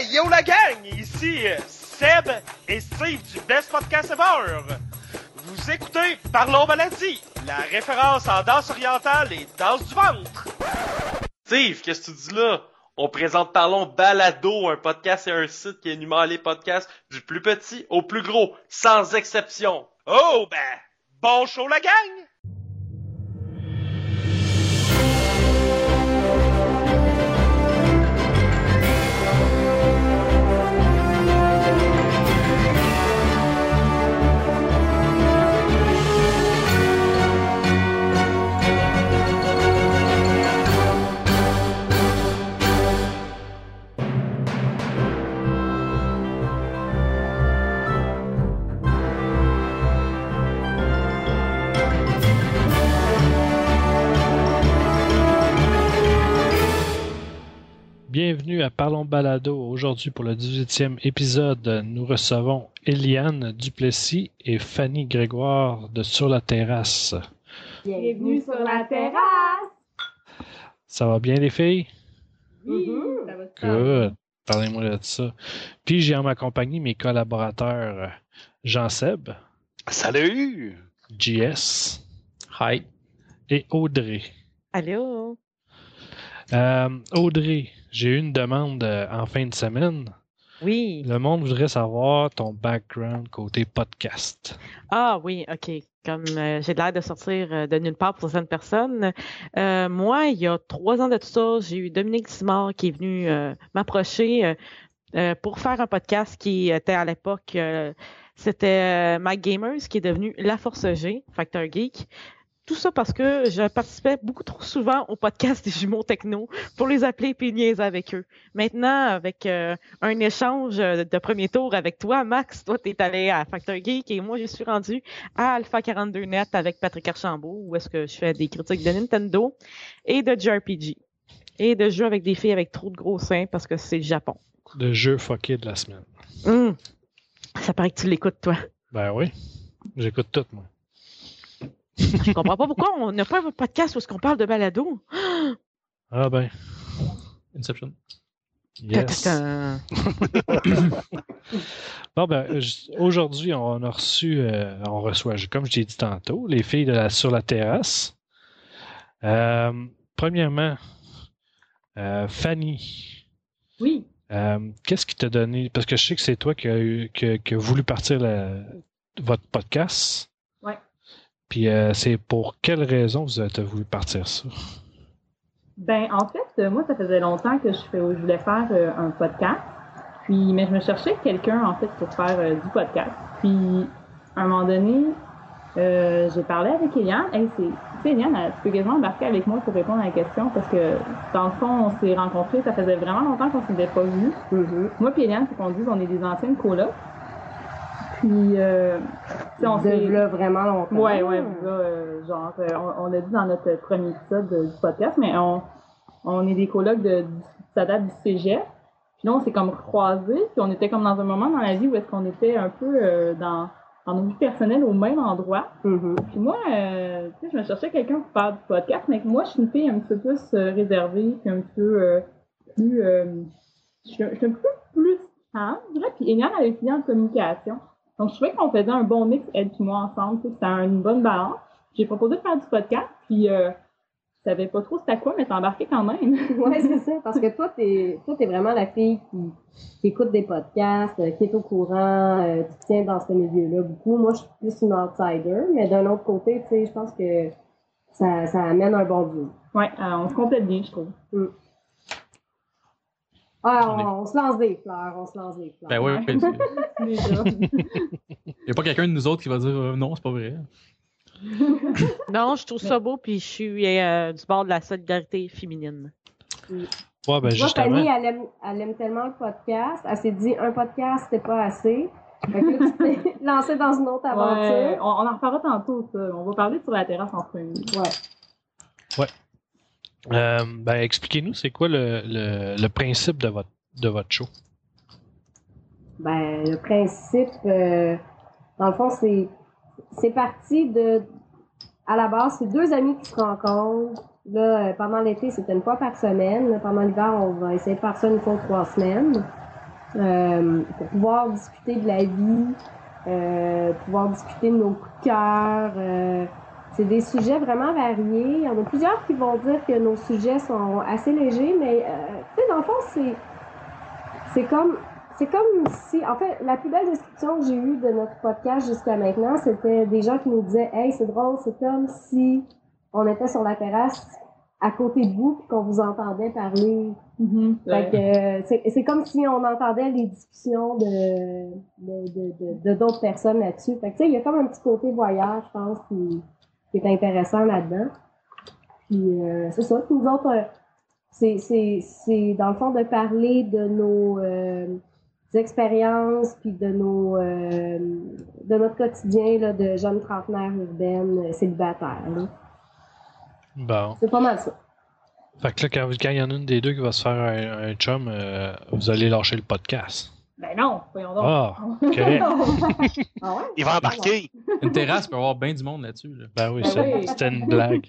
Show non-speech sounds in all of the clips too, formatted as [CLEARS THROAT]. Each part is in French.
Hey, yo la gang! Ici Seb et Steve du Best Podcast Ever. Vous écoutez Parlons Maladie, la référence en danse orientale et danse du ventre. Steve, qu'est-ce que tu dis là? On présente Parlons Balado, un podcast et un site qui énumère les podcasts du plus petit au plus gros, sans exception. Oh ben, bon show la gang! Bienvenue à Parlons Balado. Aujourd'hui, pour le 18e épisode, nous recevons Eliane Duplessis et Fanny Grégoire de Sur la terrasse. Bienvenue sur la terrasse! Ça va bien, les filles? Oui, ça va. Good. Parlez-moi de ça. Puis j'ai en ma compagnie mes collaborateurs Jean-Seb, Salut! JS Hi. et Audrey. Allô? Euh, Audrey, j'ai eu une demande euh, en fin de semaine. Oui. Le monde voudrait savoir ton background côté podcast. Ah oui, OK. Comme euh, j'ai l'air de sortir euh, de nulle part pour certaines personnes. euh, moi, il y a trois ans de tout ça, j'ai eu Dominique Simard qui est venu m'approcher pour faire un podcast qui était à l'époque, c'était Mac Gamers qui est devenu La Force G, Factor Geek. Tout ça parce que je participais beaucoup trop souvent au podcast des jumeaux techno pour les appeler et niaiser avec eux. Maintenant, avec euh, un échange euh, de premier tour avec toi, Max, toi, t'es allé à Factor Geek et moi, je suis rendu à Alpha 42 Net avec Patrick Archambault où est-ce que je fais des critiques de Nintendo et de JRPG. Et de jeux avec des filles avec trop de gros seins parce que c'est le Japon. Le jeu fucké de la semaine. Hum. Ça paraît que tu l'écoutes, toi. Ben oui. J'écoute tout, moi. Je comprends pas pourquoi on n'a pas un podcast où qu'on parle de balado. [GASPS] Ah ben, Inception. yes. [LAUGHS] Bon, ben, aujourd'hui, on a reçu, euh, on reçoit, comme je t'ai dit tantôt, les filles de la, sur la terrasse. Euh, premièrement, euh, Fanny, Oui, euh, qu'est-ce qui t'a donné, parce que je sais que c'est toi qui as, eu, qui, a- qui a voulu partir la- votre podcast. Puis euh, c'est pour quelle raison vous avez voulu partir ça? ben en fait, euh, moi, ça faisait longtemps que je, fais, je voulais faire euh, un podcast. Puis, mais je me cherchais quelqu'un, en fait, pour faire euh, du podcast. Puis, à un moment donné, euh, j'ai parlé avec Eliane. Hey, c'est, tu sais, Eliane, elle- tu peux quasiment embarquer avec moi pour répondre à la question parce que, dans le fond, on s'est rencontrés, ça faisait vraiment longtemps qu'on s'était pas vus. Moi puis Eliane, c'est qu'on dit qu'on est des anciennes colocs. Puis, euh, on de vraiment longtemps. Ouais, ouais, là, euh, genre, euh, on, on l'a dit dans notre premier épisode du podcast, mais on, on est des colocs de, ça date du cégep. Puis là, on s'est comme croisés, puis on était comme dans un moment dans la vie où est-ce qu'on était un peu euh, dans, dans nos vies personnelles au même endroit. Mhm. Puis moi, euh, tu sais, je me cherchais quelqu'un pour faire du podcast, mais moi, je suis une fille un petit peu plus euh, réservée, puis un petit peu plus... je suis un peu plus calme, je dirais. Puis Eliane, elle a étudié en communication. Donc, je trouvais qu'on faisait un bon mix, elle et moi, ensemble. C'était une bonne balance. J'ai proposé de faire du podcast, puis euh, je savais pas trop c'était quoi, mais t'es embarqué quand même. [LAUGHS] Ouais, c'est ça. Parce que toi, t'es, toi, t'es vraiment la fille qui, qui écoute des podcasts, euh, qui est au courant, euh, tu te tiens dans ce milieu-là beaucoup. Moi, je suis plus une outsider, mais d'un autre côté, tu sais, je pense que ça, ça amène un bon view. ouais, euh, on se complète bien, je trouve. Ah, On se lance des fleurs, on se lance des fleurs. Ben oui, Ouais. [LAUGHS] il Déjà. n'y a pas quelqu'un de nous autres qui va dire euh, non, c'est pas vrai. [LAUGHS] Non, je trouve ça beau puis je suis euh, du bord de la solidarité féminine. Ouais, ben Moi, justement. Fanny, elle aime, elle aime tellement le podcast. Elle s'est dit, un podcast, c'était pas assez. Fait que tu t'es [LAUGHS] lancée dans une autre Ouais, aventure. on, on en reparlera tantôt, ça. On va parler sur la terrasse en premier. Ouais. Euh, ben, expliquez-nous, c'est quoi le, principe de votre, de votre show? Ben, le principe, euh, dans le fond, c'est, c'est parti de, à la base, c'est deux amis qui se rencontrent. Là, euh, pendant l'été, c'était une fois par semaine. Pendant l'hiver, on va essayer de faire ça une fois trois semaines. pour pouvoir discuter de la vie, pouvoir discuter de nos coups de cœur. C'est des sujets vraiment variés. Il y en a plusieurs qui vont dire que nos sujets sont assez légers, mais euh, tu sais, dans le fond, c'est c'est comme c'est comme si, en fait, la plus belle description que j'ai eue de notre podcast jusqu'à maintenant, c'était des gens qui nous disaient, hey, c'est drôle, c'est comme si on était sur la terrasse à côté de vous puis qu'on vous entendait parler. Mhm, Fait que euh, c'est c'est comme si on entendait les discussions de de de de- de d'autres personnes là-dessus. Fait que tu sais, il y a comme un petit côté voyage, je pense, qui, qui est intéressant là-dedans. Puis euh, c'est ça. Puis nous autres, euh, c'est dans le fond de parler de nos euh, expériences puis de nos de notre quotidien là, de jeunes trentenaires urbaines célibataires. là. Bon. C'est pas mal ça. Fait que là, quand il y en a une des deux qui va se faire un, un chum, vous allez lâcher le podcast. Ben non, voyons donc. Ah, [LAUGHS] correct. Ah ouais? Il va embarquer. Une terrasse peut avoir bien du monde là-dessus. Là. Ben oui, Ben c'est- oui. c'était une blague.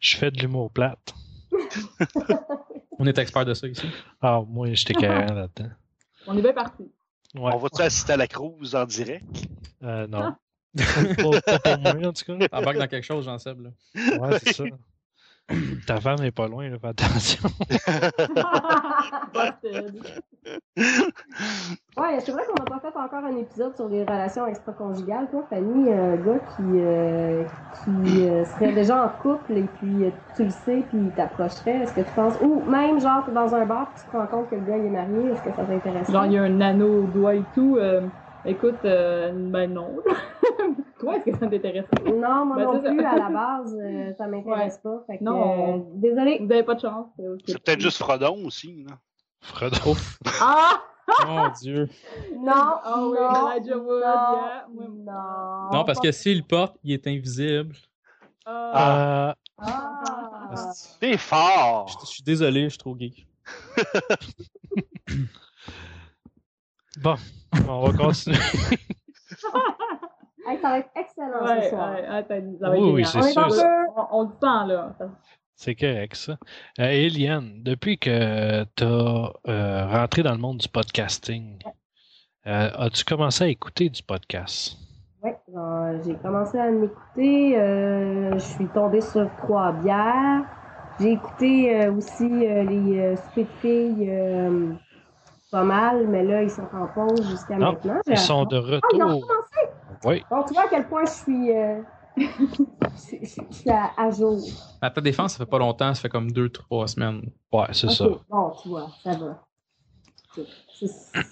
Je fais de l'humour plate. [LAUGHS] On est expert de ça ici. Ah, moi, j'étais carré là-dedans. On est bien parti. Ouais. On va-tu assister à la cruise en direct? Euh, non. pas, [LAUGHS] pas pour moi, en tout cas. T'embarques dans quelque chose, Jean-Seb. là. Ouais, c'est ça. Ta femme n'est pas loin, là, fais attention. Busted. Ouais, c'est vrai qu'on n'a pas fait encore un épisode sur les relations extra-conjugales. Toi, Fanny, un gars qui, euh, qui euh, serait déjà en couple et puis euh, tu le sais, puis il t'approcherait, est-ce que tu penses... Ou même, genre, t'es dans un bar puis tu te rends compte que le gars, il est marié, est-ce que ça t'intéresse? Genre, il y a un anneau au doigt et tout. euh, écoute, euh, ben non. [LAUGHS] Toi, est-ce que ça t'intéresse? Non, moi Ben, non ça. plus, à la [LAUGHS] base, euh, ça m'intéresse pas. Fait que, Non. euh, désolé. Vous n'avez pas de chance. euh. C'est peut-être juste Frodon aussi. Là. Fredon. Ah! Mon [LAUGHS] Dieu. Non, oui, non, Elijah Wood, non, yeah. Ouais. non. Non, parce que s'il porte, il est invisible. Ah. Euh, Ah. T'es fort! Je, je suis désolé, je suis trop geek. [LAUGHS] bon, on va continuer. Hey, ça va être excellent Ouais, ce soir. ouais, attends, ça va être Oui, oui, On est sûr. on le sent, là. C'est correct, ça. Euh, Eliane, depuis que tu as rentré dans le monde du podcasting, euh, as-tu commencé à écouter du podcast? Oui, j'ai commencé à m'écouter. euh, je suis tombée sur trois bières. J'ai écouté euh, aussi euh, les euh, euh, pas mal, mais là, ils sont en pause jusqu'à maintenant. Ils sont de Ah, ils ont retour. recommencé! Oui. Bon, tu vois à quel point je suis, suis à, à jour. À ta défense, ça fait pas longtemps, ça fait comme deux, trois semaines. Ouais, c'est ça. Bon, tu vois, ça va. C'est- c'est-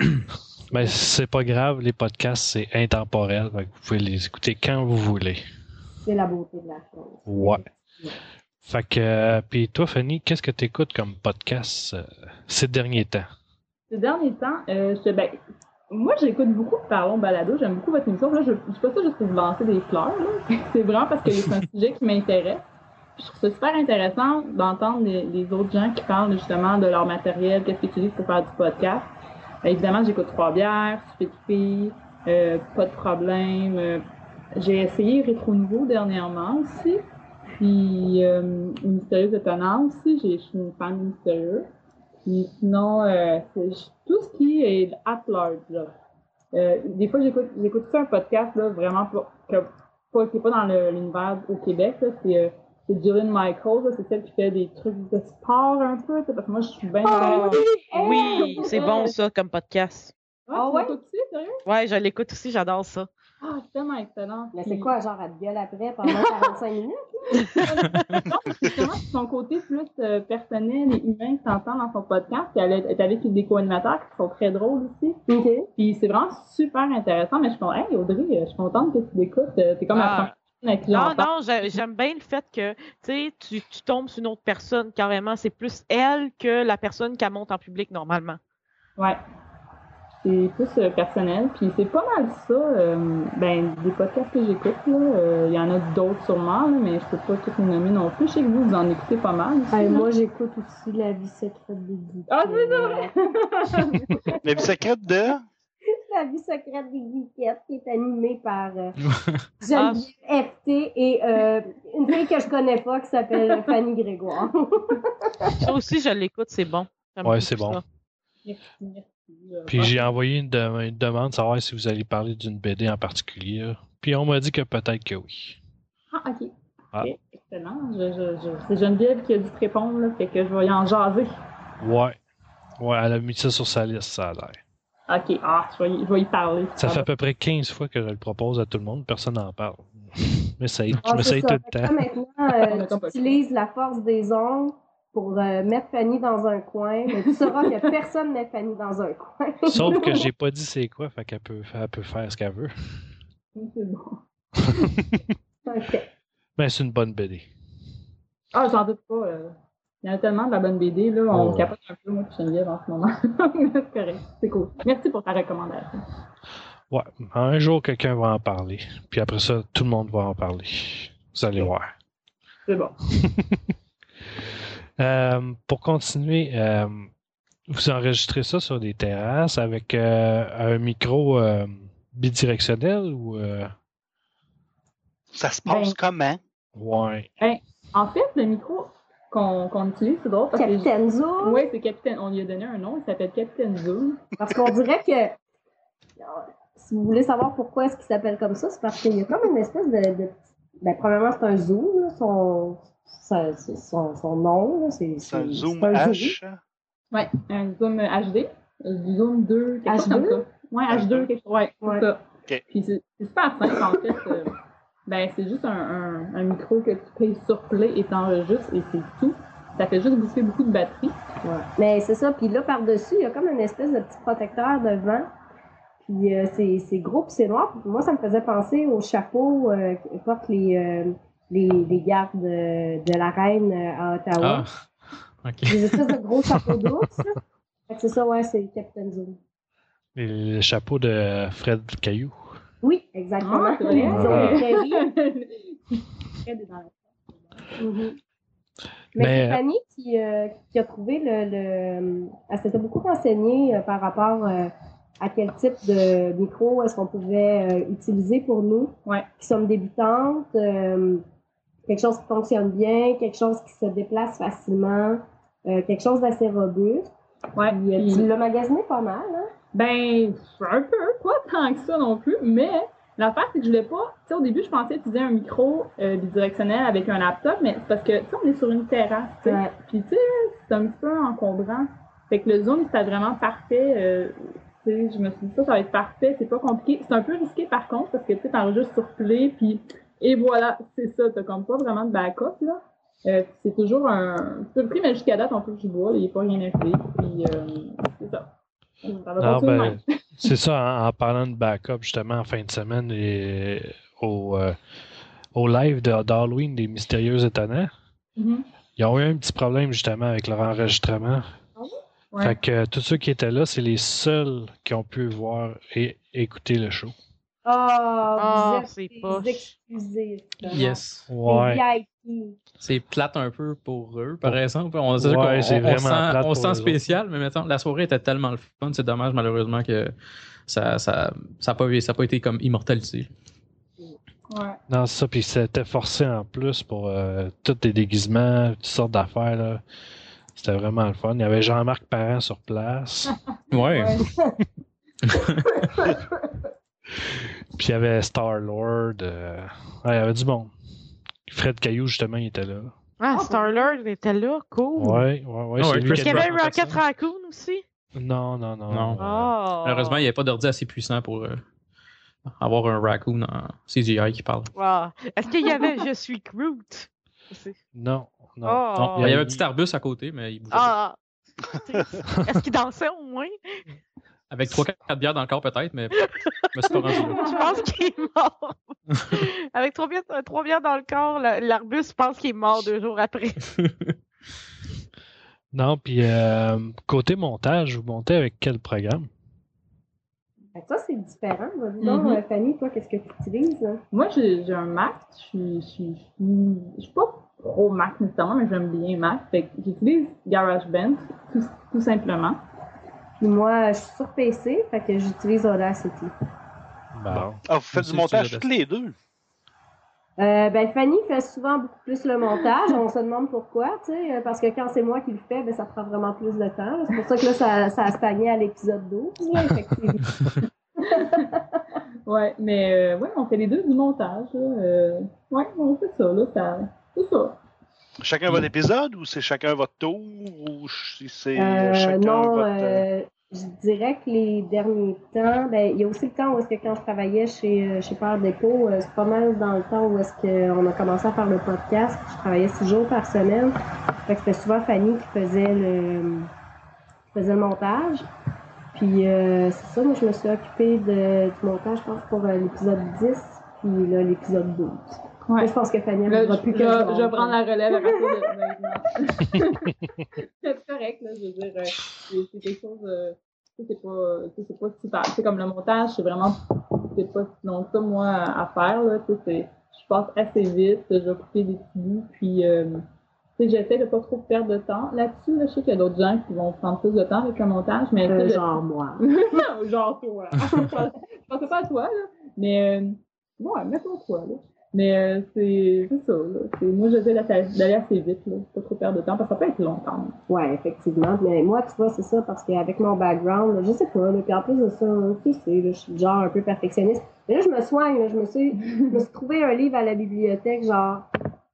Mais c'est pas grave, les podcasts, c'est intemporel. vous pouvez les écouter quand vous voulez. C'est la beauté de la chose. Ouais. Fait que, euh, puis toi, Fanny, qu'est-ce que tu écoutes comme podcast euh, ces derniers temps? Ces derniers temps, euh, ben, moi, j'écoute beaucoup Parlons Balado. J'aime beaucoup votre émission. Là, je ne fais pas ça juste pour vous lancer des fleurs. [LAUGHS] C'est vraiment parce que c'est un sujet qui m'intéresse. Je trouve ça super intéressant d'entendre les, autres gens qui parlent justement de leur matériel, qu'est-ce qu'ils utilisent pour faire du podcast. Euh, évidemment, j'écoute Trois Bières, Filles, euh, Pas de problème. euh, j'ai essayé Rétro Nouveau dernièrement aussi. Puis euh, Mystérieuse Étonnante aussi. Je suis une fan de Mystérieux. Puis sinon, euh, tout ce qui est at large. Là. Euh, des fois, j'écoute j'écoute ça un podcast là, vraiment pas, que, pas, qui n'est pas dans le- l'univers au Québec. là. C'est euh, c'est Jillian Michaels, là, c'est celle qui fait des trucs de sport un peu. tu sais, Parce que moi, je suis bien. Ah, oui, c'est bon ça comme podcast. Ah, tu ouais? l'écoutes aussi, sérieux? Ouais, je l'écoute aussi, j'adore ça. Ah, c'est tellement excellent. Mais Puis- c'est quoi, genre, elle te gueule après pendant 45 minutes? [LAUGHS] Non, c'est justement c'est son côté plus euh, personnel et humain qui s'entend dans son podcast. Puis elle est avec des co-animateurs qui sont très drôles aussi. OK. Puis c'est vraiment super intéressant. Mais je suis comme, hey Audrey, euh, je suis contente que tu l'écoutes. Euh, T'es comme la Ah. première personne avec qui Non, non, j'ai- j'aime bien le fait que tu tu tu tombes sur une autre personne carrément. C'est plus elle que la personne qui monte en public normalement. Ouais. C'est plus euh, personnel. Puis c'est pas mal ça. euh, ben, des podcasts que j'écoute, là. euh, Il y en a d'autres sûrement, là, mais je peux pas tous les nommer non plus. Je sais que vous, vous en écoutez pas mal. aussi, là. moi, j'écoute aussi La vie secrète des geeks. Ah, c'est vrai! [LAUGHS] [LAUGHS] La vie secrète de? La vie secrète des geekettes qui est animée par euh, [LAUGHS] Ah. Geneviève FT et euh, une fille que je connais pas qui s'appelle Fanny Grégoire. Ça aussi, je l'écoute, c'est bon. Ouais, c'est bon. ça. Merci, merci. Puis j'ai envoyé une, de- une demande savoir si vous allez parler d'une BD en particulier. Puis on m'a dit que peut-être que oui. Ah, ok. Ah. Ok, excellent. Je, je, je... C'est Geneviève qui a dû te répondre, là, fait que je vais y en jaser. Ouais. Ouais, elle a mis ça sur sa liste, ça a l'air. Ok, ah, je vais y, je vais y parler. Ça fait à peu près 15 fois que je le propose à tout le monde, personne n'en parle. [LAUGHS] Mais ça, je Ah, m'essaye tout le temps. maintenant, euh, [LAUGHS] tu utilises la force des ondes pour euh, mettre Fanny dans un coin, mais tu sauras que [LAUGHS] personne met Fanny dans un coin. Sauf que [LAUGHS] j'ai pas dit c'est quoi, fait qu'elle peut, elle peut faire ce qu'elle veut. C'est bon. [LAUGHS] Ok. Mais c'est une bonne BD. Ah, j'en doute pas. euh. Il y en a tellement de la bonne BD, là. On Oh, capote un peu, moi, puis Geneviève, en ce moment. c'est correct. C'est cool. Merci pour ta recommandation. Ouais, un jour quelqu'un va en parler. Puis après ça, tout le monde va en parler. Vous allez voir. C'est bon. Euh, pour continuer, euh, vous enregistrez ça sur des terrasses avec euh, un micro euh, bidirectionnel ou euh, Ça se passe Ben- comment? ouais. En fait, le micro qu'on utilise, c'est drôle parce que. Capitaine Zoom, Oui, c'est Capitaine. On lui a donné un nom, il s'appelle Capitaine Zoom. parce qu'on dirait que si vous voulez savoir pourquoi est-ce qu'il s'appelle comme ça, c'est parce qu'il y a comme une espèce de, de ben, premièrement c'est un zoom, là, son, son, son nom, c'est C'est un zoom un H? Ouais, un Zoom HD. Du Zoom 2, quelque chose H2? comme ça. Ouais, H2, quelque chose. Ouais, c'est Ouais. ça. Puis c'est c'est super simple, en fait. euh, ben, c'est juste un, un, un micro que tu payes sur play et t'enregistres et c'est tout. Ça fait juste bouffer beaucoup de batterie. Ouais. Mais c'est ça. Puis là, par-dessus, il y a comme une espèce de petit protecteur devant. Puis euh, c'est c'est gros puis c'est noir. Puis moi, ça me faisait penser au chapeau euh, que portent les, euh, les, les gardes de, de la reine euh, à Ottawa. Ah, ok. Des espèces de gros chapeaux [LAUGHS] d'ours. c'est ça, ouais, c'est Captain Zoom. Et le chapeau de Fred Caillou. Oui, exactement. Ah, ont Ah. [LAUGHS] Fred est dans la- Mhm. Mais, Mais, c'est Fanny qui, euh, qui a trouvé le. le elle s'était beaucoup renseignée euh, par rapport euh, à quel type de micro est-ce qu'on pouvait euh, utiliser pour nous Ouais. qui sommes débutantes. Quelque chose qui fonctionne bien, quelque chose qui se déplace facilement, euh, quelque chose d'assez robuste. Ouais. Puis, euh, puis- tu l'as magasiné pas mal, hein? Ben, un peu, pas tant que ça non plus, mais l'affaire, c'est que je voulais pas. Tu sais, au début, je pensais utiliser un micro euh, bidirectionnel avec un laptop, mais c'est parce que, tu sais, on est sur une terrasse, tu sais. Ouais. Puis, tu sais, c'est un petit peu encombrant. Fait que le zoom, c'était vraiment parfait. euh, tu sais, je me suis dit, ça, ça va être parfait, c'est pas compliqué. C'est un peu risqué, par contre, parce que, tu sais, t'enregistres sur play, puis, et voilà, c'est ça, t'as comme pas vraiment de backup, là. Euh, c'est toujours un peu pris, mais jusqu'à date, on peut que je vois, il n'est pas rien appelé. Puis, euh, c'est ça. Ben, [LAUGHS] c'est ça, en, en parlant de backup, justement, en fin de semaine, et au, euh, au live de- d'Halloween des Mystérieux Étonnants, Mhm. ils ont eu un petit problème, justement, avec leur enregistrement. Ouais? Fait que tous ceux qui étaient là, c'est les seuls qui ont pu voir et écouter le show. Ah, vous êtes c'est exclusifs. Yes. Ouais. C'est plate un peu pour eux, par exemple. On, Ouais, qu'on- c'est on- on vraiment sent, plate on pour sent eux spécial, mais mettons, la soirée était tellement le fun. C'est dommage, malheureusement, que ça ça, ça a pas, ça a pas été comme immortalisé. Ouais. Non, c'est ça, puis c'était forcé en plus pour euh, tous les déguisements, toutes sortes d'affaires. là. C'était vraiment le fun. Il y avait Jean-Marc Parent sur place. Ouais. Ouais. [LAUGHS] [LAUGHS] Puis il y avait Star-Lord. euh, ouais, il y avait du monde. Fred Caillou, justement, il était là. Ah, Star-Lord était là, cool. Ouais, ouais, ouais. Ah ouais, Est-ce qu'il y avait Rocket. Raccoon aussi? Non, non, non. Non. euh, Oh. Malheureusement, il n'y avait pas d'ordi assez puissant pour euh, avoir un raccoon en CGI qui parle. Wow. Est-ce qu'il y avait Je suis Groot? aussi? Non, non. Oh. Non, il y avait un petit arbus à côté, mais il bougeait pas. Ah! [LAUGHS] Est-ce qu'il dansait au moins? Avec 3-4 bières dans le corps, peut-être, mais je me suis pas rendu là. Je pense qu'il est mort. [LAUGHS] Avec trois bières, trois bières dans le corps, la- l'arbuste, je pense qu'il est mort deux jours après. [LAUGHS] Non, puis euh, côté montage, vous montez avec quel programme? Que ça, c'est différent. Vas-y donc, Mhm. euh, Fanny, toi, qu'est-ce que tu utilises? hein? Moi, j'ai un Mac. Je suis, je suis, je suis, je suis pas pro Mac nécessairement, mais j'aime bien Mac. Fait que j'utilise GarageBand, tout, tout simplement. Puis moi, je suis sur PC, fait que j'utilise Audacity. Bon. Ah, vous faites du montage tous les deux? Euh, ben Fanny fait souvent beaucoup plus le montage. On se demande pourquoi, tu sais, euh, parce que quand c'est moi qui le fais, ben ça prend vraiment plus de temps. C'est pour ça que là, ça, ça a stagné à l'épisode 12, là, effectivement. [LAUGHS] Ouais, mais euh, ouais, on fait les deux du montage. Là. Euh, ouais, on fait ça, là. ça c'est ça. Chacun votre épisode ou c'est chacun votre tour ou si c'est Euh, chacun non, votre. euh, euh, je dirais que les derniers temps, ben, il y a aussi le temps où est-ce que quand je travaillais chez, euh, chez Père Dépôt, euh, c'est pas mal dans le temps où est-ce qu'on a commencé à faire le podcast. Je travaillais six jours par semaine. Fait que c'était souvent Fanny qui faisait le, faisait le montage. Puis euh, c'est ça, moi je me suis occupée de, du montage, je pense, pour euh, l'épisode 10, puis là, l'épisode 12. Ouais. Je pense que Fanny Là, ne plus que je je vais prendre la relève à partir de maintenant. [LAUGHS] [LAUGHS] c'est correct, là, je veux dire, euh, c'est quelque chose, euh, tu sais, c'est pas, tu sais, c'est pas super. C'est comme le montage, c'est vraiment, c'est pas si long que ça, moi, à, faire, là, tu sais, c'est- je passe assez vite, je vais couper des petits bouts, puis, euh, tu sais, j'essaie de pas trop perdre de temps là-dessus, là, je sais qu'il y a d'autres gens qui vont prendre plus de temps avec le montage, mais, Euh, je- genre moi. [LAUGHS] genre toi. je pensais pas à toi, là. Mais, euh, ouais, mettons toi, là. Mais euh, c'est ça, là. Moi, j'essaie d'aller d'aller assez vite, là. Pas trop perdre de temps, parce que ça peut être long quand même. Ouais, effectivement. Mais moi, tu vois, c'est ça, parce qu'avec mon background, je sais pas, là, puis en plus de ça, tu sais, je suis genre un peu perfectionniste. Mais là, je me soigne, là, je me suis, je me suis trouvé un livre à la bibliothèque, genre,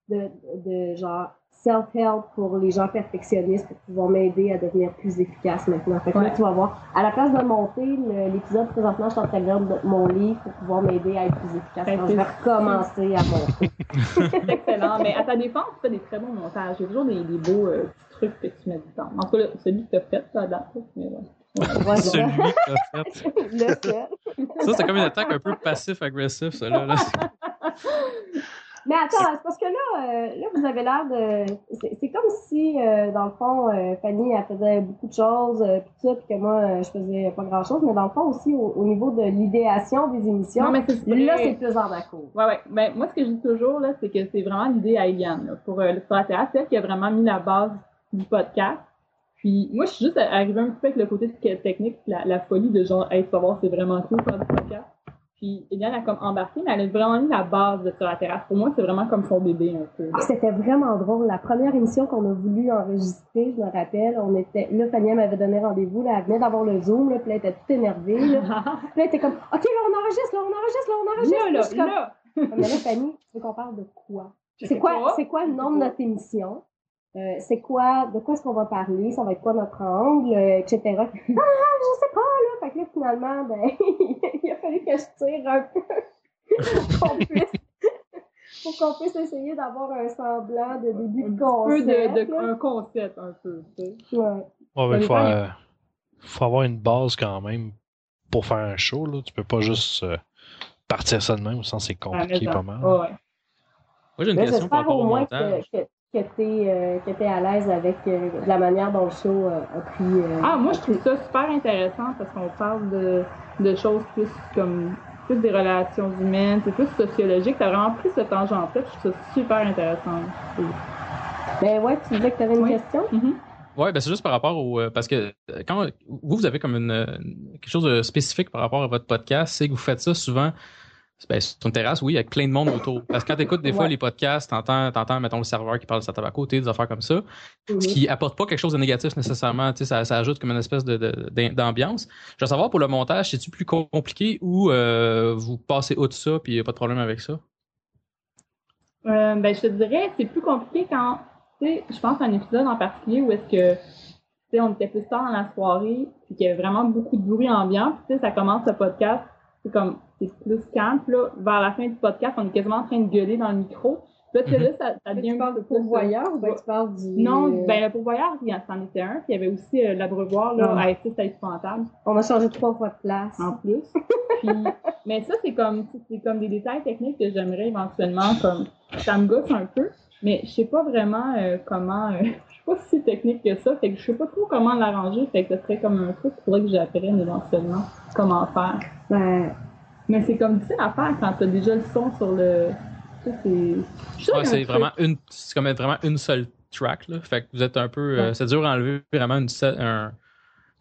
de, de genre, self-help pour les gens perfectionnistes pour pouvoir m'aider à devenir plus efficace maintenant. Fait que là, tu vas voir, à la place de monter l'épisode, présentement, je suis en train de lire de- mon livre pour pouvoir m'aider à être plus efficace. Ben, Donc, je vais recommencer à monter. C'est [LAUGHS] excellent. Mais à ta défense, tu fais des très bons montages. Il y a toujours des, des beaux euh, petits trucs que tu mets du temps. En tout cas, celui que tu as fait, ça date, là. Mais ouais. Celui que t'as fait. [LAUGHS] le seul. Ça, c'est comme une attaque un peu passif-agressif, ça, là. là. [LAUGHS] Mais attends, c'est parce que là, euh, là vous avez l'air de. C'est comme si, euh, dans le fond, euh, Fanny, elle faisait beaucoup de choses, euh, puis tout ça, puis que moi, euh, je faisais pas grand-chose. Mais dans le fond aussi, au, au niveau de l'idéation des émissions, Non, mais c'est là, c'est plus en cour. Ouais, ouais. Ben, moi, ce que je dis toujours, là, c'est que c'est vraiment l'idée à Eliane, là, pour euh, le sur la elle qui a vraiment mis la base du podcast. Puis, moi, je suis juste arrivée un petit peu avec le côté te- technique, la, la folie de genre, hey, tu vas voir, c'est vraiment cool faire du podcast. Puis, Eliane a comme embarqué, mais elle a vraiment mis la base de sur la terrasse. Pour moi, c'est vraiment comme son bébé, un peu. Ah, C'était vraiment drôle. La première émission qu'on a voulu enregistrer, je me rappelle, on était. Là, Fanny m'avait donné rendez-vous, là, elle venait d'avoir le Zoom, là, puis là, elle était toute énervée. Là. [LAUGHS] Puis là, elle était comme OK, là, on enregistre, là, on enregistre, là, on enregistre. là, là, comme, là. Mais là, Fanny, tu veux qu'on parle de quoi? C'est quoi, c'est quoi le nom de notre émission? Euh, c'est quoi, de quoi est-ce qu'on va parler? Ça va être quoi notre angle, euh, etc. [LAUGHS] Ah, je sais pas, là. Fait que là, finalement, ben, [LAUGHS] il a fallu que je tire un peu pour qu'on puisse, [LAUGHS] pour qu'on puisse essayer d'avoir un semblant de début Un de peu concept. de, de- là. un concept, un peu, tu sais. Ouais. Ouais, mais faut, euh, faut avoir une base quand même pour faire un show. Là. Tu peux pas juste euh, partir ça de même, sinon c'est compliqué Ah, pas mais mal. Ouais. Moi, j'ai une Là, question par rapport au au moins montage. que, que, que t'es euh, que t'es à l'aise avec euh, la manière dont le show euh, a pris. euh, Ah, moi, je trouve ça super intéressant parce qu'on parle de, de choses plus comme plus des relations humaines, c'est plus sociologique. T'as vraiment pris ce tangent-là, je trouve ça super intéressant. pris. Ben ouais, tu disais que t'avais une Oui. question? Mhm. Ouais, ben c'est juste par rapport au. euh, parce que euh, quand vous, vous avez comme une, euh, quelque chose de spécifique par rapport à votre podcast, c'est que vous faites ça souvent ben, sur une terrasse, oui, avec plein de monde autour. Parce que quand tu écoutes des fois les podcasts, t'entends, t'entends, mettons, le serveur qui parle de sa tabac à côté, des affaires comme ça, Mhm. ce qui apporte pas quelque chose de négatif nécessairement. Tu sais, ça, ça ajoute comme une espèce de, de- d'am- d'ambiance. Je veux savoir pour le montage, c'est-tu plus compliqué ou euh, vous passez outre ça puis a pas de problème avec ça? Euh, ben, je te dirais, c'est plus compliqué quand, tu sais, je pense à un épisode en particulier où est-ce que, tu sais, on était plus tard dans la soirée, puis qu'il y avait vraiment beaucoup de bruit ambiant, puis tu sais, ça commence le podcast, c'est comme, c'est plus calme, puis là, vers la fin du podcast, on est quasiment en train de gueuler dans le micro. Puis là, Mhm. là, ça, ça devient tu parles de euh, pourvoyeur ou ben tu parles du. Non, euh, ben, le pourvoyeur, il y en- c'en était un, puis il y avait aussi euh, l'abreuvoir, là, à être à épouvantable, On a changé trois fois de place. en plus. puis, [LAUGHS] mais ça, c'est comme, c'est comme des détails techniques que j'aimerais éventuellement, comme, ça me gosse un peu, mais je sais pas vraiment euh, comment, euh, [LAUGHS] je suis pas si technique que ça, fait que je sais pas trop comment l'arranger, fait que ce serait comme un truc qu'il faudrait que j'apprenne éventuellement comment faire. Ben, Mais c'est comme difficile à faire quand t'as déjà le son sur le, c'est, Ouais, vraiment une c'est comme vraiment une seule track là. Fait que vous êtes un peu euh, Ouais. c'est dur à enlever vraiment une seule un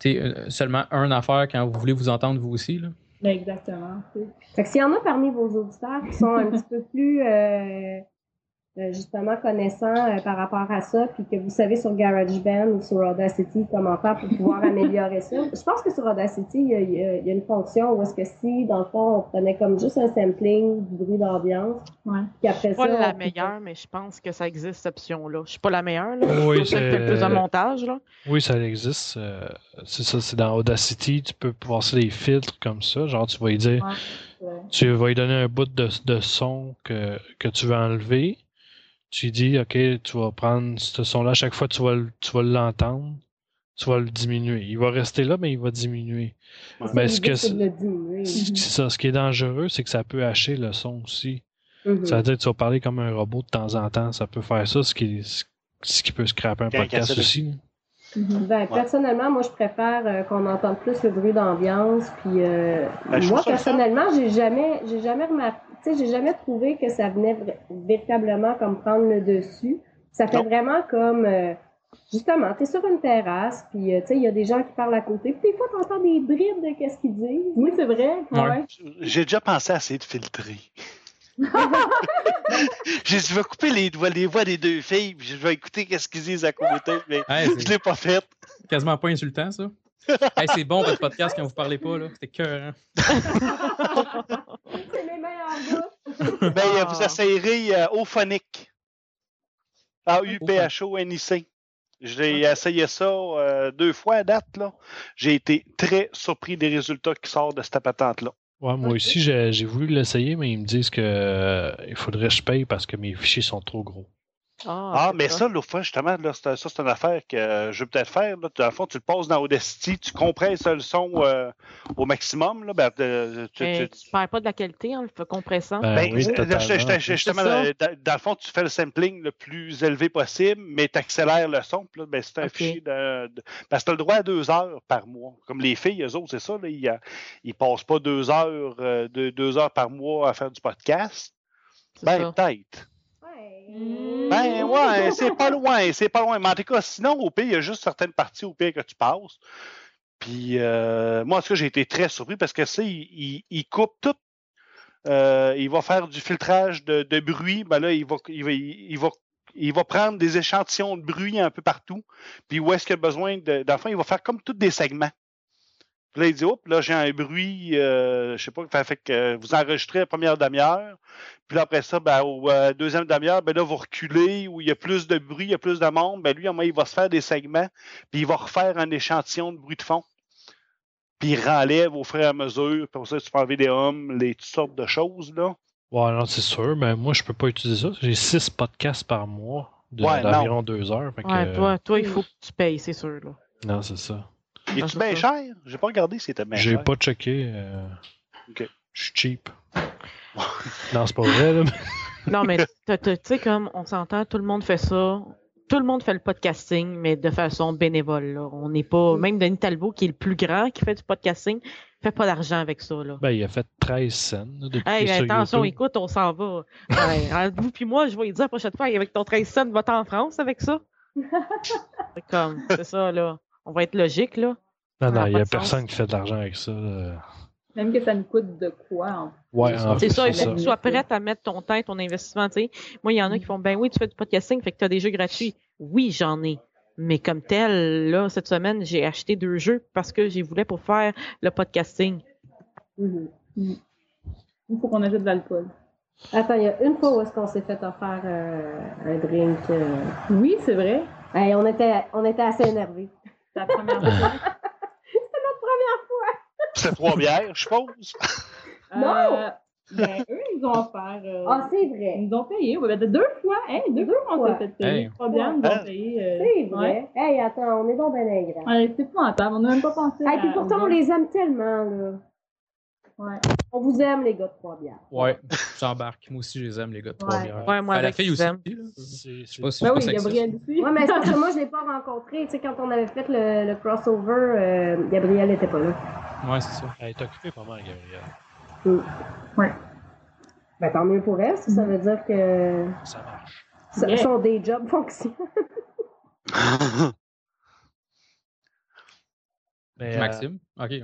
euh, seulement un affaire quand vous voulez vous entendre vous aussi là. Exactement. Fait que s'il y en a parmi vos auditeurs qui sont un [LAUGHS] petit peu plus euh, justement connaissants euh, par rapport à ça, puis que vous savez sur GarageBand ou sur Audacity comment faire pour pouvoir [LAUGHS] améliorer ça. Je pense que sur Audacity, il y a, il y y une fonction où est-ce que si, dans le fond, on prenait comme juste un sampling du bruit d'ambiance, Ouais. puis après C'est ça... pas la on- meilleure, mais je pense que ça existe, cette option-là. Je suis pas la meilleure, là. Oui, Je suis plus de montage, là. Oui, ça existe. euh, c'est ça, c'est dans Audacity. Tu peux passer des filtres comme ça. Genre, tu vas lui dire, Ouais. Ouais. tu vas lui donner un bout de, de son que, que tu veux enlever. Tu dis, OK, tu vas prendre ce son-là. À chaque fois, tu vas, le- tu vas l'entendre. Tu vas le diminuer. Il va rester là, mais il va diminuer. Mais ce que c'est ça. Ce qui est dangereux, c'est que ça peut hacher le son aussi. Mhm. Ça veut dire que tu vas parler comme un robot de temps en temps. Ça peut faire ça, ce qui, ce qui peut scraper un podcast aussi. Mhm. Ben, personnellement, moi, je préfère euh, qu'on entende plus le bruit d'ambiance. Puis, euh, Ben, je moi, personnellement, j'ai jamais, j'ai jamais remarqué, tu sais, j'ai jamais trouvé que ça venait véritablement comme prendre le dessus. Ça fait Non. vraiment comme, euh, justement, t'es sur une terrasse, puis, euh, tu sais, il y a des gens qui parlent à côté. Puis, des fois, t'entends des bribes de qu'est-ce qu'ils disent. Oui, c'est vrai. Ouais. Ouais. J'ai déjà pensé à essayer de filtrer. [LAUGHS] Dit, je vais couper les voix, les voix des deux filles, puis je vais écouter qu'est-ce qu'ils disent à côté, mais Hey, je l'ai pas fait. quasiment pas insultant, ça. Hey, c'est bon, votre podcast, quand vous parlez pas, là. C'était cœur, hein. [LAUGHS] C'est les meilleurs gars. Ben, euh, Ah. vous essayerez euh, Ophonic. A-U-P-H-O-N-I-C. J'ai essayé ça euh, deux fois à date, là. J'ai été très surpris des résultats qui sortent de cette patente-là. Ouais, moi aussi, j'ai j'ai voulu l'essayer, mais ils me disent que euh, il faudrait que je paye parce que mes fichiers sont trop gros. Ah, c'est mais ça, l'autre fois, justement, là, c'est- ça, c'est une affaire que euh, je vais peut-être faire. Là. Dans le fond, tu le passes dans Audacity, tu compresses le son euh, au maximum. Là, ben, euh, tu- Mais tu- tu perds pas de la qualité en le compressant. Ben, Ben, oui, je- justement, euh, dans, dans le fond, tu fais le sampling le plus élevé possible, mais tu accélères le son. Puis là, ben, c'est un fichier de, de- Parce que tu as le droit à deux heures par mois. Comme les filles, eux autres, c'est ça. Là, ils, euh, ils passent pas deux heures, euh, deux, deux heures par mois à faire du podcast. C'est Ben, peut-être. Ouais. Ben, ouais, c'est pas loin, c'est pas loin. Mais en tout cas, sinon, au pire, il y a juste certaines parties au pire que tu passes. Puis, euh, moi, en tout cas, j'ai été très surpris parce que ça, il, il- coupe tout. Euh, il va faire du filtrage de, bruit. Ben là, il va, il, va, il, va, prendre des échantillons de bruit un peu partout. Puis, où est-ce qu'il a besoin de. Il va faire comme tous des segments. Puis là, il dit, oups, là, j'ai un bruit, euh, je sais pas, fait, fait que euh, vous enregistrez la première demi-heure. Puis là, après ça, ben, au euh, deuxième demi-heure, ben là, vous reculez, où il y a plus de bruit, il y a plus de monde. Ben lui, moins, il va se faire des segments, puis il va refaire un échantillon de bruit de fond. Puis il renlève au fur et à mesure. Pour ça, tu peux enlever des hommes, les toutes sortes de choses, là. Ouais, non, c'est sûr, mais moi, je peux pas utiliser ça. J'ai six podcasts par mois de- Ouais, d'environ deux heures. fait que, Ouais, euh, toi, toi, il faut que tu payes, c'est sûr. Là. Non, c'est ça. Il est-tu c'est bien cher? J'ai pas regardé si c'était bien J'ai cher. pas checké. euh, Ok. Je suis cheap. [LAUGHS] non, c'est pas vrai, là. mais- [LAUGHS] Non, mais t'as- t'as- tu sais, comme on s'entend, tout le monde fait ça. Tout le monde fait le podcasting, mais de façon bénévole. Là. On n'est pas. Même Denis Talbot, qui est le plus grand qui fait du podcasting, fait pas d'argent avec ça. Là. Ben, il a fait 13 scènes là, depuis Hey, est sur attention, YouTube. écoute, on s'en va. Ouais, [LAUGHS] entre vous puis moi, je vais lui dire la prochaine fois, avec ton 13 cents, va-t'en en France avec ça? C'est comme, c'est ça, là. On va être logique, là. Non, non, a il y pas a personne sens. qui fait de l'argent avec ça. là. Même que ça nous coûte de quoi en Ouais, en C'est plus, ça, il faut que tu sois prête à mettre ton temps et ton investissement, tu sais. Moi, il y en a qui font, ben oui, tu fais du podcasting, fait que tu as des jeux gratuits. Oui, j'en ai. Mais comme tel, là, cette semaine, j'ai acheté deux jeux parce que j'ai voulu pour faire le podcasting. Mhm. Il faut qu'on ajoute de l'alcool. Attends, il y a une fois où est-ce qu'on s'est fait offrir euh, un drink. euh, Oui, c'est vrai. hey, on, était, on était assez énervés. C'est la première fois. [LAUGHS] C'était trois bières, je suppose. Non! Euh, ben, eux, ils ont offert. euh, Ah, c'est Ils vrai. nous ont payé. Ouais, ben, deux fois. Hein, deux, Deux fois, on fois. s'est fait payer. Trois bières, ils nous ont payé. euh, C'est ouais. vrai. Hey, attends, on est donc bien ingrats. Ouais, c'est épouvantable. On n'a même pas pensé. Hey, puis pourtant, on les aime tellement, là. Ouais. On vous aime, les gars de Trois-Bières. Ouais, j'embarque. Moi aussi, je les aime, les gars de trois Ouais. bières. Ouais, moi, Ben, la fille aussi. Je sais pas si Ben oui. Gabriel aussi. Ouais, mais c'est parce que moi, je l'ai pas rencontré. Tu sais, quand on avait fait le, le crossover, euh, Gabriel n'était pas là. Ouais, c'est ça. Elle est occupée pas mal, Gabriel. Ouais. Ben, tant mieux pour elle, ça, ça veut dire que Ça marche. sa- Yeah. son day job fonctionne. [LAUGHS] Mais, euh, Maxime? Ok, ouais.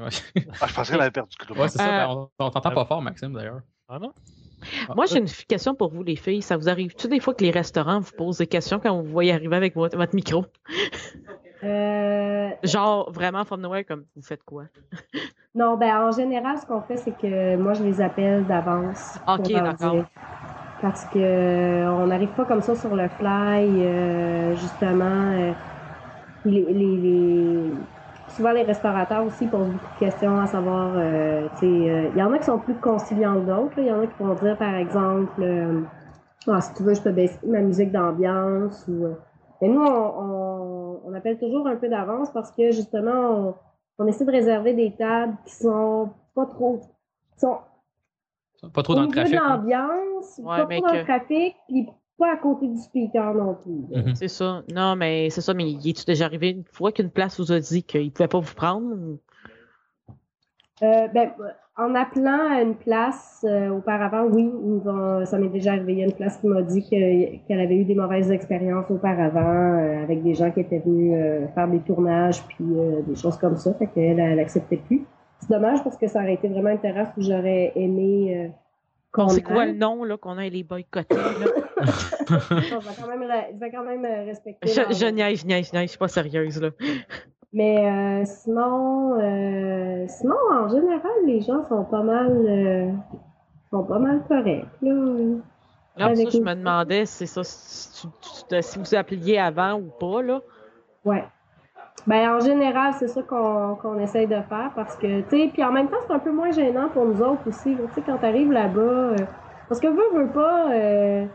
Ah, je pensais qu'elle avait perdu le groupe. Ouais, c'est ça. Euh, ben, on on t'entend pas fort, Maxime, d'ailleurs. Ah non? Ah, Moi, j'ai une question pour vous, les filles. Ça vous arrive-tu des fois que les restaurants vous posent des questions quand vous vous voyez arriver avec votre, votre micro? [LAUGHS] Euh, Genre, vraiment, from nowhere, comme, vous faites quoi? [LAUGHS] non, ben en général, ce qu'on fait, c'est que moi, je les appelle d'avance. pour Ok, d'accord. dire. Parce que euh, on n'arrive pas comme ça sur le fly, euh, justement. euh, les, les, les- Souvent, les restaurateurs aussi posent beaucoup de questions à savoir, euh, tu sais, euh, il y en a qui sont plus conciliants que d'autres. Il y en a qui vont dire, par exemple, euh, Ah, si tu veux, je peux baisser ma musique d'ambiance. Ou, mais nous, on, on, on appelle toujours un peu d'avance parce que justement, on, on essaie de réserver des tables qui sont pas trop. qui sont Pas trop dans le trafic. l'ambiance, Ouais, pas trop dans le trafic, puis pas à côté du speaker non plus. Mhm. C'est ça. Non, mais c'est ça, mais y est-tu déjà arrivé une fois qu'une place vous a dit qu'il pouvait pas vous prendre? ou- Euh, ben, en appelant à une place euh, auparavant, oui, ont- ça m'est déjà arrivé. Il y a une place qui m'a dit que- qu'elle avait eu des mauvaises expériences auparavant euh, avec des gens qui étaient venus euh, faire des tournages puis euh, des choses comme ça. Fait qu'elle, elle acceptait plus. C'est dommage parce que ça aurait été vraiment intéressant où j'aurais aimé euh, C'est quoi le nom, là, qu'on a les boycottés, [LAUGHS] je vais quand même, re- je vais quand même euh, respecter. je, je niaise, je niaise, je niaise, je suis pas sérieuse, là. Mais euh, sinon, euh, sinon, en général, les gens sont pas mal, euh, sont pas mal corrects. Là. Là, Avec ça, je me demandais, c'est ça, si, tu- tu- si vous appeliez avant ou pas, là. Ouais. Ben, en général, c'est ça qu'on essaye de faire parce que, tu sais, puis en même temps, c'est un peu moins gênant pour nous autres aussi. Tu sais, quand t'arrives là-bas, euh, parce que veux, veux pas, euh,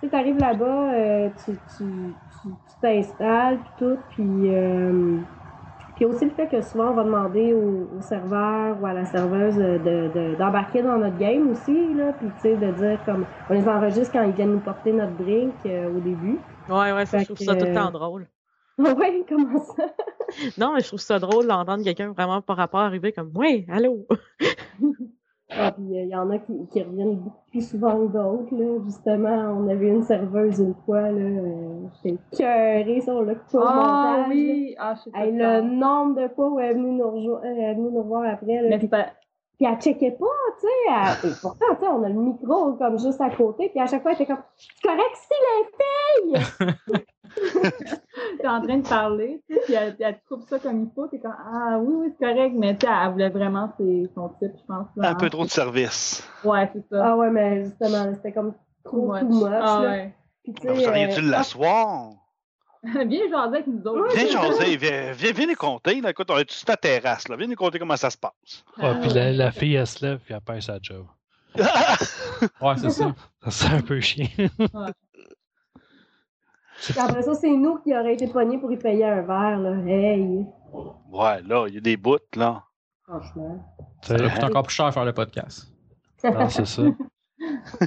tu sais, t'arrives là-bas, euh, tu tu- tu- tu t'installes, puis tout, puis... euh, puis aussi le fait que souvent, on va demander au, au serveur ou à la serveuse de- de- d'embarquer dans notre game aussi, là, puis tu sais, de dire comme... On les enregistre quand ils viennent nous porter notre drink au début. Ouais, ouais, ça, je trouve ça tout le temps drôle. [LAUGHS] ouais, comment ça? Non, mais je trouve ça drôle d'entendre quelqu'un vraiment par rapport arriver comme, ouais, allô? [LAUGHS] Ah, puis il y en a qui, qui reviennent beaucoup plus souvent que d'autres, là. Justement, on avait une serveuse une fois, là, euh, j'étais cœurée sur le coup Ah montage, oui, ah, je sais là. pas. Hey, le nombre de fois où elle est venue nous, rejo- euh, elle est venue nous voir après, là, Mais puis, c'est pas... puis elle checkait pas, tu sais. elle- Et pourtant, tu sais, on a le micro comme juste à côté, puis à chaque fois, elle était comme « C'est correct, si, les filles! [LAUGHS] [LAUGHS] t'es en train de parler, tu sais, puis elle, elle te coupe ça comme il faut, t'es comme ah oui oui c'est correct, mais tu sais, elle voulait vraiment ses- son type, je pense. là, Un peu trop de service. Ouais, c'est » ça. Ah ouais, mais justement, c'était comme trop Too too much. Ah là. ouais. Puis, tu Vous euh, dû l'asseoir. [LAUGHS] Viens jaser avec nous autres. Viens, [LAUGHS] José, viens, viens, viens nous compter. Là. Écoute, on est sur ta terrasse. Là? Viens nous compter comment ça se passe. Ouais, puis la, la fille, elle se lève, puis elle perd sa job. Ouais, c'est ça. Ça, c'est un peu chiant. Puis après ça, c'est nous qui aurions été pognés pour y payer un verre, là. Hey! ouais, là, il y a des bouts, là. Franchement. Ça coûte encore plus cher faire le podcast. Non, [LAUGHS] c'est ça. [LAUGHS]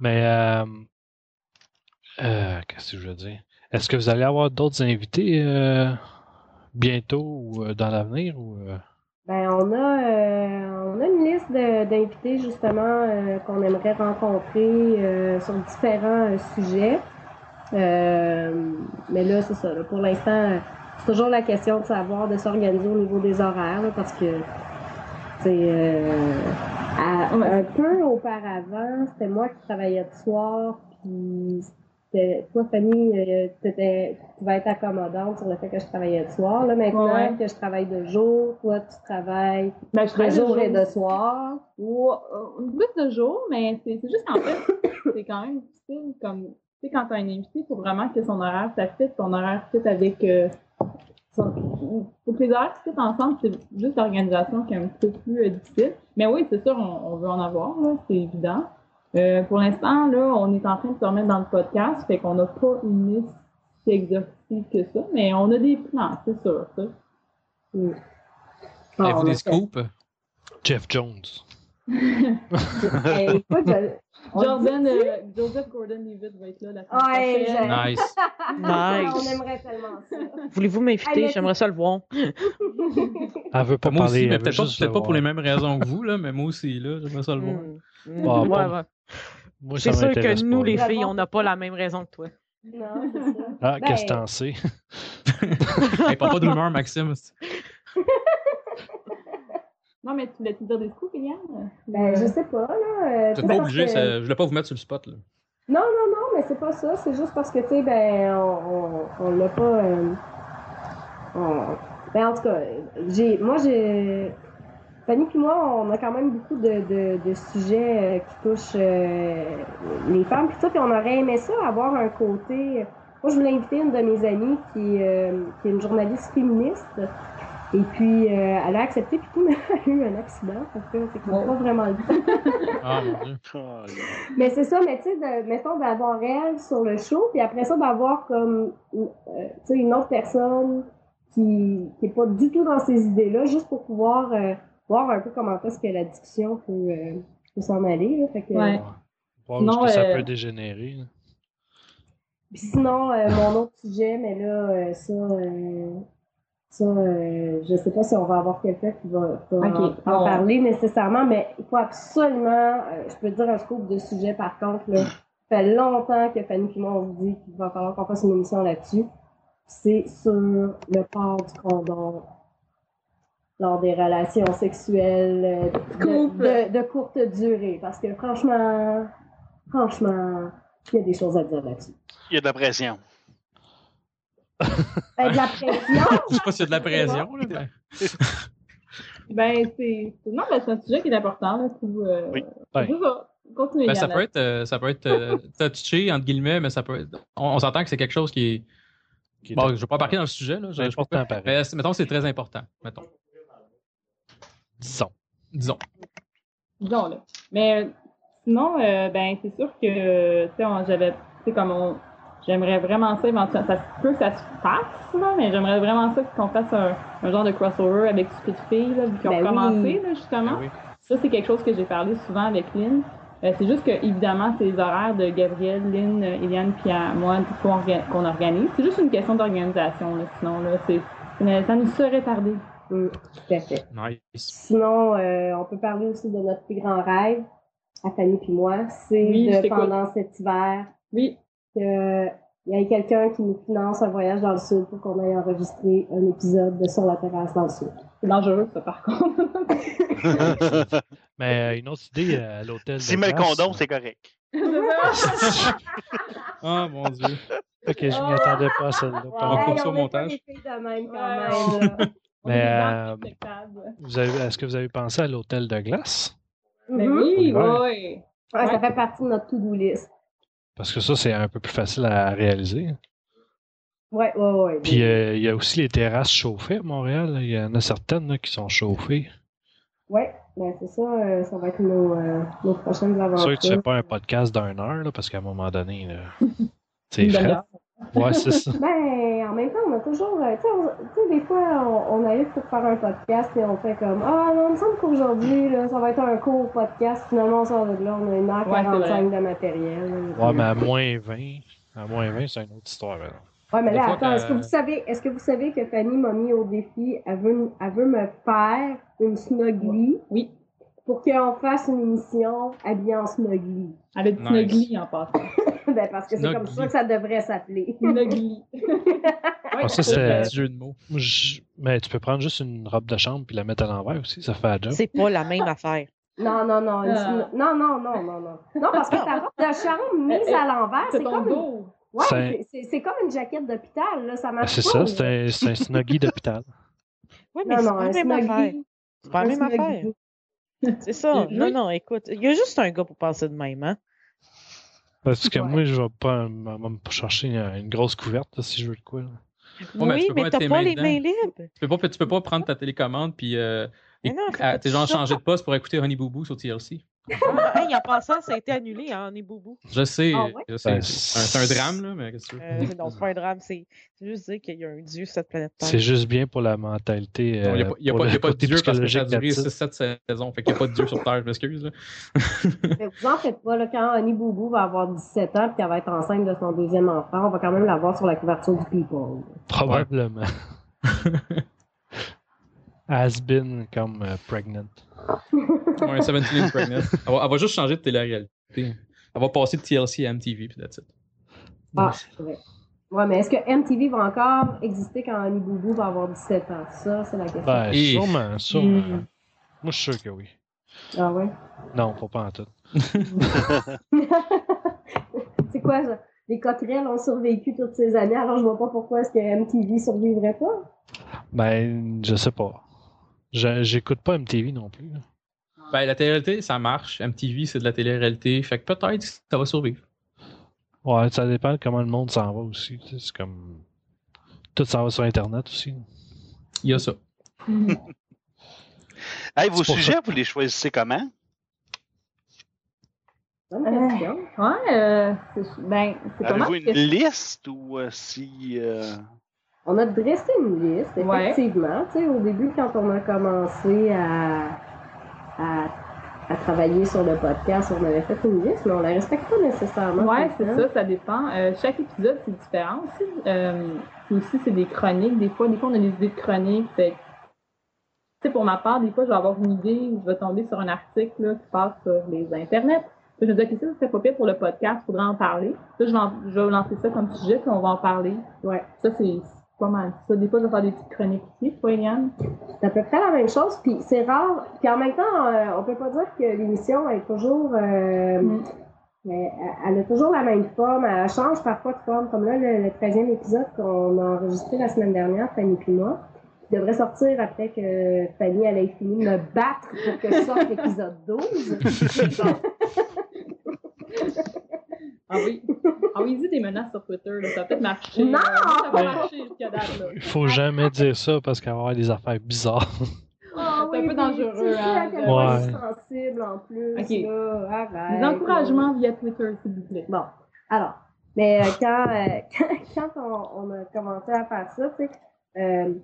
Mais, euh, euh, qu'est-ce que je veux dire? Est-ce que vous allez avoir d'autres invités euh, bientôt ou euh, dans l'avenir? Ou, euh? Ben, on a, euh, on a une liste de- d'invités, justement, euh, qu'on aimerait rencontrer euh, sur différents euh, sujets. Euh, mais là, c'est ça. là, pour l'instant, euh, c'est toujours la question de savoir, de s'organiser au niveau des horaires, là, parce que, c'est un peu auparavant, c'était moi qui travaillais de soir, puis toi, Fanny, euh, tu pouvais être accommodante sur le fait que je travaillais de soir. Là, maintenant Ouais, que je travaille de jour, toi, tu travailles Ben, je de jour jour et de soir. Ouais, euh, plus de jours, mais c'est juste qu'en fait, c'est quand même difficile. Comme, sais, quand tu as un invité, il faut vraiment que son horaire, ça fit, ton horaire fit avec. Euh, son- faut que les horaires fit ensemble, c'est juste l'organisation qui est un petit peu plus euh, difficile. Mais oui, c'est sûr, on, on veut en avoir, c'est évident. Euh, pour l'instant, là, on est en train de se remettre dans le podcast, fait qu'on n'a pas une liste si exhaustive que ça, mais on a des plans, c'est sûr. ça. Ah, Avez-vous des scoops? Jeff Jones. [LAUGHS] Hey, Jordan, euh, Joseph Gordon-Levitt va être là la semaine Ouais, prochaine. j'ai- [LAUGHS] Nice. on Nice. aimerait tellement ça. Voulez-vous m'inviter? J'aimerais ça le voir. [LAUGHS] Elle veut pas moi parler. aussi, mais peut-être pas, pas pour les voir. mêmes raisons que vous, là, mais moi aussi, là, j'aimerais ça le voir. Mm. Mm. Bon, Ouais, bon. ouais. Moi, ça C'est sûr que nous, pas, les filles, on n'a pas la même raison que toi. Non, c'est ça. Ah, Ben, qu'est-ce que t'en sais? Hey, parle pas de rumeur, Maxime. Non, mais tu voulais-tu dire des coups, Eliane? Ben, je sais pas, là. euh, pas obligé, que- ça- je voulais pas vous mettre sur le spot. Là. Non, non, non, mais c'est pas ça. C'est juste parce que, tu sais, ben, on, on, on l'a pas. euh, on- Ben, en tout cas, j'ai, moi, j'ai. Fanny puis moi, on a quand même beaucoup de, de, de sujets euh, qui touchent euh, les femmes. Puis ça, puis on aurait aimé ça, avoir un côté. Moi, je voulais inviter une de mes amies qui, euh, qui est une journaliste féministe. Et puis, euh, elle a accepté, puis tout, mais [LAUGHS] elle a eu un accident. Fait que c'est pas vraiment le temps. Ah. [LAUGHS] Mais c'est ça, mais tu sais, mettons d'avoir elle sur le show, puis après ça, d'avoir comme, euh, tu sais, une autre personne qui, qui est pas du tout dans ces idées-là, juste pour pouvoir euh, voir un peu comment est-ce que la discussion peut, euh, peut s'en aller. Là. Fait que, Ouais. Voir est-ce que ça euh, peut dégénérer. là. Puis sinon, euh, mon autre sujet, mais là, euh, ça, euh, ça euh, je sais pas si on va avoir quelqu'un qui va, qui va Ok, en, parler nécessairement, mais il faut absolument, euh, je peux te dire un scoop de sujet par contre, là, ça fait longtemps que Fanny et moi, on se dit qu'il va falloir qu'on fasse une émission là-dessus. C'est sur le port du condom lors des relations sexuelles euh, de, de courte durée. Parce que franchement, franchement, il y a des choses à dire là-dessus. Il y a de la pression. [LAUGHS] Ben, de la pression, [LAUGHS] Je sais pas s'il y a de la pression. Là, mais- [LAUGHS] Ben, c'est. Non, ben, c'est un sujet qui est important, là. Tout, euh... Oui. Continuez, Ben, ça peut être, euh, ça peut être euh, touché, entre guillemets, mais ça peut être. On, on s'entend que c'est quelque chose qui est. Qui est Bon, je ne vais pas embarquer dans le sujet, là. Je, je- important, pareil. mais c'est- mettons, c'est très important. Mettons. Disons. Disons. Disons-le. Mais euh, sinon, euh, ben, c'est sûr que, tu sais, on- j'avais, tu sais, comme on, j'aimerais vraiment ça éventuellement, ça se peut que ça se fasse, là, mais j'aimerais vraiment ça qu'on fasse un, un genre de crossover avec Stupid Fille, là, vu ont Ben oui. commencé, là, justement. Oui. Ça, c'est quelque chose que j'ai parlé souvent avec Lynn. Euh, c'est juste que, évidemment, c'est les horaires de Gabriel, Lynn, Eliane, puis à moi qu'on orga- qu'on organise. C'est juste une question d'organisation, là, sinon, là, c'est, ça nous serait tardé. Hum, tout à fait. Nice. Sinon, euh, on peut parler aussi de notre plus grand rêve, à Fanny puis moi. C'est Oui, de, pendant cet hiver, Oui, qu'il y ait quelqu'un qui nous finance un voyage dans le sud pour qu'on aille enregistrer un épisode de Sur la terrasse dans le sud. c'est dangereux, ça, par contre. [LAUGHS] Mais euh, une autre idée euh, à l'hôtel. De met le condom, c'est correct. Oh [LAUGHS] mon dieu. Ok, je m'y attendais pas à celle-là. On pardon. coupe ça au montage. [LAUGHS] Mais, euh, est-ce que vous avez pensé à l'hôtel de glace? Ben Mhm. oui, Ouais. oui. Ouais, Ça fait partie de notre to-do list. Parce que ça, c'est un peu plus facile à réaliser. Ouais, ouais, ouais. Puis euh, il y a aussi les terrasses chauffées à Montréal. là. Il y en a certaines là, qui sont chauffées. Ouais, ben c'est ça, euh, ça va être nos, euh, nos prochaines C'est aventures. sûr que tu fais pas un podcast d'une heure, là, parce qu'à un moment donné, [LAUGHS] c'est demi-heure. Ouais, c'est ça. [LAUGHS] Ben, en même temps, on a toujours, euh, tu sais, des fois, on, on arrive pour faire un podcast et on fait comme, ah, non, il me semble qu'aujourd'hui, là, ça va être un court podcast. Finalement, on sort de là, on a une heure Ouais, c'est 45 de matériel. Ouais, mais à moins 20, à moins 20, c'est une autre histoire. là. Ouais, mais Des là, fois, attends, est-ce que vous savez, est-ce que vous savez que Fanny m'a mis au défi, elle veut, elle veut me faire une snuggly Oui. Pour qu'on fasse une émission habillée en snuggly. Elle a dit Nice. Snuggly en passant. [LAUGHS] ben, parce que c'est comme ça que ça devrait s'appeler. Snuggly. [LAUGHS] Ah, ça, c'est- Petit jeu de mots. Je- Mais tu peux prendre juste une robe de chambre puis la mettre à l'envers aussi, ça fait la job. C'est pas la même affaire. Non, non, non, Ah. non, non, non, non, non. Non, parce que ta robe de chambre [LAUGHS] mise à l'envers, C'est comme une... dos. Ouais, C'est- c'est- c'est c'est comme une jaquette d'hôpital, là, ça Ben, marche c'est pas. ça, c'est un, c'est un snuggie d'hôpital. Oui, mais Non, c'est non, pas un la même affaire. C'est pas la un même affaire. C'est ça. Non, non, écoute, il y a juste un gars pour penser de même, hein? Parce que Ouais. moi, je vais pas m- m- chercher une, grosse couverte là, si je veux de quoi. là. Ouais, mais tu oui, mais mettre t'as pas mains les dedans. mains libres. Tu peux pas, tu peux pas prendre ta télécommande puis euh, non, t'es genre changer de poste pour écouter Honey Boo Boo sur TLC. Ah, hey, en passant, ça a été annulé, hein, on est boubou. Je sais, Ah ouais? je sais, Ben, c'est un, drame là, mais qu'est-ce que tu veux? Euh, non, c'est pas un drame, c'est juste dire qu'il y a un dieu sur cette planète Terre. C'est juste bien pour la mentalité. Il n'y a, euh, pas- il y a pour pas, le il y a pas de dieu parce que ça a duré là-dessus. 6-7 saisons. Fait qu'il n'y a pas de dieu sur Terre, je m'excuse. [LAUGHS] vous en faites pas, là, quand Annie Boubou va avoir 17 ans et qu'elle va être enceinte de son deuxième enfant, on va quand même la voir sur la couverture du People. Probablement. [LAUGHS] Has been comme euh, pregnant. [LAUGHS] Ouais, 17 is pregnant. Elle va, elle va juste changer de télé-réalité. Elle va passer de TLC à MTV puis that's it. Ah, c'est vrai. Ouais, mais est-ce que MTV va encore exister quand Annie Boubou va avoir 17 ans? Ça, c'est la question. Ben, Et- sûrement, sûrement. Mm. Moi, je suis sûr que oui. Ah ouais? Non, pas, pas en tout. [LAUGHS] c'est quoi, ça? Les coquerelles ont survécu toutes ces années, alors je vois pas pourquoi est-ce que MTV survivrait pas? Ben, je sais pas. J'écoute pas MTV non plus. Ben, la télé-réalité, ça marche. MTV, c'est de la télé-réalité. Fait que peut-être que ça va survivre. Ouais, ça dépend de comment le monde s'en va aussi. C'est comme. Tout s'en va sur Internet aussi. Il y a ça. [LAUGHS] Hey, vos sujets, vous les choisissez comment? Euh. Ouais, euh, c'est ben, c'est comment Avez-vous une que- liste ou euh, si. On a dressé une liste, effectivement. Au début, quand on a commencé à, à, à travailler sur le podcast, on avait fait une liste, mais on la respecte pas nécessairement. Tout c'est ça, ça dépend. Euh, chaque épisode, c'est différent aussi. Euh, aussi, c'est des chroniques. Des fois, des fois, on a des idées de chroniques. Fait que, tu sais, pour ma part, des fois, je vais avoir une idée je vais tomber sur un article là, qui passe sur les internets. Puis je me dis, OK, ça, ça serait pas pire pour le podcast, il faudrait en parler. Là, je vais, en- je vais lancer ça comme sujet, puis on va en parler. Ouais. Ça, c'est c'est pas mal. Ça, des fois, je vais faire des petites chroniques ici. Toi, Eliane? C'est à peu près la même chose, puis c'est rare. Puis en même temps, euh, on peut pas dire que l'émission est toujours. euh, Mm. mais elle- elle a toujours la même forme. Elle change parfois de forme. Comme là, le, le 13e épisode qu'on a enregistré la semaine dernière, Fanny puis moi, qui devrait sortir après que Fanny elle ait fini de me battre pour que je sorte l'épisode 12. [LAUGHS] [LAUGHS] Ah oui. Ah oui, dis des menaces sur Twitter, là. Ça va peut-être marcher. Non! là. Ça va marcher jusqu'à date, là. Il faut jamais dire ça parce qu'il va y avoir des affaires bizarres. [LAUGHS] Ah C'est un peu dangereux, Tu sais hein, Ouais. sensible en plus. Ok. Là, arrête, Des encouragements via Twitter, s'il vous plaît. Bon, alors, mais euh, quand, euh, [LAUGHS] quand, quand on, on a commencé à faire ça, tu sais, euh,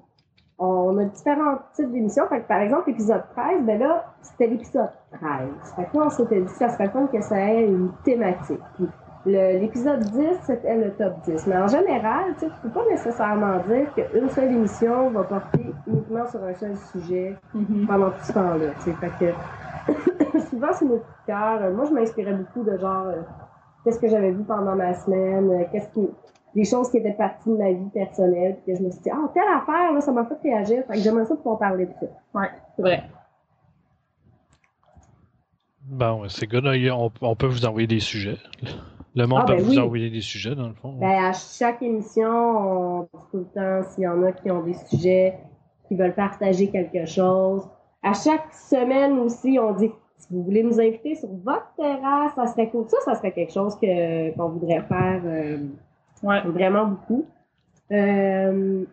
on a différents types d'émissions. Fait que, par exemple, l'épisode 13, ben là, c'était l'épisode 13. Fait que là, on s'était dit que ça serait fun que ça ait une thématique. Puis l'épisode 10, c'était le top 10. Mais en général, tu sais, tu peux pas nécessairement dire qu'une seule émission va porter uniquement sur un seul sujet Mhm. pendant tout ce temps-là. tu sais. Fait que [COUGHS] souvent, c'est nos coups de cœur. Moi, je m'inspirais beaucoup de genre euh, qu'est-ce que j'avais vu pendant ma semaine, euh, qu'est-ce qui des choses qui étaient parties de ma vie personnelle, puis que je me suis dit, ah, telle affaire, là, ça m'a fait réagir. Fait que j'aimerais ça pouvoir parler de ça. Ouais, c'est vrai. Bon, c'est good. on peut vous envoyer des sujets. Le monde Ah, peut ben vous oui. envoyer des sujets, dans le fond. Ben, à chaque émission, on dit tout le temps s'il y en a qui ont des sujets, qui veulent partager quelque chose. À chaque semaine aussi, on dit si vous voulez nous inviter sur votre terrasse, ça serait cool. Ça, ça serait quelque chose que qu'on voudrait faire euh, Ouais. vraiment beaucoup. Euh,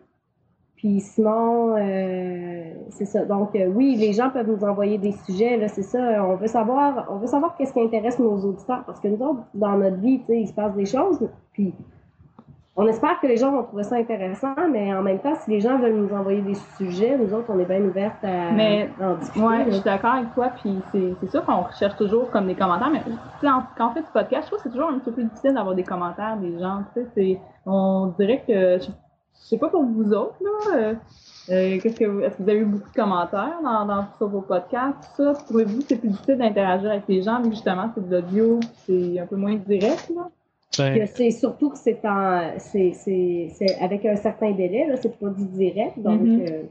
puis sinon, euh, c'est ça. Donc euh, oui, les gens peuvent nous envoyer des sujets. Là, c'est ça. On veut savoir, on veut savoir qu'est-ce qui intéresse nos auditeurs parce que nous autres, dans notre vie, tu sais, il se passe des choses. Puis on espère que les gens vont trouver ça intéressant, mais en même temps, si les gens veulent nous envoyer des sujets, nous autres, on est bien ouvertes à, Mais, en discuter. Ouais, là. je suis d'accord avec toi, puis c'est c'est sûr qu'on recherche toujours comme des commentaires, mais en- quand on fait du podcast, je trouve que c'est toujours un petit peu plus difficile d'avoir des commentaires des gens, tu sais, c'est- on dirait que, je, je sais pas pour vous autres, là, euh, euh, qu'est-ce que vous- est-ce que vous avez eu beaucoup de commentaires dans, dans, sur vos podcasts, tout ça, trouvez-vous que c'est plus difficile d'interagir avec les gens, que justement c'est de l'audio, puis c'est un peu moins direct, là? Ben, c'est surtout que c'est en c'est c'est c'est avec un certain délai là, c'est pas du direct donc Mhm. euh,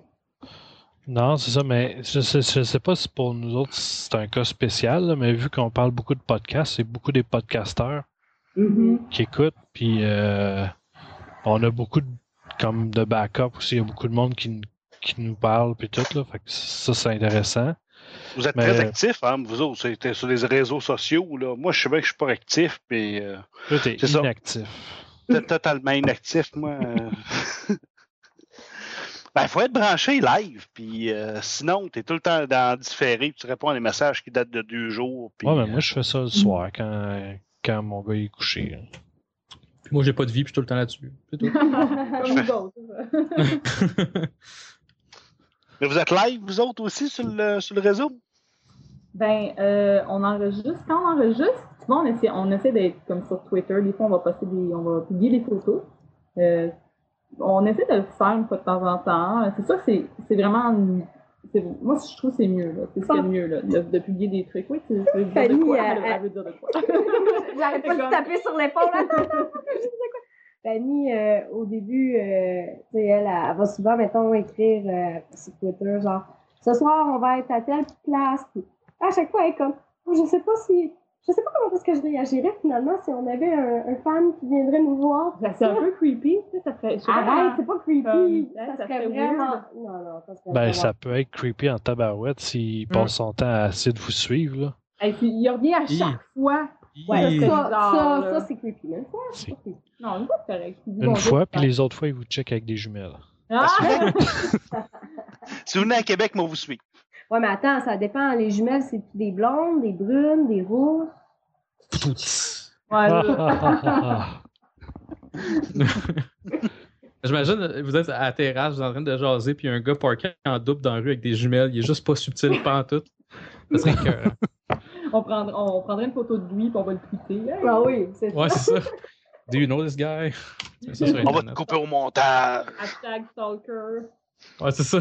non, c'est ça, mais je sais, je sais pas si pour nous autres c'est un cas spécial, là, mais vu qu'on parle beaucoup de podcasts, c'est beaucoup des podcasteurs mhm. qui écoutent, puis euh, on a beaucoup de, comme de backup aussi, il y a beaucoup de monde qui, qui nous parle, puis tout, là, fait que ça c'est intéressant. Vous êtes Mais- très actifs, hein, vous autres, c'était sur les réseaux sociaux. Là. Moi, je sais bien que je suis pas actif, mais euh, t'es inactif. t'es totalement inactif, moi. euh. [LAUGHS] ben, il faut être branché live, puis euh, sinon, tu es tout le temps dans différé, puis tu réponds à des messages qui datent de deux jours. Puis, Ouais, mais euh, moi je fais ça le soir quand, quand mon gars est couché. là. Puis moi, j'ai pas de vie, puis je suis tout le temps là-dessus. C'est tout. [LAUGHS] Comme vous autres, c'est [LAUGHS] ça. Mais vous êtes live, vous autres aussi, sur le, sur le réseau? Ben, euh, on enregistre. Quand on enregistre, souvent on essaie, on essaie d'être comme sur Twitter. Des fois, on va poster des, on va publier des photos. Euh, on essaie de le faire une fois de temps en temps. C'est sûr que c'est, c'est vraiment, c'est c'est- moi, je trouve que c'est mieux, là. C'est ce qu'il y a de mieux, là, de, de publier des trucs. Oui, tu tu veux dire de quoi? elle- Elle, veut dire de quoi? [LAUGHS] J'arrête pas de taper sur l'épaule. Attends, attends, je sais quoi. Fanny, euh, au début, euh, tu sais, elle, elle, va souvent, mettons, écrire euh, sur Twitter, genre, ce soir, on va être à telle place. Puis, à chaque fois, elle est comme, je sais pas si, je sais pas comment est-ce que je réagirais finalement si on avait un, un fan qui viendrait nous voir. Ben, c'est un peu creepy, tu sais, ça ferait. Arrête, comment- c'est pas creepy. Comme, ça, ça serait serait vraiment. weird. Non, non, ça serait Ben, vraiment- ça peut être creepy en tabarouette s'il Mm. passe son temps à essayer de vous suivre. Là. Puis il revient à Hi. chaque fois. Ouais, Ça, c'est ça, bizarre, ça, là. ça, c'est creepy. Même fois, c'est. Non, une fois, c'est correct. Une fois, puis les autres fois, il vous check avec des jumelles. Ah! Si vous venez à Québec, moi, vous suivez. Ouais, mais attends, ça dépend. Les jumelles, c'est des blondes, des brunes, des rousses. [LAUGHS] J'imagine, vous êtes à la terrasse, vous êtes en train de jaser, puis il y a un gars parké en double dans la rue avec des jumelles. Il est juste pas subtil, pas en tout. Ça serait cœur. [LAUGHS] on, prendrait, on prendrait une photo de lui, puis on va le tweeter. Hey, Ah oui, c'est Ouais, ça. c'est ça. Do you know this guy? Ça On va te couper au montage. Hashtag stalker. Ouais, c'est ça.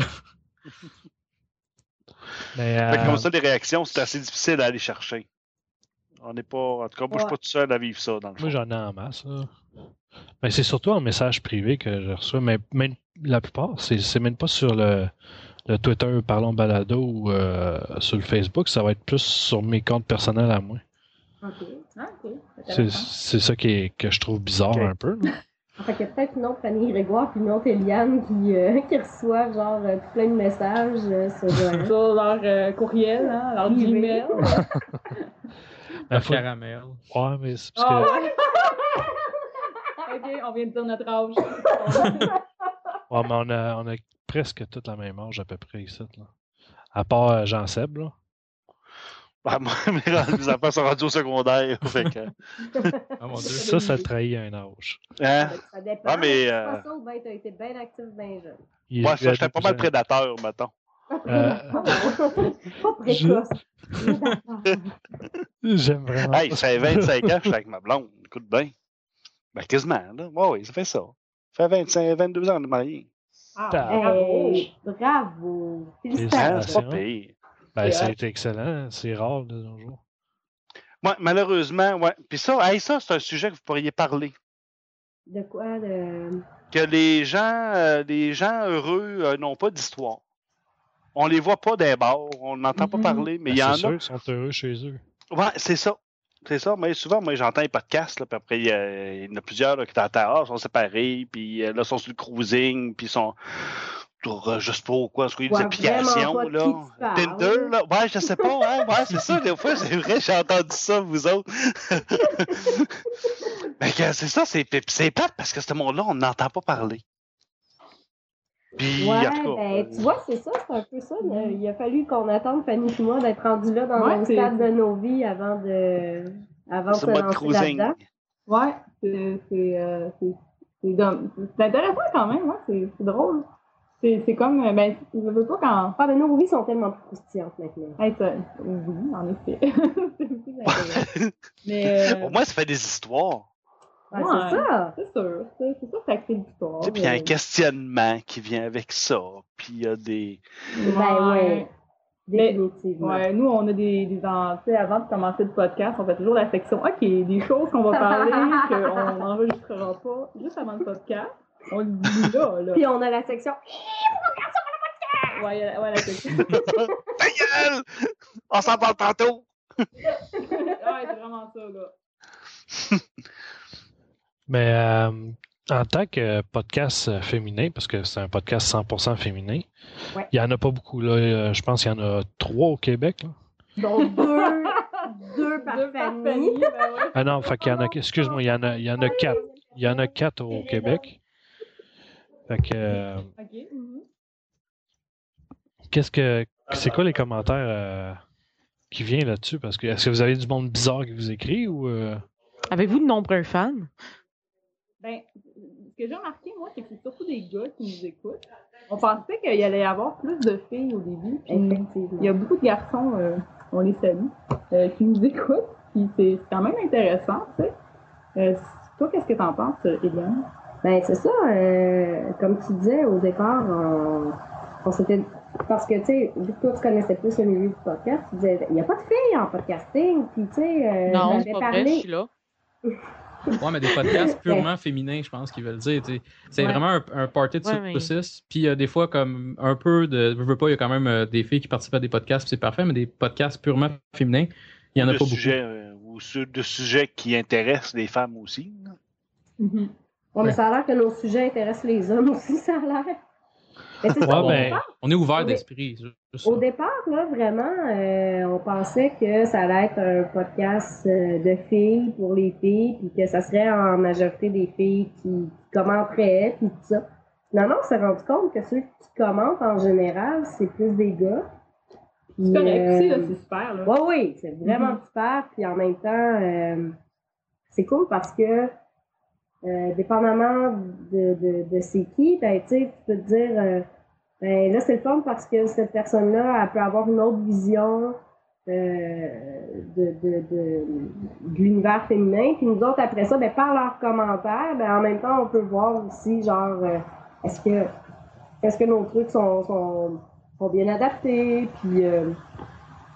Mais, Fait que euh, comme ça, les réactions, c'est assez difficile à aller chercher. On n'est pas. En tout cas, moi, je suis Ouais. pas tout seul à vivre ça dans le fond. moi, j'en ai en masse. là. Mais c'est surtout en message privé que je reçois. Mais même la plupart, c'est c'est même pas sur le, le Twitter Parlons Balado ou euh, sur le Facebook. Ça va être plus sur mes comptes personnels à moi. Ok. Ah, ok. C'est ça qui est, que je trouve bizarre un peu. là. [LAUGHS] Fait a peut-être une autre Fanny Grégoire puis une autre Eliane qui, euh, [LAUGHS] qui reçoivent genre euh, plein de messages euh, sur [LAUGHS] euh, Sur leur euh, courriel, hein, leur. Gmail. Un faut- caramel. Ouais, mais c'est parce Ah, que. ouais. [LAUGHS] ok, on vient de dire notre âge. [LAUGHS] Ouais, mais on a, on a presque toute la même âge à peu près ici. Là. À part euh, Jean-Seb, là. Ben, moi, [LAUGHS] mes enfants sont rendus au secondaire. fait que, Oh mon dieu. Ça, ça trahit un âge. hein? Ça dépend. Ah, mais, euh, pas ça ou ben t'as été bien actif, bien jeune. Il Moi, ça, j'étais pas mal prédateur, mettons. Euh, pas [LAUGHS] précoce. J'aime vraiment. Hey, ça fait 25 ans que je suis avec ma blonde. Écoute bien. Ben, quasiment, là. Ouais, oui, ça fait ça. Ça fait 25, 22 ans de marié. Ah, Ah. bravo. Hey, bravo. Félicitations. Ben, C'est excellent. C'est rare de nos jours. Ouais, malheureusement, ouais. Puis ça, hey, ça, c'est un sujet que vous pourriez parler. De quoi? De... Que les gens, euh, les gens heureux euh, n'ont pas d'histoire. On les voit pas des bars, on n'entend pas parler, mais Ben, il y en c'est sûr a. qu'ils sont heureux chez eux. Ouais, c'est ça. C'est ça. Mais souvent, moi, j'entends les podcasts, là, puis après, il y, a- il y en a plusieurs là, qui t'entendent, ah, sont séparés, puis euh, là, ils sont sur le cruising, puis ils sont euh, je sais pas quoi, sur des Ouais, applications, vraiment pas de là. Tinder, là? Ouais, je sais pas, hein. Ouais, c'est ça, des fois, c'est vrai, j'ai entendu ça, vous autres. [LAUGHS] Mais que c'est ça, c'est plate parce que ce monde-là, on n'entend pas parler. Puis, Ouais, en tout cas, ben, euh, tu vois, c'est ça, c'est un peu ça. là. Il a fallu qu'on attende Fanny et moi d'être rendus là dans Ouais, le stade de nos vies avant de, avant de se lancer cruising. là-dedans. Ouais, c'est c'est euh, c'est c'est dom- c'est intéressant quand même, ouais, c'est c'est drôle. C'est c'est comme euh, ben je veux pas quand Ah, mais nos vies sont tellement plus croustillantes maintenant. hey, ça- oui, en effet. [LAUGHS] c'est plus [LAUGHS] intéressant. Mais euh, Au moins, ça fait des histoires. Ouais, Ouais. C'est ça. c'est sûr, c'est c'est sûr que ça crée de l'histoire. Puis il y a un euh, questionnement qui vient avec ça. Puis il y a des. Ben ouais. Mais- Définitivement. Ouais, nous, on a des, des en- tu sais, avant de commencer le podcast, on fait toujours la section OK, des choses qu'on va parler, [LAUGHS] qu'on n'enregistrera pas juste avant le podcast. On le dit là, là. Puis on a la section. Ouais, ouais, la section. [LAUGHS] Ta gueule! On s'en parle tantôt! ouais, c'est vraiment ça, là. [LAUGHS] Mais euh, en tant que podcast euh, féminin, parce que c'est un podcast 100% féminin, Ouais. il n'y en a pas beaucoup. Là. Euh, Je pense qu'il y en a trois au Québec. là. Donc deux, [LAUGHS] deux par Deux par famille. ben ouais. Ah non, fait qu'il y en a, excuse-moi, il y en a, il y en a quatre. Il y en a quatre au Québec. Fait que, euh, mhm. qu'est-ce que, c'est quoi les commentaires euh, qui viennent là-dessus? Parce que, est-ce que vous avez du monde bizarre qui vous écrit ou, euh, Avez-vous de nombreux fans? Ben, ce que j'ai remarqué, moi, c'est que c'est surtout des gars qui nous écoutent. On pensait qu'il allait y avoir plus de filles au début. Il y a beaucoup de garçons, euh, on les salue, euh, qui nous écoutent. Puis c'est quand même intéressant, tu sais. Euh, toi, qu'est-ce que t'en penses, Eliane? Ben, c'est ça. euh, comme tu disais au départ, on, on s'était Parce que, tu sais, vu que toi, tu connaissais plus le milieu du podcast, tu disais, il n'y a pas de filles en podcasting. Puis, tu sais, euh, non, c'est pas vrai, je parlé. suis là. [LAUGHS] Ouais, mais des podcasts [LAUGHS] purement féminins, je pense qu'ils veulent dire. C'est Ouais. vraiment un, un party de Ouais, mais- saucisses. Puis euh, des fois, comme un peu de. Je veux pas, il y a quand même euh, des filles qui participent à des podcasts, puis c'est parfait, mais des podcasts purement féminins, il y en a de pas beaucoup. sujets, euh, ou de sujets qui intéressent les femmes aussi. Mhm. Ouais, mais ça a l'air que nos sujets intéressent les hommes aussi, ça a l'air. Mais c'est ça, Ouais, au ben, départ- On est ouvert d'esprit. Au départ, là, vraiment, euh, on pensait que ça allait être un podcast euh, de filles pour les filles, puis que ça serait en majorité des filles qui, commenteraient, puis tout ça. Finalement, on s'est rendu compte que ceux qui commentent en général, c'est plus des gars. C'est correct Euh, aussi, là, c'est super. Là. oui, oui, c'est vraiment Mhm. super. Puis en même temps, euh, c'est cool parce que, euh, dépendamment de, de, de c'est qui, ben, tu peux te dire, euh, ben, là, c'est le fun parce que cette personne-là, elle peut avoir une autre vision euh, de, de, de, l'univers féminin. Puis nous autres, après ça, ben, par leurs commentaires, ben, en même temps, on peut voir aussi, genre, est-ce que, est-ce que nos trucs sont, sont, sont bien adaptés, puis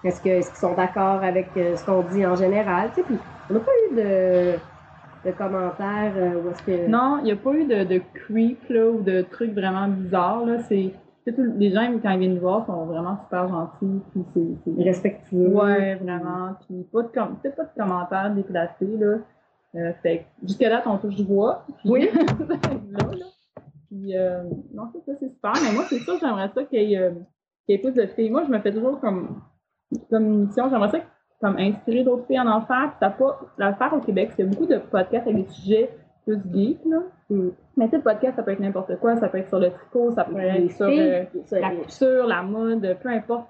est-ce qu'ils sont d'accord avec ce qu'on dit en général, puis on n'a pas eu de, de commentaires euh, où est-ce que... Non, il n'y a pas eu de, de creep là, ou de trucs vraiment bizarres. Là. C'est, les gens, quand ils viennent nous voir, sont vraiment super gentils. Puis c'est, c'est- respectueux. Ouais, vraiment. Puis pas de, com- peut-être pas de commentaires déplacés. Là. Euh, fait que jusque-là, ton touche du bois. Puis, Oui. [LAUGHS] là, là. Puis, euh, non, c'est ça, c'est super. Mais moi, c'est sûr, j'aimerais ça qu'il y, ait, euh, qu'il y ait plus de filles. Moi, je me fais toujours comme, comme une mission. J'aimerais ça comme inspirer d'autres filles à en faire. Puis t'as pas l'affaire au Québec, c'est beaucoup de podcasts avec des sujets plus geeks, là. Mm. Mais tu sais, le podcast, ça peut être n'importe quoi. Ça peut être sur le tricot, ça peut être sur euh, la couture, la mode, peu importe.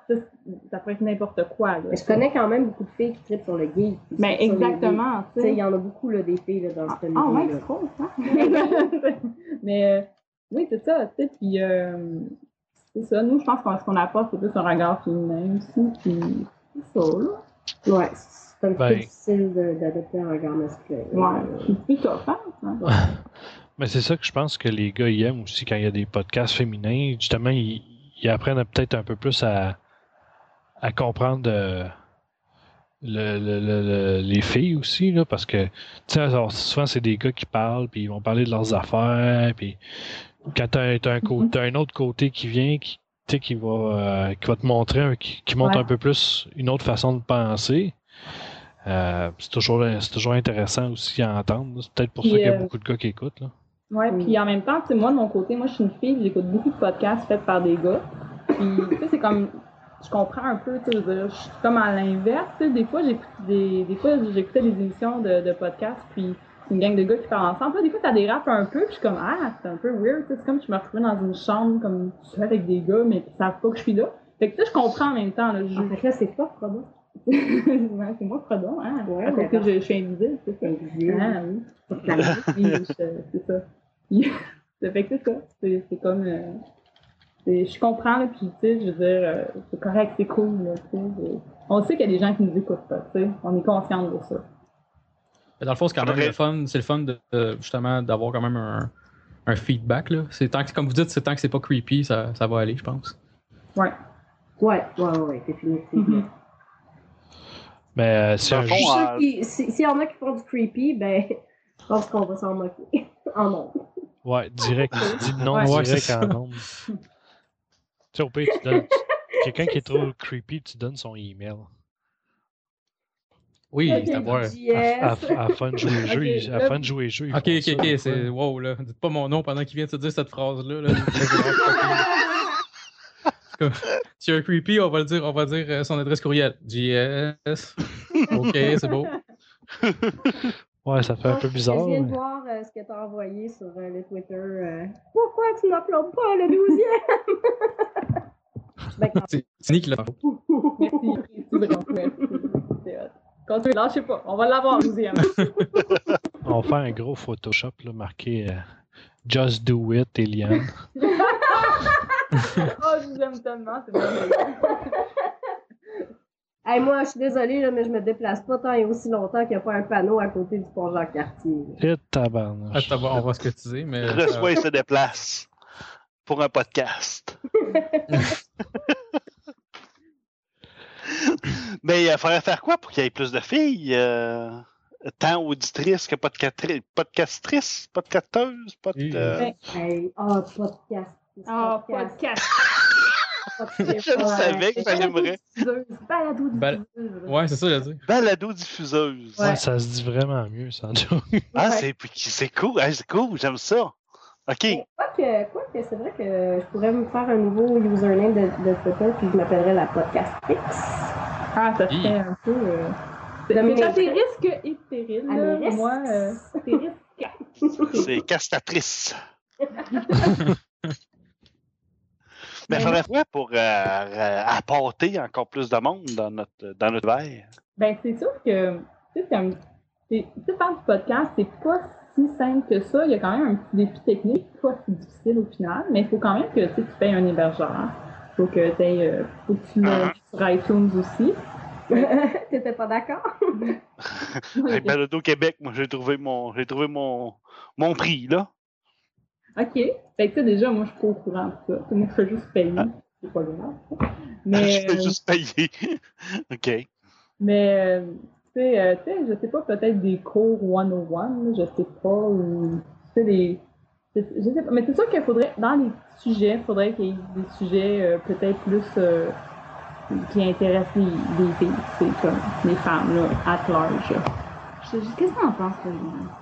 ça, peut être n'importe quoi, là. mais je connais quand même beaucoup de filles qui trippent sur le geek. puis Ben, exactement, Tu sais, il y en a beaucoup, là, des filles, là, dans ce Ah ouais, c'est trop, ça. [LAUGHS] Mais euh, oui, c'est ça, tu sais, puis euh, c'est ça. Nous, je pense qu'on ce qu'on apporte, c'est plus un regard féminin aussi, puis c'est ça, là. Ouais, c'est un petit Ben. peu difficile de- d'adopter un regard masculin. Ouais, tough, hein, ça. [LAUGHS] Mais c'est ça que je pense que les gars ils aiment aussi quand il y a des podcasts féminins. Justement, ils, ils apprennent peut-être un peu plus à, à comprendre euh, le- le- le- le- les filles aussi, là, parce que tu sais, alors, souvent c'est des gars qui parlent, puis ils vont parler de leurs affaires, puis quand t'as t'as un, cô- t'as un autre côté qui vient, qui, qui va euh, qui va te montrer, qui, qui montre Ouais. un peu plus une autre façon de penser. euh, c'est toujours c'est toujours intéressant aussi à entendre. C'est peut-être pour Puis, ça qu'il y a euh, beaucoup de gars qui écoutent. Là. Ouais, puis en même temps, tu sais, moi, de mon côté, moi, je suis une fille, j'écoute beaucoup de podcasts faits par des gars. Puis, tu sais, c'est comme, je comprends un peu, tu sais, je veux dire, je suis comme à l'inverse, des fois, j'écoute des, des fois, j'écoutais des émissions de, de podcasts, puis une gang de gars qui parlent ensemble. Là, des fois, t'as des raps un peu, puis je suis comme, ah, c'est un peu weird, c'est comme si je me retrouvais dans une chambre, comme, seule avec des gars, mais qui savent pas que je suis là. Fait que, tu sais, je comprends en même temps, là, je... En fait, là, c'est pas Frodo. [LAUGHS] ouais, c'est moi, Frodon, hein, Ouais, à cause mais que je, je suis invisible, c'est ça. Invisible. Ah, oui. [LAUGHS] Je- c'est ça. Ça fait que c'est ça. C'est comme. euh, je comprends, là, puis, tu sais, je veux dire, euh, c'est correct, c'est cool, là, tu sais. je- On sait qu'il y a des gens qui nous écoutent pas, tu sais. On est conscient de ça. Mais Dans le fond, c'est quand même le fun. C'est le fun de, justement d'avoir quand même un, un feedback. Là. C'est tant que, comme vous dites, c'est tant que c'est pas creepy, ça, ça va aller, je pense. Ouais. Ouais, ouais, ouais, définitivement. Mhm. Mais euh, c'est Dans un fond, euh, si- S'il y en a qui font du creepy, ben, [LAUGHS] je pense qu'on va s'en moquer. [LAUGHS] en nom. Ouais, direct. [LAUGHS] Dis le nom Ouais. Ouais, direct c'est en nombre. tu sais, au pire, tu donnes. Quelqu'un qui est trop creepy, tu donnes son email. Oui, à à fin de jouer [LAUGHS] le jeu, à là- fin de jouer le jeu. Ok, ok, ça, ok, c'est wow là. Dites pas mon nom pendant qu'il vient de te dire cette phrase-là. Là. C'est comme, a un creepy, on va le dire, on va dire euh, son adresse courriel. JS. Ok, c'est beau. [LAUGHS] Ouais, ça fait un peu bizarre. Je viens de mais- voir euh, ce que tu as envoyé sur euh, le Twitter. euh, Pourquoi tu n'uploades pas le 12e? Ben, quand- C'est c'est Nick qui l'a [LAUGHS] fait. Merci. Hot. Continue, lâchez pas. On va l'avoir, douzième. [LAUGHS] On va faire un gros Photoshop là, marqué euh, Just Do It, Eliane. [LAUGHS] oh, je vous aime tellement. C'est. [LAUGHS] Hey, moi, je suis désolée, là, mais je me déplace pas tant et aussi longtemps qu'il n'y a pas un panneau à côté du pont Jacques-Cartier. là. Et Ah, tabarnouche. t'as- on va se cotiser, mais. Reçoit et se déplace pour un podcast. [COUGHS] Mais il faudrait faire quoi pour qu'il y ait plus de filles? Euh, tant auditrices que podcastri- podcastrices, podcasteuses, pod, euh, Hey, ah, podcast. Ah, podcast. [LAUGHS] Je le savais que ça l'aimerait. Balado Bal- diffuseuse. Ouais, c'est ça, je veux dire. balado-diffuseuse. Ouais. Ouais, ça se dit vraiment mieux, sans doute. Ah, Ouais. c'est, c'est cool, c'est cool, j'aime ça. OK. Quoique, quoique c'est vrai que je pourrais me faire un nouveau username de, de Twitter puis je m'appellerais la Podcastrix. Ah, ça Hi. fait un peu. Euh... Tes risques et là. mes risques. Moi, euh, tes risques. C'est castatrice. [LAUGHS] Mais il faudrait quoi pour euh, apporter encore plus de monde dans notre, dans notre verre? Ben, c'est sûr que, tu sais, comme, c'est- tu faire du podcast, c'est pas si simple que ça. Il y a quand même un petit défi technique, pas si difficile au final, mais il faut quand même que, tu sais, tu payes un hébergeur. Faut que tu euh, faut que tu le Ah. sur iTunes aussi. [LAUGHS] T'étais pas d'accord? [LAUGHS] Avec Balado Québec, moi j'ai trouvé mon j'ai trouvé mon, mon prix là. OK. Fait que, tu sais, déjà, moi, je suis pas au courant de ça. Moi, je fais juste payer. Ah. C'est pas grave. Mais, [LAUGHS] je vais euh, juste payer. OK. Mais, euh, tu sais, je sais pas, peut-être des cours 101, là, je sais pas, ou, tu sais, des... Je sais pas, mais c'est sûr qu'il faudrait, dans les sujets, il faudrait qu'il y ait des sujets euh, peut-être plus euh, qui intéressent les, les filles, sais, comme les femmes, là, at large. Qu'est-ce que t'en penses, toi?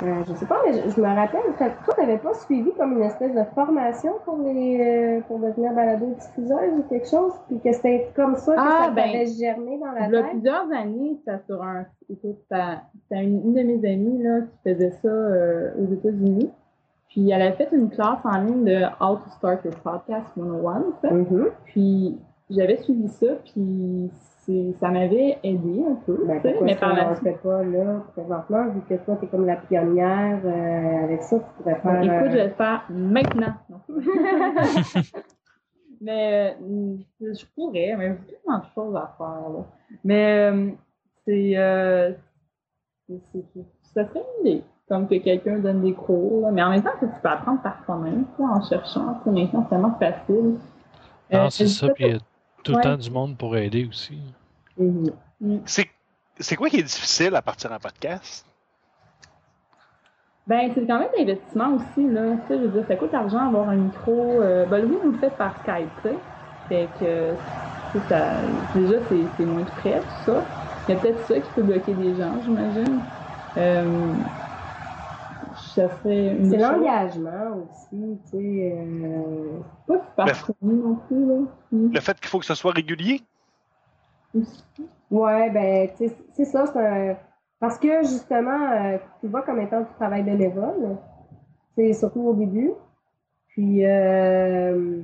Euh, je sais pas, mais je, je me rappelle, toi, t'avais pas suivi comme une espèce de formation pour les euh, pour devenir balado-diffuseuse ou quelque chose, puis que c'était comme ça que Ah, ça ben, t'avait germé dans la Il y a tête? plusieurs années, c'était sur un. Écoute, c'était une, une de mes amies là, qui faisait ça euh, aux États-Unis. Puis elle a fait une classe en ligne de How to Start Your Podcast 101. en fait. Mhm. Puis j'avais suivi ça, puis ça m'avait aidé un peu. Ben, pourquoi mais par la fait pas là, présentement, vu que toi, t'es comme la pionnière euh, avec ça, tu pourrais faire... Écoute, je vais le faire maintenant. [LAUGHS] Mais euh, je pourrais, mais j'ai tellement de choses à faire. Là. Mais euh, c'est, euh, c'est, c'est- c'est- ça serait une idée. Comme que quelqu'un donne des cours. là. Mais en même temps, que tu peux apprendre par toi-même, en cherchant. Sais, Maintenant, c'est tellement facile. Non, Euh, c'est ça, puis il y a tout le Ouais. temps du monde pour aider aussi. Mhm. C'est c'est quoi qui est difficile à partir d'un podcast? Ben, c'est quand même un investissement aussi, là. Tu sais, je veux dire, ça coûte l'argent avoir un micro. Euh, ben, oui, vous le faites par Skype, tu sais. Fait que, tu sais, ça, déjà, c'est, c'est moins de frais, tout ça. Il y a peut-être ça qui peut bloquer des gens, j'imagine. Euh, ça serait une C'est l'engagement aussi, tu sais... euh, Pas super connu non plus, là. Mm. Le fait qu'il faut que ce soit régulier? Ouais, ben, c'est ça, c'est un... Parce que, justement, euh, tu vois comme étant du travail bénévole, c'est surtout au début. Puis, euh,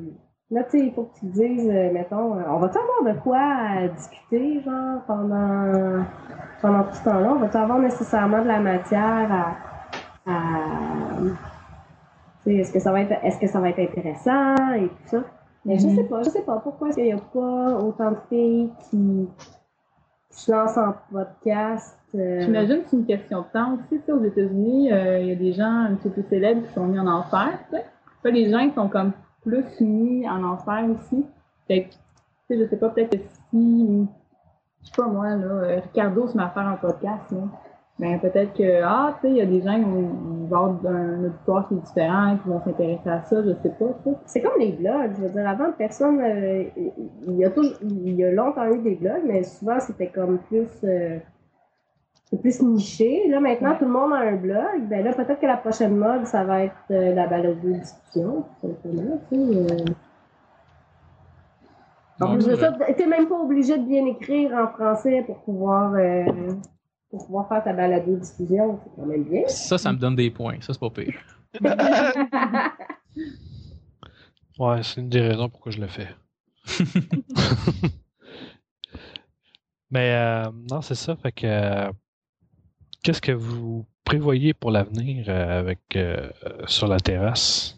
là, tu sais, il faut que tu te dises, euh, mettons, on va-tu avoir de quoi discuter, genre, pendant, pendant tout ce temps-là? On va-tu avoir nécessairement de la matière à... à est-ce que ça va être, est-ce que ça va être intéressant et tout ça? Mais je Mhm. sais pas, je sais pas pourquoi est-ce qu'il n'y a pas autant de filles qui, se lancent en podcast. euh, J'imagine que c'est une question de temps aussi. Tu sais, aux États-Unis, euh, il y a des gens un petit peu célèbres qui sont mis en enfer. Les gens qui sont comme plus mis en enfer aussi. Fait que, je sais pas, peut-être que si, je sais pas moi, là, euh, Ricardo se met à faire un podcast, là, ben peut-être que, ah, tu sais, il y a des gens qui vont, avoir un auditoire qui est différent, qui vont s'intéresser à ça, je sais pas, tu sais. C'est comme les blogs. Je veux dire, avant, personne. euh, il, y a toujours, il y a longtemps eu des blogs, mais souvent, c'était comme plus. euh, c'est plus niché. Là, maintenant, Ouais. tout le monde a un blog. Ben là, peut-être que la prochaine mode, ça va être euh, la balade de discussion, tout simplement. Tu sais, ça, vrai. t'es même pas obligé de bien écrire en français pour pouvoir, euh, pour pouvoir faire ta balado diffusion. C'est quand même bien. Ça, ça me donne des points. Ça, c'est pas pire. [LAUGHS] Ouais, c'est une des raisons pourquoi je le fais. [LAUGHS] Mais euh, non, c'est ça. Fait que euh, qu'est-ce que vous prévoyez pour l'avenir euh, avec euh, sur la terrasse?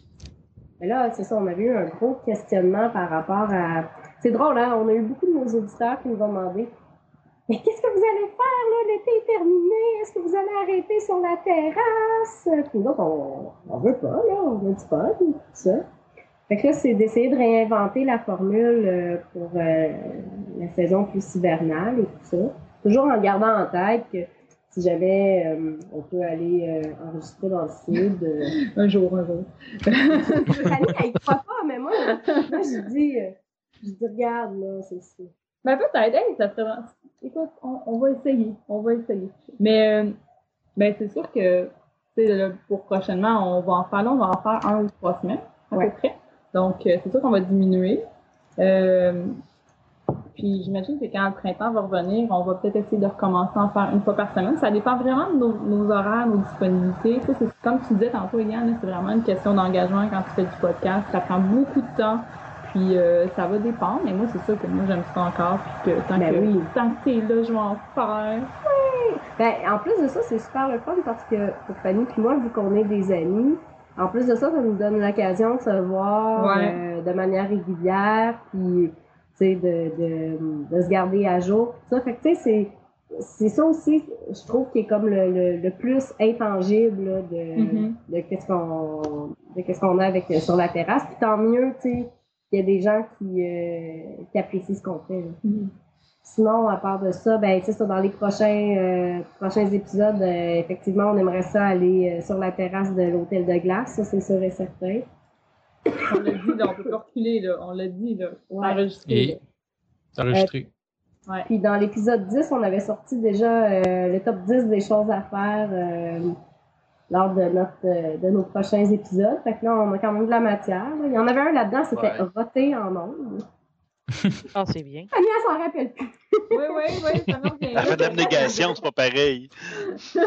Mais là, c'est ça, on avait eu un gros questionnement par rapport à. C'est drôle, hein? On a eu beaucoup de nos auditeurs qui nous ont demandé Mais qu'est-ce que vous allez faire, là? L'été est terminé. Est-ce que vous allez arrêter sur la terrasse? Puis donc, on, on veut pas, là. On veut du fun, tout ça. Fait que là, c'est d'essayer de réinventer la formule euh, pour euh, la saison plus hivernale et tout ça. toujours en gardant en tête que si jamais euh, on peut aller euh, enregistrer dans le sud. euh, [LAUGHS] Un jour, un jour. [LAUGHS] Fanny, elle croit pas, mais moi, moi je dis, je dis, regarde, là, c'est ça. Ben peut-être, hey, ça serait. Écoute, on, on va essayer. On va essayer. Mais euh, ben c'est sûr que là, pour prochainement, on va en faire là, on va en faire un ou trois semaines, à Ouais. peu près. Donc, euh, c'est sûr qu'on va diminuer. Euh, puis j'imagine que quand le printemps va revenir, on va peut-être essayer de recommencer à en faire une fois par semaine. Ça dépend vraiment de nos, nos horaires, nos disponibilités. Ça, c'est comme tu disais tantôt, Eliane, là, c'est vraiment une question d'engagement quand tu fais du podcast. Ça prend beaucoup de temps. Puis euh, ça va dépendre, mais moi c'est sûr que moi j'aime ça encore, puis que tant Ben que oui. tant que t'es là, je vais en faire. Ben, en plus de ça, c'est super le fun parce que pour Fanny puis moi, vu qu'on est des amis, en plus de ça, ça nous donne l'occasion de se voir Ouais. euh, de manière régulière, puis tu sais, de, de, de se garder à jour. Ça fait que tu sais, c'est c'est ça aussi, je trouve, qui est comme le, le, le plus intangible là, de, Mhm. de qu'est-ce qu'on de qu'est-ce qu'on a avec euh, sur la terrasse. Puis tant mieux, tu sais, qu'il y a des gens qui, euh, qui apprécient ce qu'on fait. là. Sinon, à part de ça, ben, ça, dans les prochains, euh, prochains épisodes, euh, effectivement, on aimerait ça aller euh, sur la terrasse de l'hôtel de glace, ça, c'est sûr et certain. On l'a dit, là, on peut pas reculer, là. On l'a dit, là. Ouais. Enregistré. Et c'est enregistré. Ouais. Puis dans l'épisode 10, on avait sorti déjà euh, le top 10 des choses à faire euh, lors de, notre, euh, de nos prochains épisodes. Fait que là, on a quand même de la matière. là. Il y en avait un là-dedans, c'était Ouais. voter en ondes. Ah, c'est bien. Fanny, elle s'en rappelle plus. Oui, oui, oui, ça me revient. Elle fait de l'abnégation, c'est pas pareil. [LAUGHS]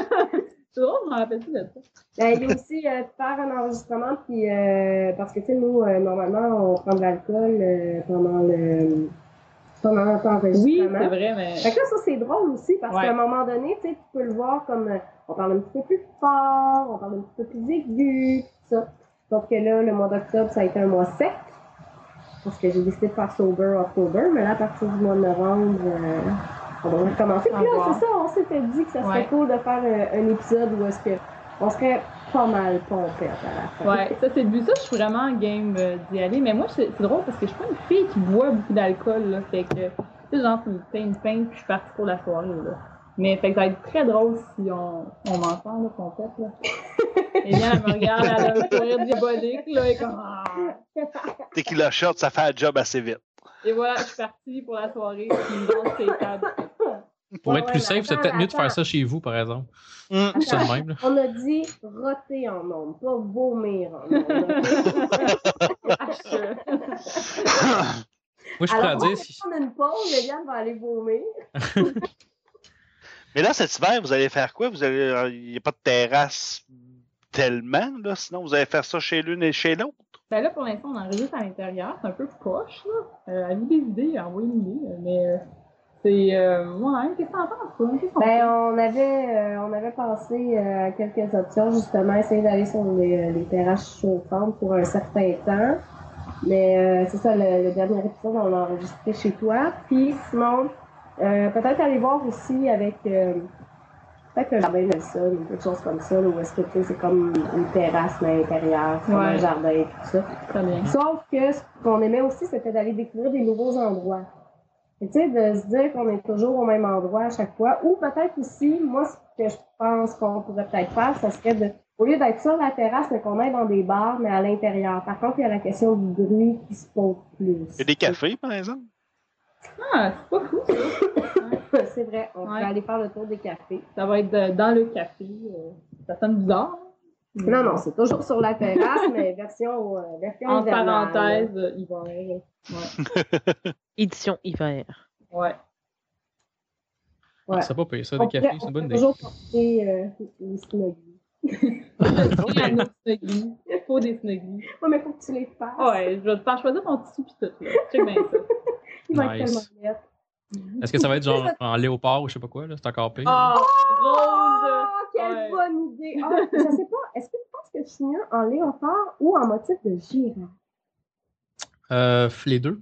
C'est drôle, je me rappelle plus de ça. Ben, il y a aussi euh, faire un enregistrement, puis euh, parce que tu sais, nous, euh, normalement, on prend de l'alcool euh, pendant le pendant notre Oui, c'est vrai, mais. Fait que là, ça, c'est drôle aussi, parce Ouais. qu'à un moment donné, tu sais, tu peux le voir comme euh, on parle un petit peu plus fort, on parle un petit peu plus aigu, tout ça. Sauf que là, le mois d'octobre, ça a été un mois sec, parce que j'ai décidé de faire Sober October, mais là, à partir du mois de novembre, euh, on va recommencer. Puis là, c'est ça, on s'était dit que ça serait Ouais. cool de faire euh, un épisode où est-ce que on serait pas mal pompette à la fin. Ouais, ça c'est le but. Ça, je suis vraiment game euh, d'y aller. Mais moi, c'est drôle parce que je suis pas une fille qui boit beaucoup d'alcool, là. Fait que, tu sais, genre, tu me une pinte puis je suis partie pour la soirée, là. Mais fait que ça va être très drôle si on, on m'entend, là, qu'on fait, là. Et bien, elle me regarde, elle a un sourire diabolique, là, et comme, ah. Tequila shot, ça fait un job assez vite. Et voilà, je suis partie pour la soirée, puis dans ces tables. Pour Ouais, être plus safe, c'est peut-être mieux de faire ça chez vous, par exemple. Hum. C'est ça de même. là. On a dit roter en ondes, pas vomir en ondes. [LAUGHS] Moi, je pourrais on dire si. prendre une pause, Eliane va aller vomir. [LAUGHS] Mais là, cet hiver, vous allez faire quoi? Vous allez, il n'y a pas de terrasse tellement, là. Sinon, vous allez faire ça chez l'une et chez l'autre? Ben là, pour l'instant, on enregistre à l'intérieur. C'est un peu poche, là. Euh, avez-vous des idées? Envoyez une idée. euh, Mais euh, c'est... Euh, ouais, qu'est-ce que t'en penses, toi? Qu'est-ce qu'on Ben, on avait, euh, on avait pensé euh, à quelques options, justement, essayer d'aller sur les, euh, les terrasses chauffantes pour un certain temps. Mais euh, c'est ça, le, le dernier épisode, on l'a enregistré chez toi. Puis sinon, euh, peut-être aller voir aussi avec euh, peut-être le jardin Nelson ou quelque chose comme ça, là, où est-ce que tu sais, c'est comme une terrasse mais à l'intérieur, c'est comme Ouais. un jardin et tout ça. Très bien. Sauf que ce qu'on aimait aussi, c'était d'aller découvrir des nouveaux endroits. Et Tu sais, de se dire qu'on est toujours au même endroit à chaque fois. Ou peut-être aussi, moi, ce que je pense qu'on pourrait peut-être faire, ça serait de, au lieu d'être sur la terrasse, mais qu'on aille dans des bars, mais à l'intérieur. Par contre, il y a la question du bruit qui se pose plus. Il y a des cafés, par exemple? Ah, c'est pas fou, ça. C'est vrai, on Ouais. peut aller faire le tour des cafés. Ça va être de- dans le café. euh, ça sonne bizarre. Non, non, c'est toujours sur la terrasse, mais version, euh, version En hivernale. parenthèse, euh, hiver. Ouais. [LAUGHS] Édition hiver. ouais. Ouais. C'est pas pire, ça, des cafés, c'est une on bonne idée. toujours porter euh, les [LAUGHS] snuggies. Il y a nos snuggies. Il faut des snuggies. Ouais, mais faut que tu les fasses. Ouais, je vais te faire choisir ton tissu pis tout, là. Check bien ça. Il va être Nice. tellement net. Est-ce que ça va être genre [LAUGHS] en léopard ou je sais pas quoi, là? C'est encore pire. Ah, rose! Oh, quelle Ouais. bonne idée! Ah, je sais pas, est-ce que tu penses que je suis mieux en léopard ou en motif de girafe? Euh, les deux.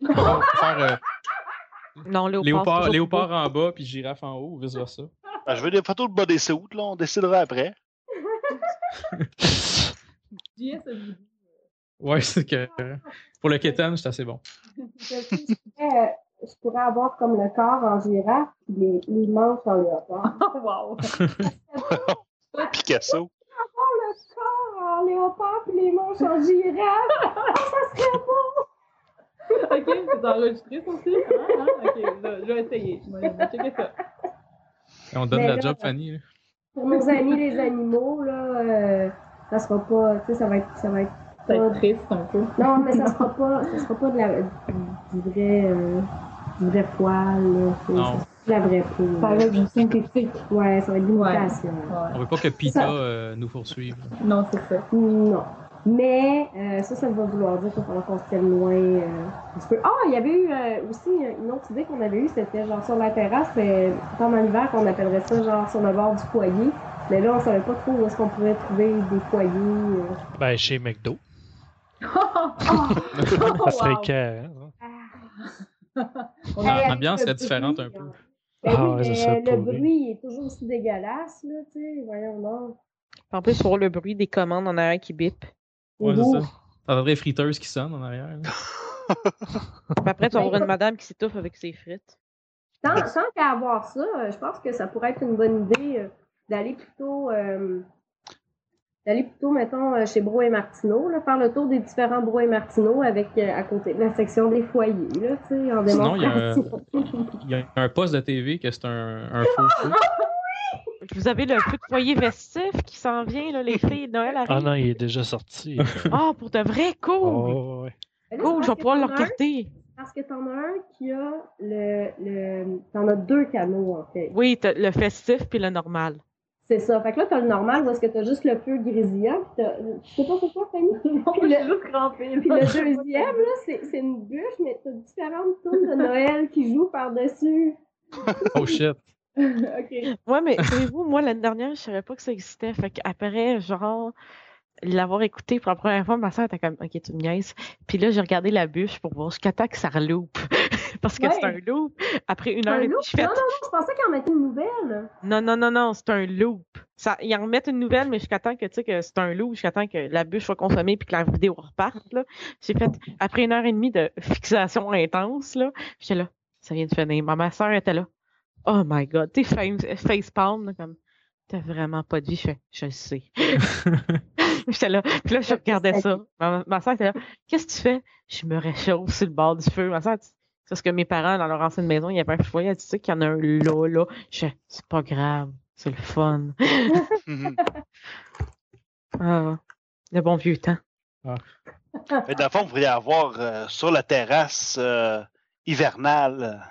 [LAUGHS] Faire euh, Non, léopard. léopard, léopard en bas puis girafe en haut ou vice versa. Ben, je veux des photos de bodysuit, là. On décidera après. JS a dit. Ouais, c'est que pour le keten, c'est assez bon. Je pourrais avoir comme le corps en girafe puis les, les manches en léopard. Oh, [LAUGHS] wow! [LAUGHS] Picasso. Avoir le corps en léopard puis les manches en girafe, ça serait beau! ok, c'est enregistré ça aussi? Hein? Hein? Ok, là, je vais essayer. Je vais je vais checker ça. On donne Mais la là, job, Fanny. là. Pour nos amis les animaux, là, euh, ça sera pas, tu sais, ça va être, ça va être Ça va être triste un peu. Non, mais ça sera pas, ça sera pas de la, du, vrai, euh, du vrai poil, là. La vraie peau. Ça va être du synthétique. Ouais, ça va être l'imitation. On Ouais. veut pas que Pita Ça- euh, nous poursuive. Non, c'est ça. Non. Mais euh, ça, ça va vouloir dire qu'il va falloir qu'on se tienne loin euh, un petit peu. Ah, il y avait eu euh, aussi une autre idée qu'on avait eue, c'était genre sur la terrasse, mais pendant l'hiver qu'on appellerait ça genre sur le bord du foyer. Mais là, on savait pas trop où est-ce qu'on pouvait trouver des foyers. euh. Ben, chez McDo. Oh, Ça serait wow. écœurant, hein. On Hey, a- avec L'ambiance serait différente un peu. euh, Ben Ah oui, ouais, ça mais serait le pourri. bruit est toujours aussi dégueulasse, là, tu sais. Voyons donc. En plus, pour le bruit des commandes en arrière qui bip. Ouais, c'est ça. T'entendrais les friteuses qui sonnent en arrière. après, tu vas avoir une madame qui s'étouffe avec ses frites. Tant, tant qu'à avoir ça, euh, je pense que ça pourrait être une bonne idée euh, d'aller plutôt, euh, d'aller plutôt, mettons, euh, chez Bro et Martineau, là, faire le tour des différents Bro et Martineau avec euh, à côté de la section des foyers, là, tu sais, en Sinon, il y a un- démonstration. [LAUGHS] Il y a un poste de TV que c'est un, un faux feu. Vous avez le feu de foyer festif qui s'en vient, là, les filles de Noël Ah arrivent. non, il est déjà sorti. [LAUGHS] Ah, pour de vrai, cool! oh, ouais. Cool, je vais pouvoir le parce que t'en as un- regarder. Parce que t'en as un qui a le, le t'en as deux canaux, en fait. Oui, le festif puis le normal. C'est ça. Fait que là, t'as le normal où est-ce que t'as juste le feu grésillant, pis t'as, tu sais pas pourquoi, Fanny? [LAUGHS] Non, Puis je le- juste crampée. Puis le deuxième, là, c'est, c'est une bûche, mais t'as différentes tunes de Noël qui jouent par-dessus. [LAUGHS] Oh shit. [LAUGHS] ok. Ouais, mais savez-vous, moi, l'année dernière, je savais pas que ça existait. Fait qu'après, genre, l'avoir écouté pour la première fois, ma soeur était comme, OK, tu me niaises. Puis là, j'ai regardé la bûche pour voir jusqu'à temps que ça reloupe. [LAUGHS] Parce que Ouais. c'est un loop. Après une Un heure et demie, je fais, Non, non, non, je pensais qu'il en mettait une nouvelle. non, non, non, non, c'est un loop. Ça, ils en remettent une nouvelle, mais jusqu'à temps que, tu sais, que c'est un loop, jusqu'à temps que la bûche soit consommée puis que la vidéo reparte, là. J'ai fait, après une heure et demie de [LAUGHS] fixation intense, là, j'étais là, ça vient de finir. Ma, ma soeur était là. Oh my god, tu sais, face- facepalm, là, comme, t'as vraiment pas de vie. Je fais, je le sais. [LAUGHS] [LAUGHS] J'étais là. Puis là, je regardais ça. Ma, ma soeur était là. Qu'est-ce que tu fais? Je me réchauffe sur le bord du feu. Ma soeur, c'est parce que mes parents, dans leur ancienne maison, il y avait un foyer. Elle dit, tu sais qu'il y en a un là, là. Je fais, c'est pas grave. C'est le fun. Mhm. [LAUGHS] Ah, le bon vieux temps. Mais dans le fond, vous pourriez avoir euh, sur la terrasse euh, hivernale.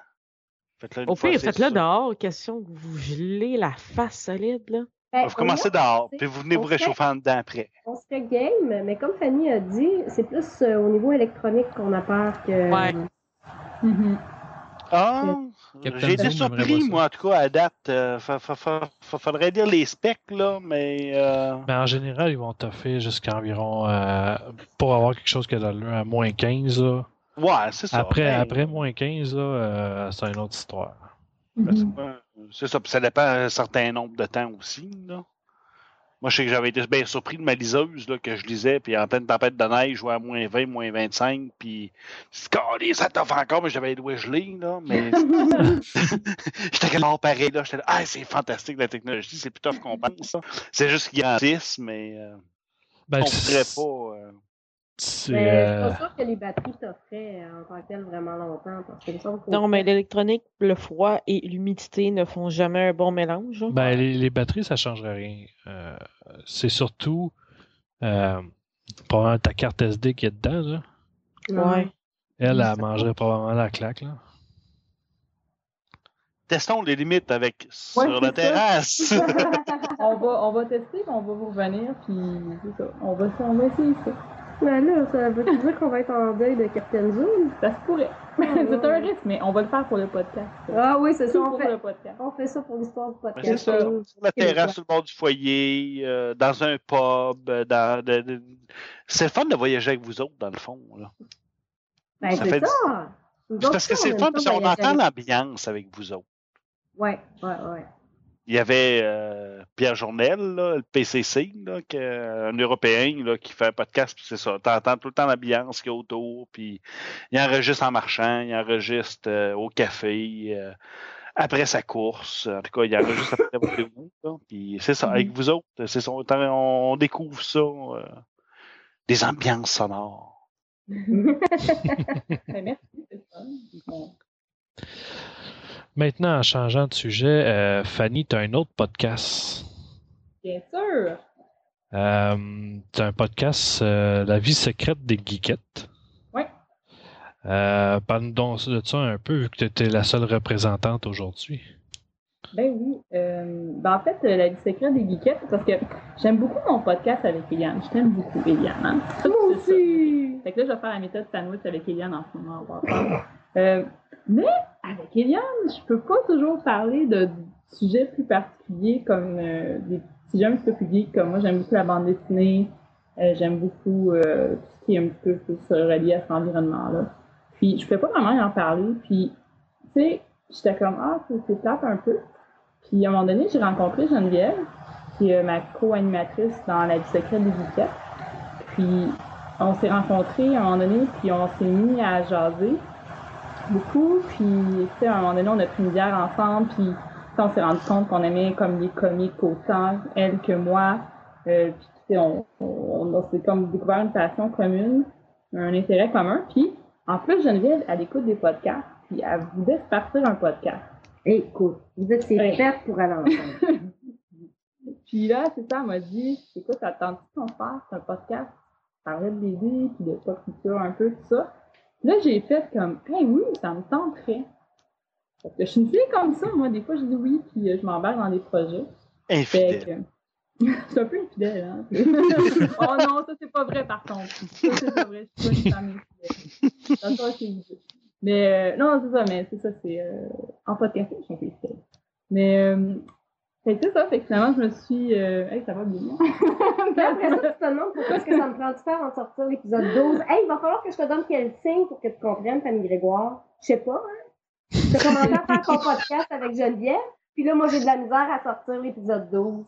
Faites-le Au pire, faites-le dehors. Question que vous gelez la face solide, là. Ben, Vous commencez dehors, puis vous venez vous réchauffer en dedans après. On serait game, mais comme Fanny a dit, c'est plus euh, au niveau électronique qu'on a peur que. Ouais. Mhm. Ah, j'ai été surpris, moi, en tout cas, à date. Euh, fa- fa- fa- fa- faudrait dire les specs, là, mais. euh, Mais en général, ils vont toffer jusqu'à environ, euh, pour avoir quelque chose qui a de à moins 15. Là. Ouais, c'est ça. Après, Ben, après moins 15, là, euh, c'est une autre histoire. ben, c'est Mhm. pas- c'est ça, puis ça dépend un certain nombre de temps aussi, là. Moi, je sais que j'avais été bien surpris de ma liseuse, là, que je lisais, puis en pleine tempête de neige, je vois à moins 20, moins 25, puis Scalé, ça t'offre encore, mais j'avais les doigts gelés, là, mais [LAUGHS] [LAUGHS] j'étais quelque pareil, là, j'étais là, ah, c'est fantastique la technologie, c'est plus tough qu'on pense. C'est juste qu'ils grandissent, mais euh, Ben, on pas... euh, c'est, Mais je suis euh, pas sûre que les batteries t'offraient euh, en tant que tel vraiment longtemps. Parce que Non, mais l'électronique, le froid et l'humidité ne font jamais un bon mélange. Ben, les, les batteries, ça ne changerait rien. Euh, c'est surtout euh, probablement ta carte SD qui est dedans. Là. Ouais. Elle, elle mangerait probablement la claque. Là. Testons les limites avec Ouais, sur la terrasse. [LAUGHS] On va, on va tester, on va vous revenir, puis c'est ça. On va, on va essayer ça. Mais là, ça veut dire qu'on va être en deuil de Captain Zoom? Ça se pourrait. [LAUGHS] c'est un risque, mais on va le faire pour le podcast. Ah oui, c'est ça, on pour fait, le podcast. on fait ça pour l'histoire du Mais podcast. c'est ça, sur la terrasse, sur le bord du foyer, euh, dans un pub, euh, dans... de- de- C'est le fun de voyager avec vous autres, dans le fond, là. Ben, Ça c'est fait ça! Parce que c'est fun, parce qu'on entend l'ambiance avec vous autres. Ouais, ouais, ouais. Il y avait euh, Pierre Journel, là, le PCC, là, qui est un Européen là, qui fait un podcast, puis c'est ça. T'entends tout le temps l'ambiance qu'il y a autour, puis il enregistre en marchant, il enregistre euh, au café, euh, après sa course. En tout cas, il enregistre après vous. Là, puis c'est ça, avec vous autres, c'est ça, on, on découvre ça, euh, des ambiances sonores. [LAUGHS] [LAUGHS] Ben, merci, c'est. Maintenant, en changeant de sujet, euh, Fanny, tu as un autre podcast. Bien sûr. Euh, tu as un podcast, euh, La vie secrète des geekettes. Oui. Euh, Parle-nous donc de ça un peu, vu que tu étais la seule représentante aujourd'hui. Ben oui. Euh, ben en fait, la vie secrète des geekettes, parce que j'aime beaucoup mon podcast avec Eliane. Je t'aime beaucoup, Eliane. Hein? Moi c'est ça. aussi! Fait que là, je vais faire la méthode sandwich avec Eliane en ce moment. Euh, mais avec Eliane, je peux pas toujours parler de sujets plus particuliers comme euh, des sujets un petit peu plus geeks, comme moi j'aime beaucoup la bande dessinée, euh, j'aime beaucoup euh, tout ce qui est un petit peu plus euh, relié à cet environnement-là. Puis je peux pas vraiment y en parler, puis tu sais, j'étais comme ah c'est plate un peu. Puis à un moment donné, j'ai rencontré Geneviève, qui est ma co-animatrice dans La vie secrète des Bouquettes. Puis on s'est rencontrés à un moment donné, puis on s'est mis à jaser beaucoup. Puis, tu sais, à un moment donné, on a pris une bière ensemble, puis on s'est rendu compte qu'on aimait comme les comiques autant, elle que moi. Euh, puis, tu sais, on, on, on s'est comme découvert une passion commune, un intérêt commun. Puis, en plus, Geneviève, elle écoute des podcasts, puis elle voulait se partir un podcast. Écoute, vous êtes Ouais. faites pour aller ensemble. [LAUGHS] Puis là, c'est ça, elle m'a dit, écoute, attends-tu qu'on fasse un podcast? Parler de bébé, puis de pop culture un peu, tout ça? Là, j'ai fait comme, hey, oui, ça me tenterait. Parce que je suis une fille comme ça, moi, des fois, je dis oui, puis euh, je m'embarque dans des projets. Infidèle. suis [LAUGHS] un peu infidèle, hein. [LAUGHS] oh non, ça, c'est pas vrai, par contre. Ça, c'est pas vrai, je suis pas une femme infidèle. Ça, c'est. Mais, euh, non, c'est ça, mais c'est ça, c'est, euh, en podcast, je suis un peu infidèle. Mais, euh, fait que c'est ça, fait que finalement, je me suis, euh, hey, ça va bien. [LAUGHS] Après ça, tu te demandes pourquoi est-ce que ça me prend du temps en sortir l'épisode 12. Hey, il va falloir que je te donne quel signe pour que tu comprennes, Fanny Grégoire. Je sais pas, hein. Tu as commencé à faire ton [LAUGHS] podcast avec Geneviève, puis là, moi, j'ai de la misère à sortir l'épisode 12.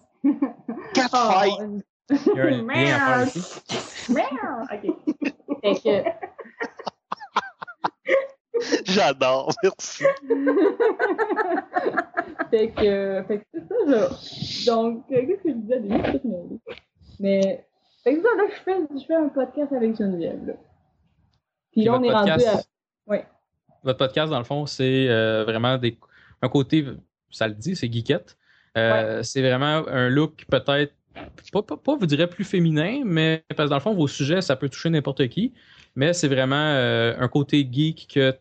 Quatre Oh, fights! Il y a un lien à faire ici. Merde! OK. Fait que, [LAUGHS] [LAUGHS] J'adore, merci. [LAUGHS] fait que, fait que c'est ça, là. Donc, euh, qu'est-ce que je disais? Tout mêlé. Mais, fait que ça, là, je fais, je fais un podcast avec Geneviève, là. Puis Puis là, on est rendu à. Votre podcast, dans le fond, c'est euh, vraiment des, un côté, ça le dit, c'est geekette. Euh, C'est vraiment un look peut-être, pas, pas, pas, vous direz plus féminin, mais parce que dans le fond, vos sujets, ça peut toucher n'importe qui. Mais c'est vraiment euh, un côté geek que tu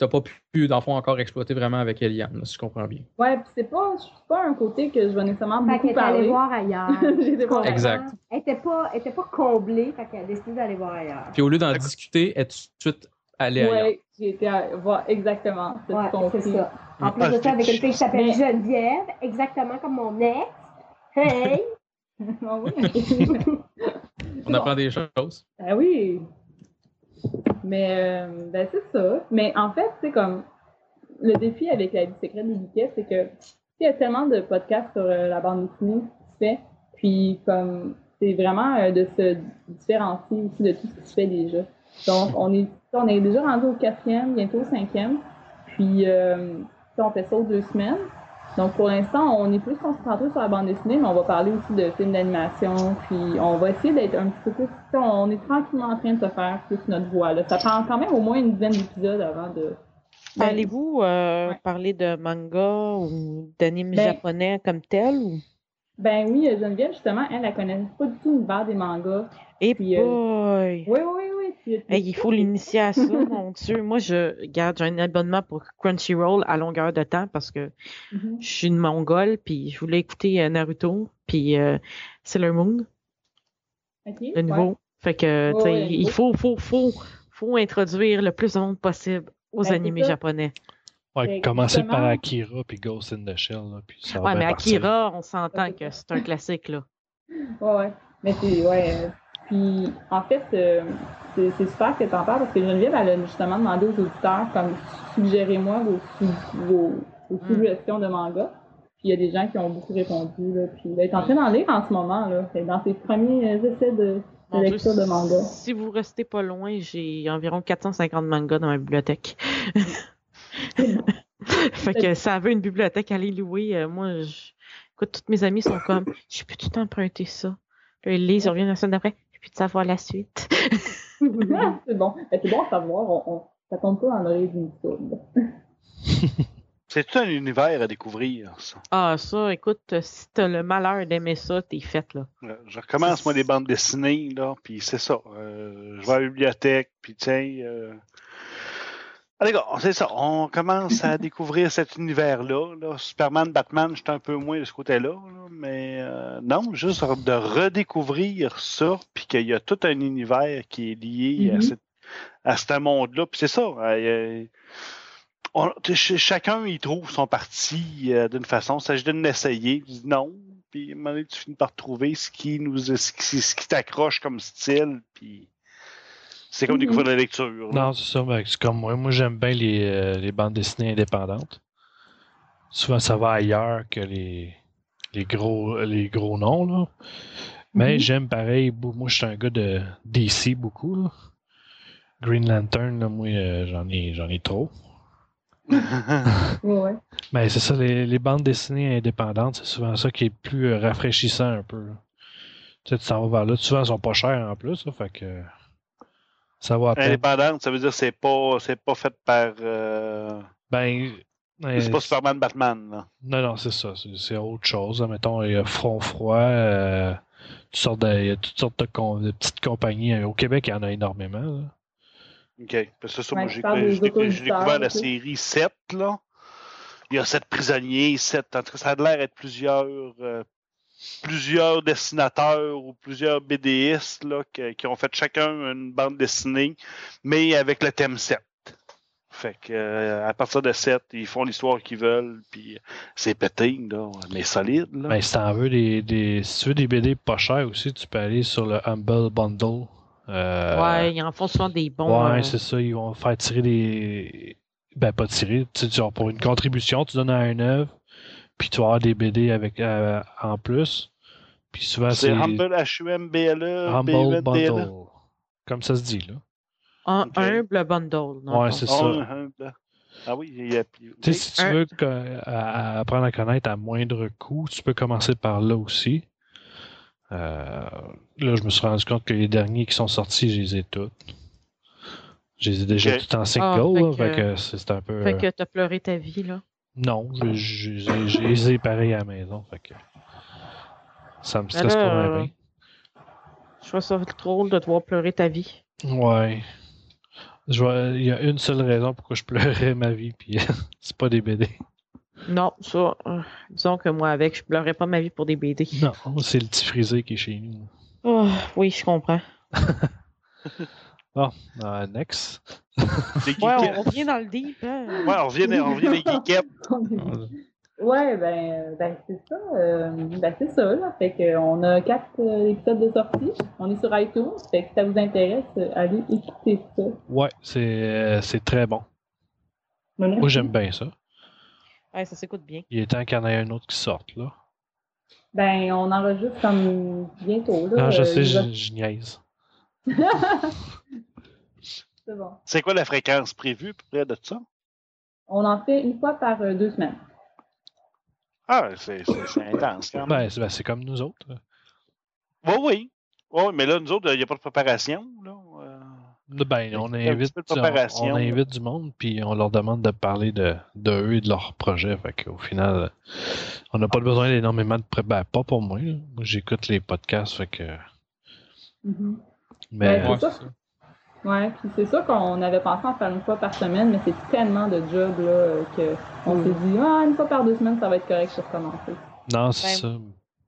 n'as pas pu, dans le fond, encore exploiter vraiment avec Eliane, là, si je comprends bien. Ouais, puis c'est pas, c'est pas un côté que je vais nécessairement Fait beaucoup qu'elle est allée parler. voir ailleurs. [LAUGHS] J'étais pas Exact. Elle était pas, elle était pas comblée, fait qu'elle a décidé d'aller voir ailleurs. Puis au lieu d'en discuter, est tout de suite allée ailleurs. Ouais, j'ai été à voir exactement. C'est Ouais, ça. En Ah, plus de ça, avec une fille qui s'appelle Mais- Geneviève, exactement comme mon ex. Hey! [LAUGHS] Ah oui. [LAUGHS] On apprend des choses. Ah oui. Mais euh, ben c'est ça. Mais en fait, c'est comme le défi avec la vie secrète des bouquets, c'est que il y a tellement de podcasts sur euh, la bande dessinée qui se fait, puis comme c'est vraiment euh, de se différencier aussi de tout ce qui se fait déjà. Donc on est on est déjà rendu au quatrième, bientôt au cinquième. Puis on fait ça aux deux semaines. Donc pour l'instant, on est plus concentré sur la bande dessinée, mais on va parler aussi de films d'animation, puis on va essayer d'être un petit peu plus. On est tranquillement en train de se faire plus notre voix. Là. Ça prend quand même au moins une dizaine d'épisodes avant de. Ben, Allez-vous euh, Ouais. parler de manga ou d'anime Ben- japonais comme tel? Ou... Ben oui, Geneviève, justement, elle, elle connaît pas du tout l'univers des mangas. Eh Puis, euh! Oui, oui, oui. Puis, Hey, il faut l'initier à ça, [LAUGHS] mon Dieu. Moi, je garde j'ai un abonnement pour Crunchyroll à longueur de temps parce que Mhm. je suis une mongole, puis je voulais écouter euh, Naruto, puis euh, Sailor Moon, OK, le ouais. Fait que, tu sais, ouais, il faut, faut, faut, faut introduire le plus de monde possible aux Ben, animés japonais. Ouais, Fait commencer par Akira puis Ghost in the Shell. Là, puis ça Ouais, mais partir. Akira, on s'entend que c'est un classique, là. Ouais, ouais. Mais c'est, ouais. euh, puis, en fait, euh, c'est, c'est super que t'en parles parce que Geneviève, elle a justement demandé aux auditeurs, comme, suggérez-moi vos, vos, vos Mm. suggestions de manga. Puis il y a des gens qui ont beaucoup répondu. Là, puis il est en train d'en lire en ce moment. Là. C'est dans ses premiers essais de Mon Dieu, lecture de manga. Si vous restez pas loin, j'ai environ 450 mangas dans ma bibliothèque. [LAUGHS] fait que ça veut une bibliothèque à aller louer. euh, moi, je... écoute, toutes mes amies sont comme, je peux tout emprunter ça. Puis ils lisent, ils reviennent la semaine d'après, je peux savoir la suite. [LAUGHS] [LAUGHS] C'est bon. Ben, c'est bon à savoir. On, ça tombe pas dans l'oreille d'une sourde. C'est tout un univers à découvrir, ça. Ah, ça, écoute, si t'as le malheur d'aimer ça, t'es faite, là. Je recommence, moi, des bandes dessinées, là, puis c'est ça. Euh, je vais à la bibliothèque, puis tiens... Euh... Allez, gars, c'est ça. On commence à [LAUGHS] découvrir cet univers-là. Là. Superman, Batman, j'étais un peu moins de ce côté-là. là, mais euh, non, juste de redécouvrir ça, puis qu'il y a tout un univers qui est lié à, Mhm. cette- à ce monde-là. Puis c'est ça. Chacun y trouve son parti euh, d'une façon. Il s'agit de l'essayer. Non. Puis à un moment donné, tu finis par trouver ce qui nous ce qui, ce qui t'accroche comme style. Puis c'est comme découvrir la lecture. là. Non, c'est ça. c'est comme moi. Moi, j'aime bien les, euh, les bandes dessinées indépendantes. Souvent, ça va ailleurs que les, les, gros, les gros noms. Là. Mais Mhm. j'aime pareil. Moi, je suis un gars de DC beaucoup. là. Green Lantern, là, moi, euh, j'en ai, j'en ai trop. Ouais. Mais c'est ça, les, les bandes dessinées indépendantes, c'est souvent ça qui est plus euh, rafraîchissant un peu. là. Tu sais, tu t'en vas vers là. Souvent, elles sont pas chères en plus. là, fait que ça va. Indépendante, ça veut dire que c'est pas c'est pas fait par euh, Ben, euh, c'est pas Superman Batman là. Non, non, c'est ça. C'est, autre chose. là. Mettons, il y a Front Froid. euh, toutes sortes de- il y a toutes sortes de, com- de petites compagnies. Au Québec, il y en a énormément. là. OK. Parce que ça, Ouais, moi, j'ai, découvert la série 7, là. Il y a 7 prisonniers, 7. En tout cas, ça a l'air d'être plusieurs, euh, plusieurs dessinateurs ou plusieurs BDistes, là, qui, qui ont fait chacun une bande dessinée, mais avec le thème 7. Fait que, euh, à partir de 7, ils font l'histoire qu'ils veulent, puis c'est pété, là, mais solide, là. Ben, si t'en veux des, des, si tu veux des BD pas chers aussi, tu peux aller sur le Humble Bundle. Euh, Ouais, ils en font souvent des bons. Ouais, euh, c'est ça. Ils vont faire tirer des. Ben, pas tirer. Tu sais, genre, pour une contribution, tu donnes à un œuvre, puis tu vas avoir des BD avec, euh, en plus. Puis souvent, c'est c'est. Humble, H-U-M-B-L-E, Humble B-U-N-D-L-E. Comme ça se dit, là. un humble bundle. le Ouais, c'est ça. Ah oui, il y a... Tu sais, si tu veux que- à- à apprendre à connaître à moindre coût, tu peux commencer par là aussi. Euh, là, je me suis rendu compte que les derniers qui sont sortis, je les ai toutes. Je les ai déjà Ok. toutes en single, Ah, là, que c'est un peu... Fait euh, que t'as pleuré ta vie, là. Non, je, je, je- je les ai pareil à la maison, fait que ça me stresse là, pas euh, bien. Je trouve ça drôle de te voir pleurer ta vie. Ouais. Je vois- Il y a une seule raison pourquoi je pleurais ma vie, puis [LAUGHS] c'est pas des BD. Non, ça, euh, disons que moi, avec, je pleurais pas ma vie pour des BD. Non, c'est le petit frisé qui est chez nous. Oh, oui, je comprends. [LAUGHS] Bon, euh, next. Ouais, on, on revient dans le deep. Hein? Ouais, on revient, on revient des geekettes. [LAUGHS] Ouais, ben, ben c'est ça. euh, ben c'est ça, là. Fait que on a quatre euh, épisodes de sortie. On est sur iTunes. Fait que si ça vous intéresse, allez écouter ça. Ouais, c'est euh, c'est très bon. Merci. Moi, j'aime bien ça. Ouais, ça s'écoute bien. Il est temps qu'il y en ait un autre qui sorte, là. Ben, on enregistre comme bientôt, là. Non, je Euh, sais, je, je niaise. [LAUGHS] C'est bon. C'est quoi la fréquence prévue, près, de ça? On en fait une fois par euh, deux semaines. Ah, c'est intense, quand même. Ben, c'est ben, c'est comme nous autres. Oui, oui. Oui, mais là, nous autres, il n'y a pas de préparation, là. Ben, on invite, on, préparation, invite du monde, puis on leur demande de parler de, de eux et de leur projet. Fait qu'au final, on n'a pas besoin d'énormément de pré... Ben, pas pour moi. là. Moi, j'écoute les podcasts, fait que... Mhm. Mais, Ouais, Ouais, c'est. Ouais, puis c'est ça qu'on avait pensé en faire une fois par semaine, mais c'est tellement de job là euh, que on Mm. s'est dit ah une fois par deux semaines ça va être correct pour commencer. non, c'est Ben, ça.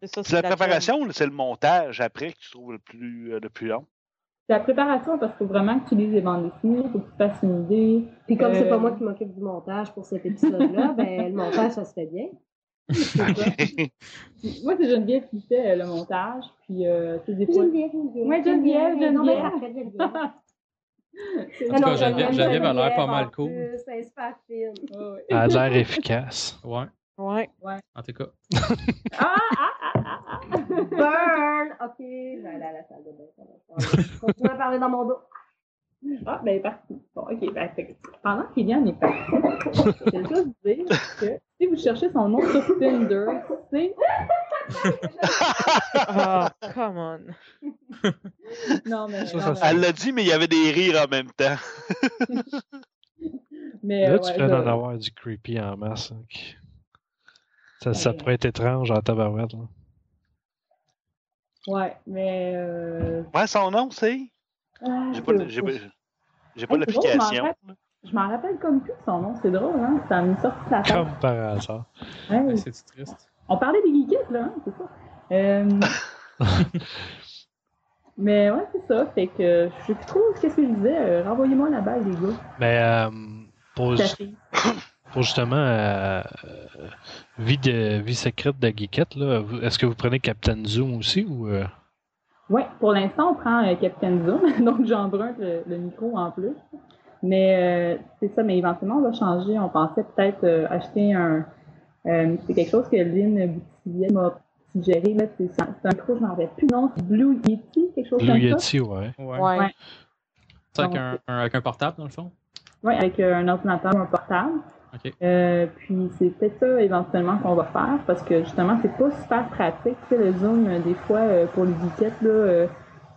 C'est ça, C'est la job. préparation, là, c'est le montage après que tu trouves le plus, euh, le plus long. C'est la préparation parce qu'il faut vraiment que tu lises les bandes dessinées, il faut que tu fasses une idée. Puis comme c'est Euh, pas moi qui m'occupe du montage pour cet épisode-là, [LAUGHS] ben le montage, ça se fait bien. c'est [LAUGHS] Moi c'est Geneviève qui fait euh, le montage, puis euh, sais des fois. Geneviève, Geneviève. Ouais, Geneviève, Non, mais Geneviève. parfait, Geneviève. [LAUGHS] C'est- En tout cas, Non, Geneviève- Geneviève a l'air pas mal cool. plus, Elle est super fine. Elle a l'air efficace. Ouais. Ouais. En tout cas. Ah, ah, ah, ah, ah. Burn! Ok, je vais aller à la salle de bain. ça va. Continue à parler dans mon dos. Ah, ben, parti. Bon, ok. Ben, fait pendant qu'Eliane est partie, je vais juste dire que si vous cherchez son nom sur Tinder, c'est. Oh, come on. Non, mais. Ça, non, ça, mais- Elle l'a dit, mais il y avait des rires en même temps. [LAUGHS] mais, Là, euh, tu ouais, peux là- en avoir du creepy en masse. hein, qui- Ça, ça Ouais. pourrait être étrange en tabarouette. Là. Ouais, mais. Euh... Ouais, son nom, c'est? ah, J'ai pas, j'ai pas, je- j'ai pas Hey, c'est drôle, je m'en l'application. rappelle- Je m'en rappelle comme plus de son nom, c'est drôle, hein? Ça me sort de la tête. Comme par hasard. Ouais, Ben, C'est triste? on parlait des geekettes, là, hein, c'est ça. Euh... [LAUGHS] mais ouais, c'est ça. Fait que je sais plus trop ce que je disais. Euh, Renvoyez-moi la balle, les gars. Mais euh, pour. [COUGHS] pour justement euh, euh, vie, de, vie secrète de Geekette, là, vous- est-ce que vous prenez Captain Zoom aussi ou euh, Ouais, pour l'instant, on prend euh, Captain Zoom, [LAUGHS] donc j'emprunte le, le micro en plus. Mais euh, c'est ça, mais éventuellement, on va changer. On pensait peut-être euh, acheter un. euh, c'est quelque chose que Lynn Boutillier m'a suggéré. là, C'est c'est un c'est un micro, je m'en rappelle plus. Non, c'est Blue Yeti, quelque chose Blue comme ça. Yeti, ouais. Ouais. Ouais. Ouais. C'est avec Donc, un, un- avec un portable, dans le fond? Oui, avec euh, un ordinateur ou un portable. Euh, puis c'est peut-être ça éventuellement qu'on va faire parce que justement, c'est pas super pratique. Tu sais, le Zoom, euh, des fois, euh, pour les geekettes, là, euh,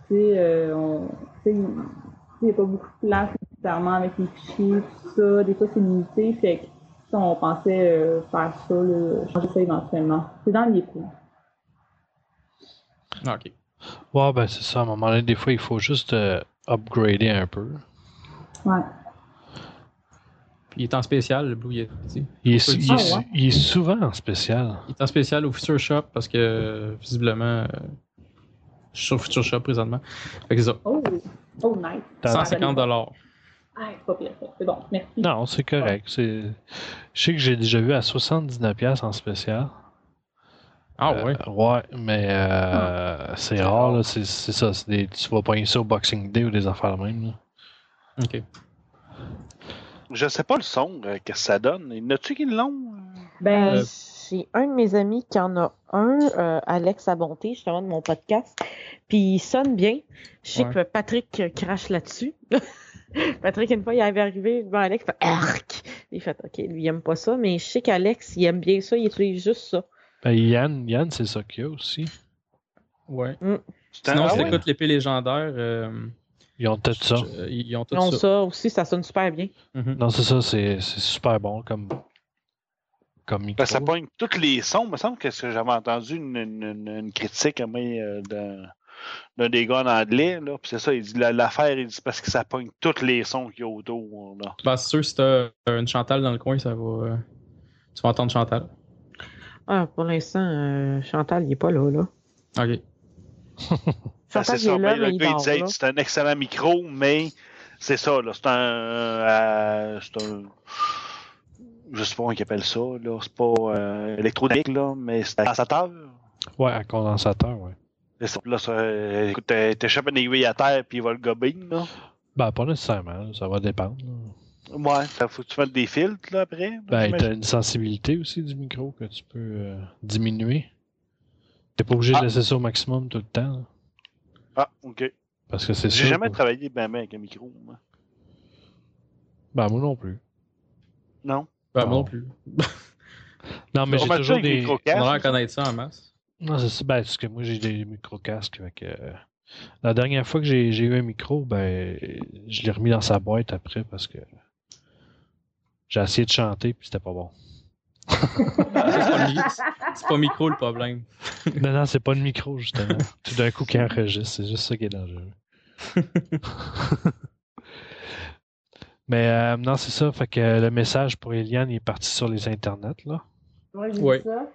tu sais, euh, il n'y a pas beaucoup de place nécessairement avec les fichiers, tout ça. Des fois, c'est limité. Fait que ça, on pensait euh, faire ça, là, changer ça éventuellement. C'est dans les plans. OK. Ouais, ben c'est ça. À un moment donné, des fois, il faut juste euh, upgrader un peu. Ouais. Il est en spécial, le Blue Yeti. Il est, Ah, il est- ouais? il est souvent en spécial. Il est en spécial au Future Shop parce que, visiblement, euh, je suis sur Future Shop présentement. Fait que ça. Oh, oh nice. T'as- 150 dollars. Ah, c'est pas pire, ça. C'est bon, merci. Non, c'est correct. C'est... Je sais que j'ai déjà vu à 79$ en spécial. Ah Euh, ouais. ouais, mais euh, c'est rare, là. C'est, c'est ça. C'est des, tu vas pogner ça au Boxing Day ou des affaires de même. Là. OK. Je sais pas le son, euh, que ça donne. Y en a-tu qui l'ont? Ben, Euh, J'ai un de mes amis qui en a un, euh, Alex Abonté, justement de mon podcast. Puis il sonne bien. Je sais Ouais. que Patrick euh, crache là-dessus. [LAUGHS] Patrick, une fois, il avait arrivé devant Alex, il fait Arc! Il fait OK, lui, il aime pas ça, mais je sais qu'Alex, il aime bien ça, il utilise juste ça. Ben, Yann, Yann c'est ça qu'il y a aussi. Ouais. Un- Sinon, ah si ouais? t'écoutes l'épée légendaire, euh, Ils ont tout ça. euh, ils ont tout ça. ça aussi, ça sonne super bien. Mhm. Non, c'est ça. C'est, c'est super bon comme, comme micro. Ben, ça pogne tous les sons. Il me semble que c'est- j'avais entendu une, une- une- une critique euh, d'un, d'un des gars en anglais. Là, puis c'est ça, il dit la- l'affaire, il dit parce que ça pogne tous les sons qu'il y a autour. Là. Ben, c'est sûr, si t'as une Chantal dans le coin, ça va. euh, tu vas entendre Chantal. Ah, pour l'instant, euh, Chantal, il est pas là, là. OK. Ben, c'est ça. là, mais le il gars, il dort, disait là. c'est un excellent micro, mais c'est ça. Là, c'est un. euh, c'est un. Je sais pas comment ils appellent ça. Là. C'est pas euh, électronique, là, mais c'est un condensateur. Ouais, un condensateur, ouais. C'est ça. Là, ça, euh, écoute, t'échappes une aiguille à terre puis il va le gober. Là. Ben, pas nécessairement. là, Ça va dépendre. là. Ouais, ça faut que tu fasses des filtres là, après. Ben, t'as une sensibilité aussi du micro que tu peux euh, diminuer. T'es pas obligé Ah. de laisser ça au maximum tout le temps. Ah, ok. parce que c'est J'ai sûr. jamais que- travaillé ben, ben avec un micro. moi. Ben, moi non plus. Non? Ben, moi non plus. [LAUGHS] Non, mais j'ai toujours des. On a l'air ça? connaître ça en masse. Non, c'est ça. Ben, parce que moi, j'ai des micro-casques. euh, La dernière fois que j'ai j'ai eu un micro, ben, je l'ai remis dans sa boîte après parce que j'ai essayé de chanter puis c'était pas bon. C'est pas, le micro le problème. [LAUGHS] non, non, c'est pas le micro, justement. Tout d'un coup, qui enregistre, c'est juste ça qui est dangereux. [LAUGHS] Mais euh, non, c'est ça. Fait que le message pour Eliane est parti sur les internets, là. J'ai Ouais. dit ça.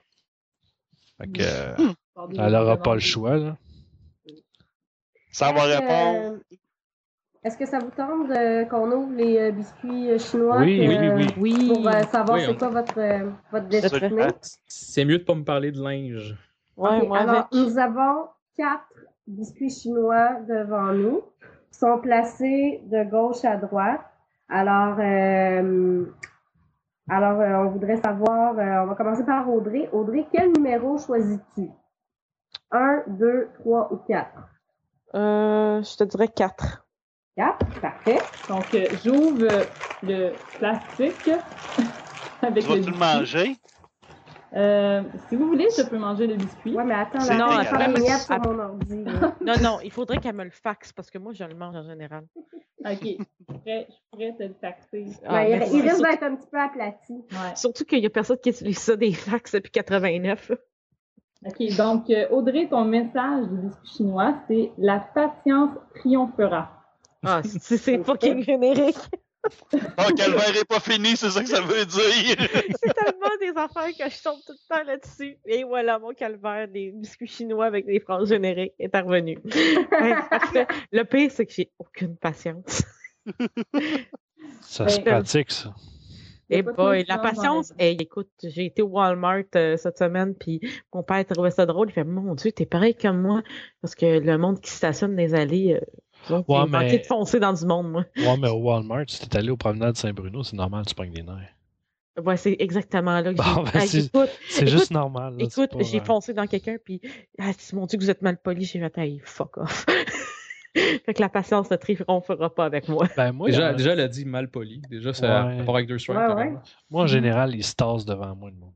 Fait que euh, elle n'aura pas le choix, là. Ça va répondre. Est-ce que ça vous tente de- qu'on ouvre les euh, biscuits euh, chinois Oui, que- oui, oui. Oui. pour euh, savoir Oui, c'est on- quoi votre, euh, votre destinée? C'est mieux de pas me parler de linge. Ouais, Ok, moi alors, avec. nous avons quatre biscuits chinois devant nous, qui sont placés de gauche à droite. Alors, euh, Alors, euh, on voudrait savoir, euh, on va commencer par Audrey. Audrey, quel numéro choisis-tu? 1, 2, 3 ou 4? Euh, je te dirais 4. 4, parfait. Donc, euh, j'ouvre euh, le plastique [LAUGHS] avec Tu vas-tu le manger? Euh, si vous voulez, je peux manger le biscuit. Ouais, mais attends, là, Non, sur mon ordi. là. [LAUGHS] Non, non, il faudrait qu'elle me le faxe parce que moi, je le mange en général. Ok, je pourrais, je pourrais te le taxer. Ah, Ouais, il, il risque d'être un petit peu aplati. Ouais. Surtout qu'il y a personne qui utilise ça des fax depuis 89. Ok, donc euh, Audrey, ton message du biscuit chinois, c'est la patience triomphera. Ah, [LAUGHS] c'est c'est fucking générique. Non, [LAUGHS] calvaire est pas fini, c'est ça que ça veut dire. [LAUGHS] C'est tellement des affaires que je tombe tout le temps là-dessus. Et voilà, mon calvaire des biscuits chinois avec des phrases génériques est revenu. Ouais. Le pire, c'est que j'ai aucune patience. Ça se pratique, ça. De boy, la patience hey, écoute, j'ai été au Walmart euh, cette semaine, puis mon père trouvait ça drôle. Il fait Mon Dieu, t'es pareil comme moi. Parce que le monde qui stationne dans les allées, euh, Ouais, j'ai manqué mais- de foncer dans du monde, moi. Ouais, mais au Walmart, si t'es allé au promenade Saint-Bruno, c'est normal, tu pognes des nerfs. Ouais, c'est exactement là que j'ai. Bon, ben, c'est- écoute, C'est Écoute, juste normal. là, Écoute, pas, j'ai euh, foncé dans quelqu'un, puis ah, mon Dieu, que vous êtes mal poli. J'ai fait, hey, fuck off. [LAUGHS] fait que la patience ne triompphera pas avec moi. Ben, moi, déjà, euh, déjà, elle a dit mal poli. Déjà, ça Ouais. a rapport avec deux strikes. Ouais, ouais. moi, en général, ils se tassent devant moi, le monde.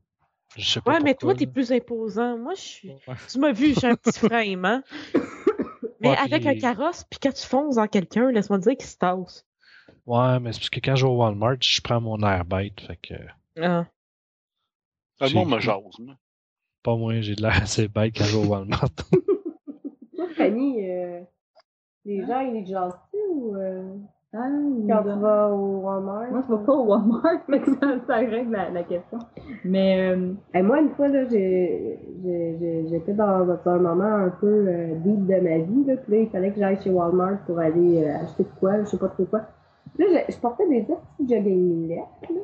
Je sais pas Ouais, mais toi, t'es plus imposant. Moi, je suis. Ouais. Tu m'as vu, j'ai un petit frame, hein? [LAUGHS] Mais Ouais, avec puis- un carrosse, puis quand tu fonces dans quelqu'un, laisse-moi dire qu'il se tasse. Ouais, mais c'est parce que quand je vais au Walmart, je prends mon air bête, fait que Ah. Le monde me jase. moi. pas moi, j'ai de l'air assez bête quand je vais au Walmart. [LAUGHS] Toi, Fanny, euh, les gens, ils te jasent-tu ou euh, Ah, quand tu vas au Walmart? Moi, je vais pas au Walmart, [LAUGHS] mais ça, ça règle la, la question. Mais euh, Hey, moi, une fois, là, j'ai- j'étais dans, un moment un peu euh, deep de ma vie. Là, puis là, il fallait que j'aille chez Walmart pour aller euh, acheter de quoi, je sais pas trop quoi. Puis là, je, je portais des petits jogging lettres. Là.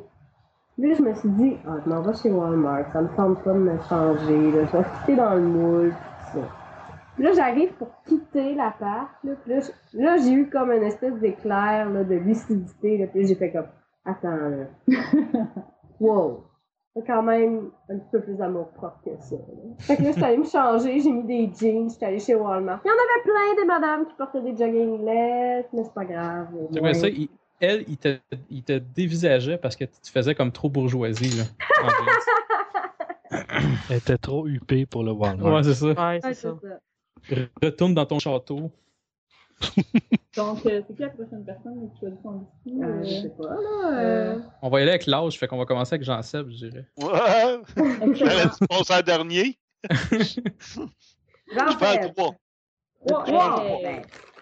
Puis là, je me suis dit, ah, je m'en vais chez Walmart, ça me tente pas de me changer. Là. Je vais quitter dans le moule. Puis là, j'arrive pour quitter l'appart. Là, puis là, je- là, j'ai eu comme une espèce d'éclair là, de lucidité. Là, puis j'ai fait comme, attends, là. [LAUGHS] wow. C'est quand même un petit peu plus d'amour propre que ça. Là. Fait que là, j'étais allée me changer, j'ai mis des jeans, j'étais allée chez Walmart. Il y en avait plein des madames qui portaient des jogging lettres, mais c'est pas grave. vois ça, il- elle, il te, il te dévisageait parce que tu faisais comme trop bourgeoisie. Là. [LAUGHS] Elle était trop huppée pour le Walmart. ouais, c'est ça. Ouais, Ouais, c'est c'est ça. Retourne dans ton château. donc, euh, c'est qui la prochaine personne qui choisit son biscuit? Euh, je Euh, sais pas, là. Euh... On va y aller avec l'âge, fait qu'on va commencer avec Jean-Seb, je dirais. Ouais. J'aurais passer en dernier. Jean Je trois. Trois. Trois. Ben,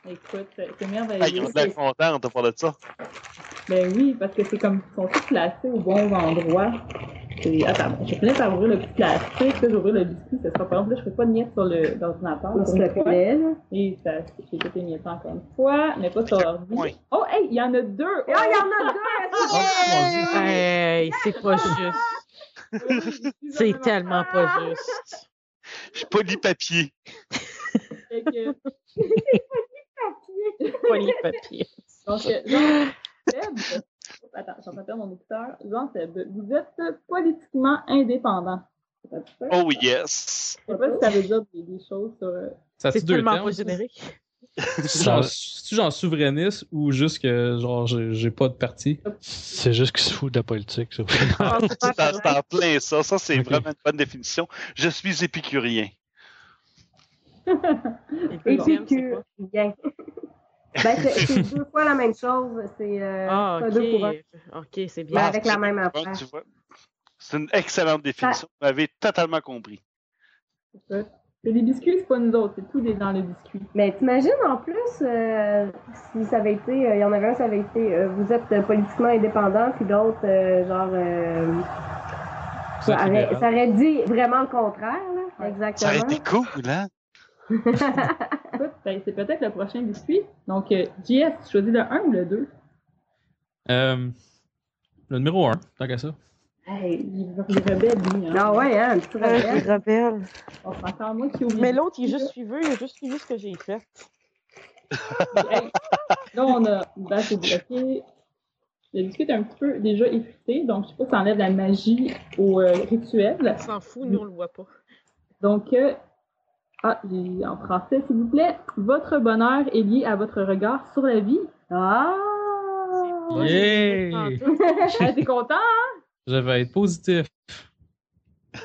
Écoute, c'est merveilleux. ils ont de l'air contents, t'as parlé de ça. Ben oui, parce que c'est comme ils sont tous placés au bon endroit. C'est- Attends, je finis par ouvrir le petit plastique, là, j'ouvrir le biscuit, ça sera pas long. Là, je fais pas de miettes sur le- l'ordinateur. Fois. plaît, là. Et ça, j'ai tout émietté encore une fois, mais pas sur l'ordi. Oh, hey, il y en a deux! Ah, il y en a deux! Oh, mon Dieu. Hey, c'est pas juste. [LAUGHS] C'est tellement pas juste. J'ai pas dit papier. Fait que, [LAUGHS] Pas les papiers. donc, Jean-Seb, attends, j'en vais perdre mon écouteur. Jean-Seb, vous êtes politiquement indépendant. Oh yes. Je sais pas si ça veut dire des, des choses sur. euh, Ça C'est tellement pas générique. [LAUGHS] C'est-tu genre souverainiste ou juste que genre j'ai pas de parti? C'est juste qu'ils se foutent de la politique, ça. [LAUGHS] Ah, c'est en- plein ça. Ça, c'est vraiment une bonne définition. Je suis épicurien. [LAUGHS] Et Ben, c'est [LAUGHS] deux fois la même chose. C'est euh, Ah, deux pour un. Ok, c'est bien. avec la même affaire. tu vois. C'est une excellente définition. Vous m'avez totalement compris. c'est des biscuits, c'est pas nous autres, c'est tout dans le biscuit. Mais t'imagines en plus euh, si ça avait été, euh, il y en avait un, ça avait été, euh, vous êtes euh, politiquement indépendant, puis l'autre, euh, genre, euh, ça, aurait, libéral. ça aurait dit vraiment le contraire, là. Exactement. Ça aurait été cool, hein? [LAUGHS] Ben, c'est peut-être le prochain biscuit. Donc, euh, JS, tu choisis le 1 ou le 2? Euh, le numéro 1, tant qu'à ça. Hey, il est rebelle, lui. Hein. Ah ouais, hein, petit Euh, rebelle. rebelle. Oh, encore moi qui oublie. Mais l'autre, il est juste suivi, il a juste suivi ce que j'ai fait. Hey, Là, on a une bâche de bloqué. Le biscuit est un petit peu déjà effrité, donc je sais pas si ça enlève la magie au euh, rituel. On s'en fout, nous, on le voit pas. Donc, euh, ah, j'ai en français, s'il vous plaît. Votre bonheur est lié à votre regard sur la vie. Ah! Yeah! [LAUGHS] Ah, T'es content? hein? Je vais être positif.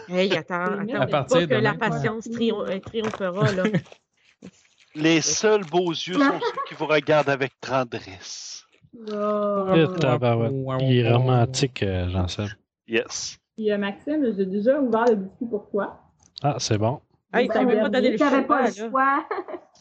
Hey, attends, À attends. À pas partir que de la maintenant. patience triom- euh, triomphera, là. [LAUGHS] Les seuls beaux yeux sont ceux qui vous regardent avec tendresse. Oh. Il est romantique, euh, Jean-Seb. Yes. Puis, euh, Maxime, j'ai déjà ouvert le biscuit pour toi. Ah, c'est bon. Hey, Ben, même pas donné le T'avais choix, pas le choix.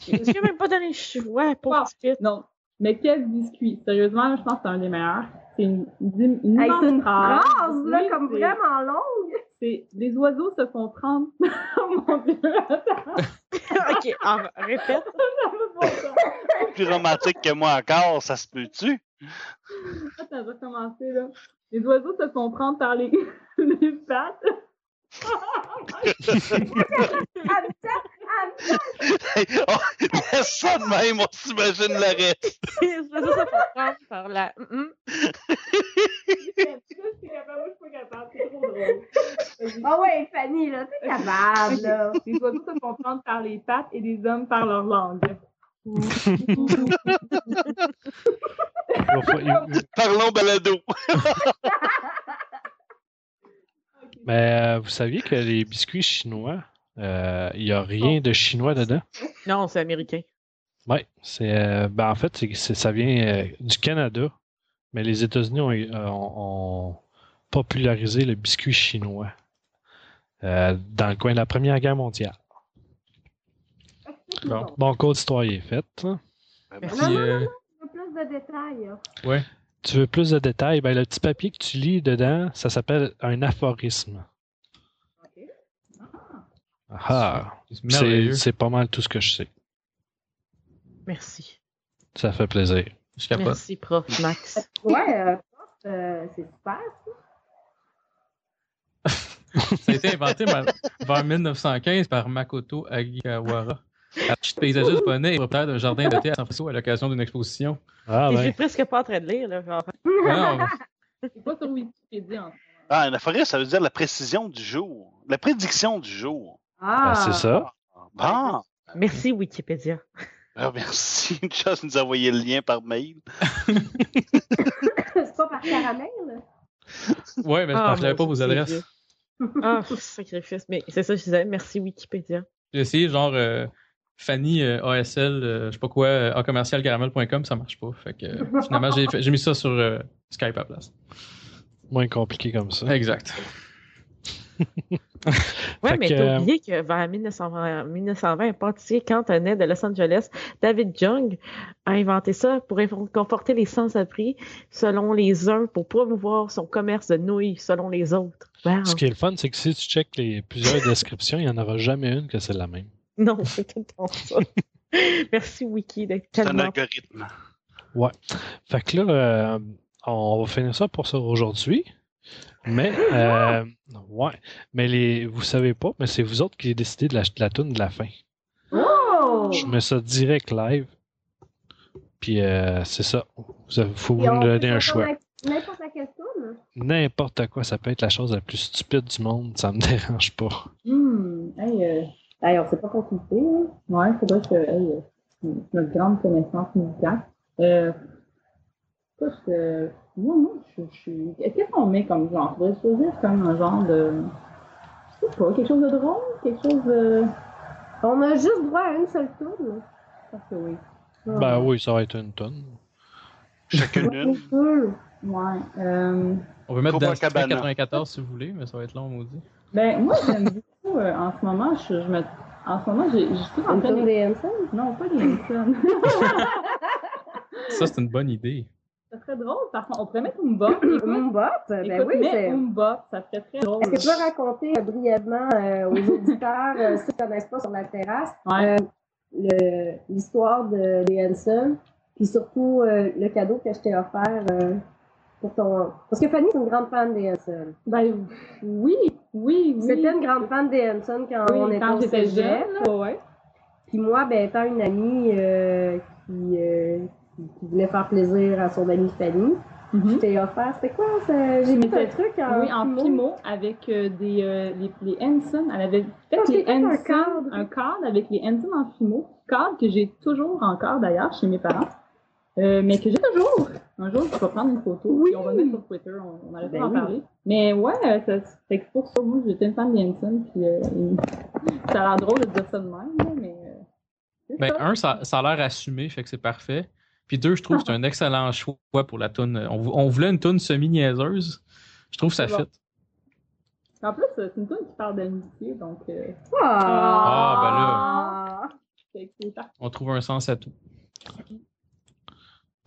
[LAUGHS] J'ai même pas donné le choix, Ah. petit pit. Non. Mais quel biscuit? Sérieusement, je pense que c'est un des meilleurs. C'est une, une, une Hey, une phrase, là, comme vraiment longue. C'est les oiseaux se font prendre. [LAUGHS] oh mon dieu, attends, [LAUGHS] ok, en- répète. ça va pas ça. Plus romantique que moi encore, ça se peut-tu? Attends, je vais recommencer là. Les oiseaux se font prendre par les, les pattes. Oh, laisse ça de même, on s'imagine le reste. Les oiseaux se font prendre par. Je je drôle. Vas-y. Ah ouais, Fanny, là, t'es capable, là. Les oiseaux se font prendre par les pattes et les hommes par leur langue. [LAUGHS] Parlons balado. [LAUGHS] Mais euh, vous saviez que les biscuits chinois, euh, il n'y a rien de chinois dedans? Non, c'est américain. Oui, c'est euh, ben en fait, c'est, c'est- ça vient euh, du Canada, mais les États-Unis ont, euh, ont- ont popularisé le biscuit chinois euh, dans le coin de la Première Guerre mondiale. Bon. Bon, cours d'histoire est faite. hein. Merci. Puis, euh, Je veux plus de détails. ouais. Tu veux plus de détails? Ben, le petit papier que tu lis dedans, ça s'appelle un aphorisme. Ah, C'est c'est, pas mal tout ce que je sais. Merci. Ça fait plaisir. Je. Merci, prof Max. Ouais, euh, euh, c'est super. Ça a été inventé vers vers 1915 par Makoto Agawara. Artiste paysagiste japonais et propriétaire d'un jardin de thé à San Francisco à l'occasion d'une exposition. Ah, je ben. suis presque pas en train de lire, là. genre. Non, [LAUGHS] C'est pas sur Wikipédia en. Ah, un aphoriste, ça veut dire la précision du jour. La prédiction du jour. Ah, Ben, c'est ça. Bon. Merci, Wikipédia. Ah, merci. [LAUGHS] Une chance de nous envoyer le lien par mail. [LAUGHS] c'est pas par caramel? ouais, mais je Ah, partageais pas vos adresses. c'est Ah, sacrifice. Mais c'est ça, je disais. Merci, Wikipédia. J'ai essayé genre euh, Fanny euh, ASL, euh, je sais pas quoi, euh, a commercial caramel.com, ça marche pas. Fait que euh, finalement, j'ai mis ça sur euh, Skype à la place. Moins compliqué comme ça. Exact. [LAUGHS] Ouais, Fait mais t'as oublié que vers 1920, 1920, un pâtissier cantonais de Los Angeles, David Young, a inventé ça pour conforter les sans-abri selon les uns, pour promouvoir son commerce de nouilles selon les autres. Wow. Ce qui est le fun, c'est que si tu checkes les plusieurs [LAUGHS] descriptions, il n'y en aura jamais une que c'est la même. [LAUGHS] Non, c'est tout le temps ça. [LAUGHS] Merci, Wiki, d'être C'est un tellement... algorithme. Fait que là, euh, on va finir ça pour ça aujourd'hui. Mais, [LAUGHS] euh, ouais. Mais les, vous savez pas, mais c'est vous autres qui avez décidé de la, de la tune de la fin. Oh! Je mets ça direct live. Puis, euh, c'est ça. Vous avez, faut vous donner un choix. N'importe laquelle tourne. N'importe quoi, ça peut être la chose la plus stupide du monde, ça me dérange pas. Hmm, hey, Hey, on s'est pas consulté. Hein? ouais, faudrait que, hey, euh, c'est notre grande connaissance musicale. Euh, écoute, euh, moi, moi, je, je suis, qu'est-ce qu'on met comme genre? Faudrait choisir comme un genre de, je sais pas, quelque chose de drôle, quelque chose de, On a juste droit à une seule tourne. je pense que oui. Ben oui, ça va être une tonne. Chacune Bien une. Ouais, euh, On peut mettre dans Copacabana. 94 si vous voulez, mais ça va être long, maudit. ben, moi, j'aime beaucoup, euh, en ce moment, je, je me, en ce moment, j'ai, je suis en train de, des Hanson. non, pas des Hanson. Ça, c'est une bonne idée. Ça serait drôle, par contre, on pourrait mettre une [CLEARS THROAT] botte. Écoute, Mbop, ben oui, une botte, ça serait très drôle. Est-ce que tu peux raconter euh, brièvement euh, aux auditeurs, euh, ceux qui ne connaissent pas sur la terrasse, Ouais. euh, l'histoire de, des Hanson, puis surtout euh, le cadeau que je t'ai offert euh, pour ton... Parce que Fanny, c'est une grande fan des Hanson. Ben, oui, oui, oui. C'était une grande fan des Hanson quand Oui, on était quand au cégep. jeune, ouais. Puis moi, ben, étant une amie euh, qui, euh, qui, voulait faire plaisir à son amie Fanny, Mhm. Je t'ai offert. C'était quoi? ça? J'ai mis un truc en, Oui, en Fimo, avec euh, des, euh, les, les Henson. Elle avait fait Ah, les un cadre. un cadre avec les Henson en Fimo. Cadre que j'ai toujours encore d'ailleurs chez mes parents. Mais que j'ai toujours. Un jour, je vais prendre une photo. Oui. puis on va le mettre sur Twitter. On, on allait Ben pas en oui. parler. Mais ouais, ça, fait que pour ça, moi, j'étais une fan. Puis euh, [LAUGHS] ça a l'air drôle de dire ça de même, là, mais. euh, Ben, ça. un, ça, ça a l'air assumé, fait que c'est parfait. Puis deux, je trouve que c'est un excellent choix pour la toune. On, vou- on voulait une toune semi-niaiseuse. Je trouve que ça bon. fit. En plus, c'est une tune qui parle d'amitié, donc. Euh, Ah, Ah, c'est parfait. On trouve un sens à tout.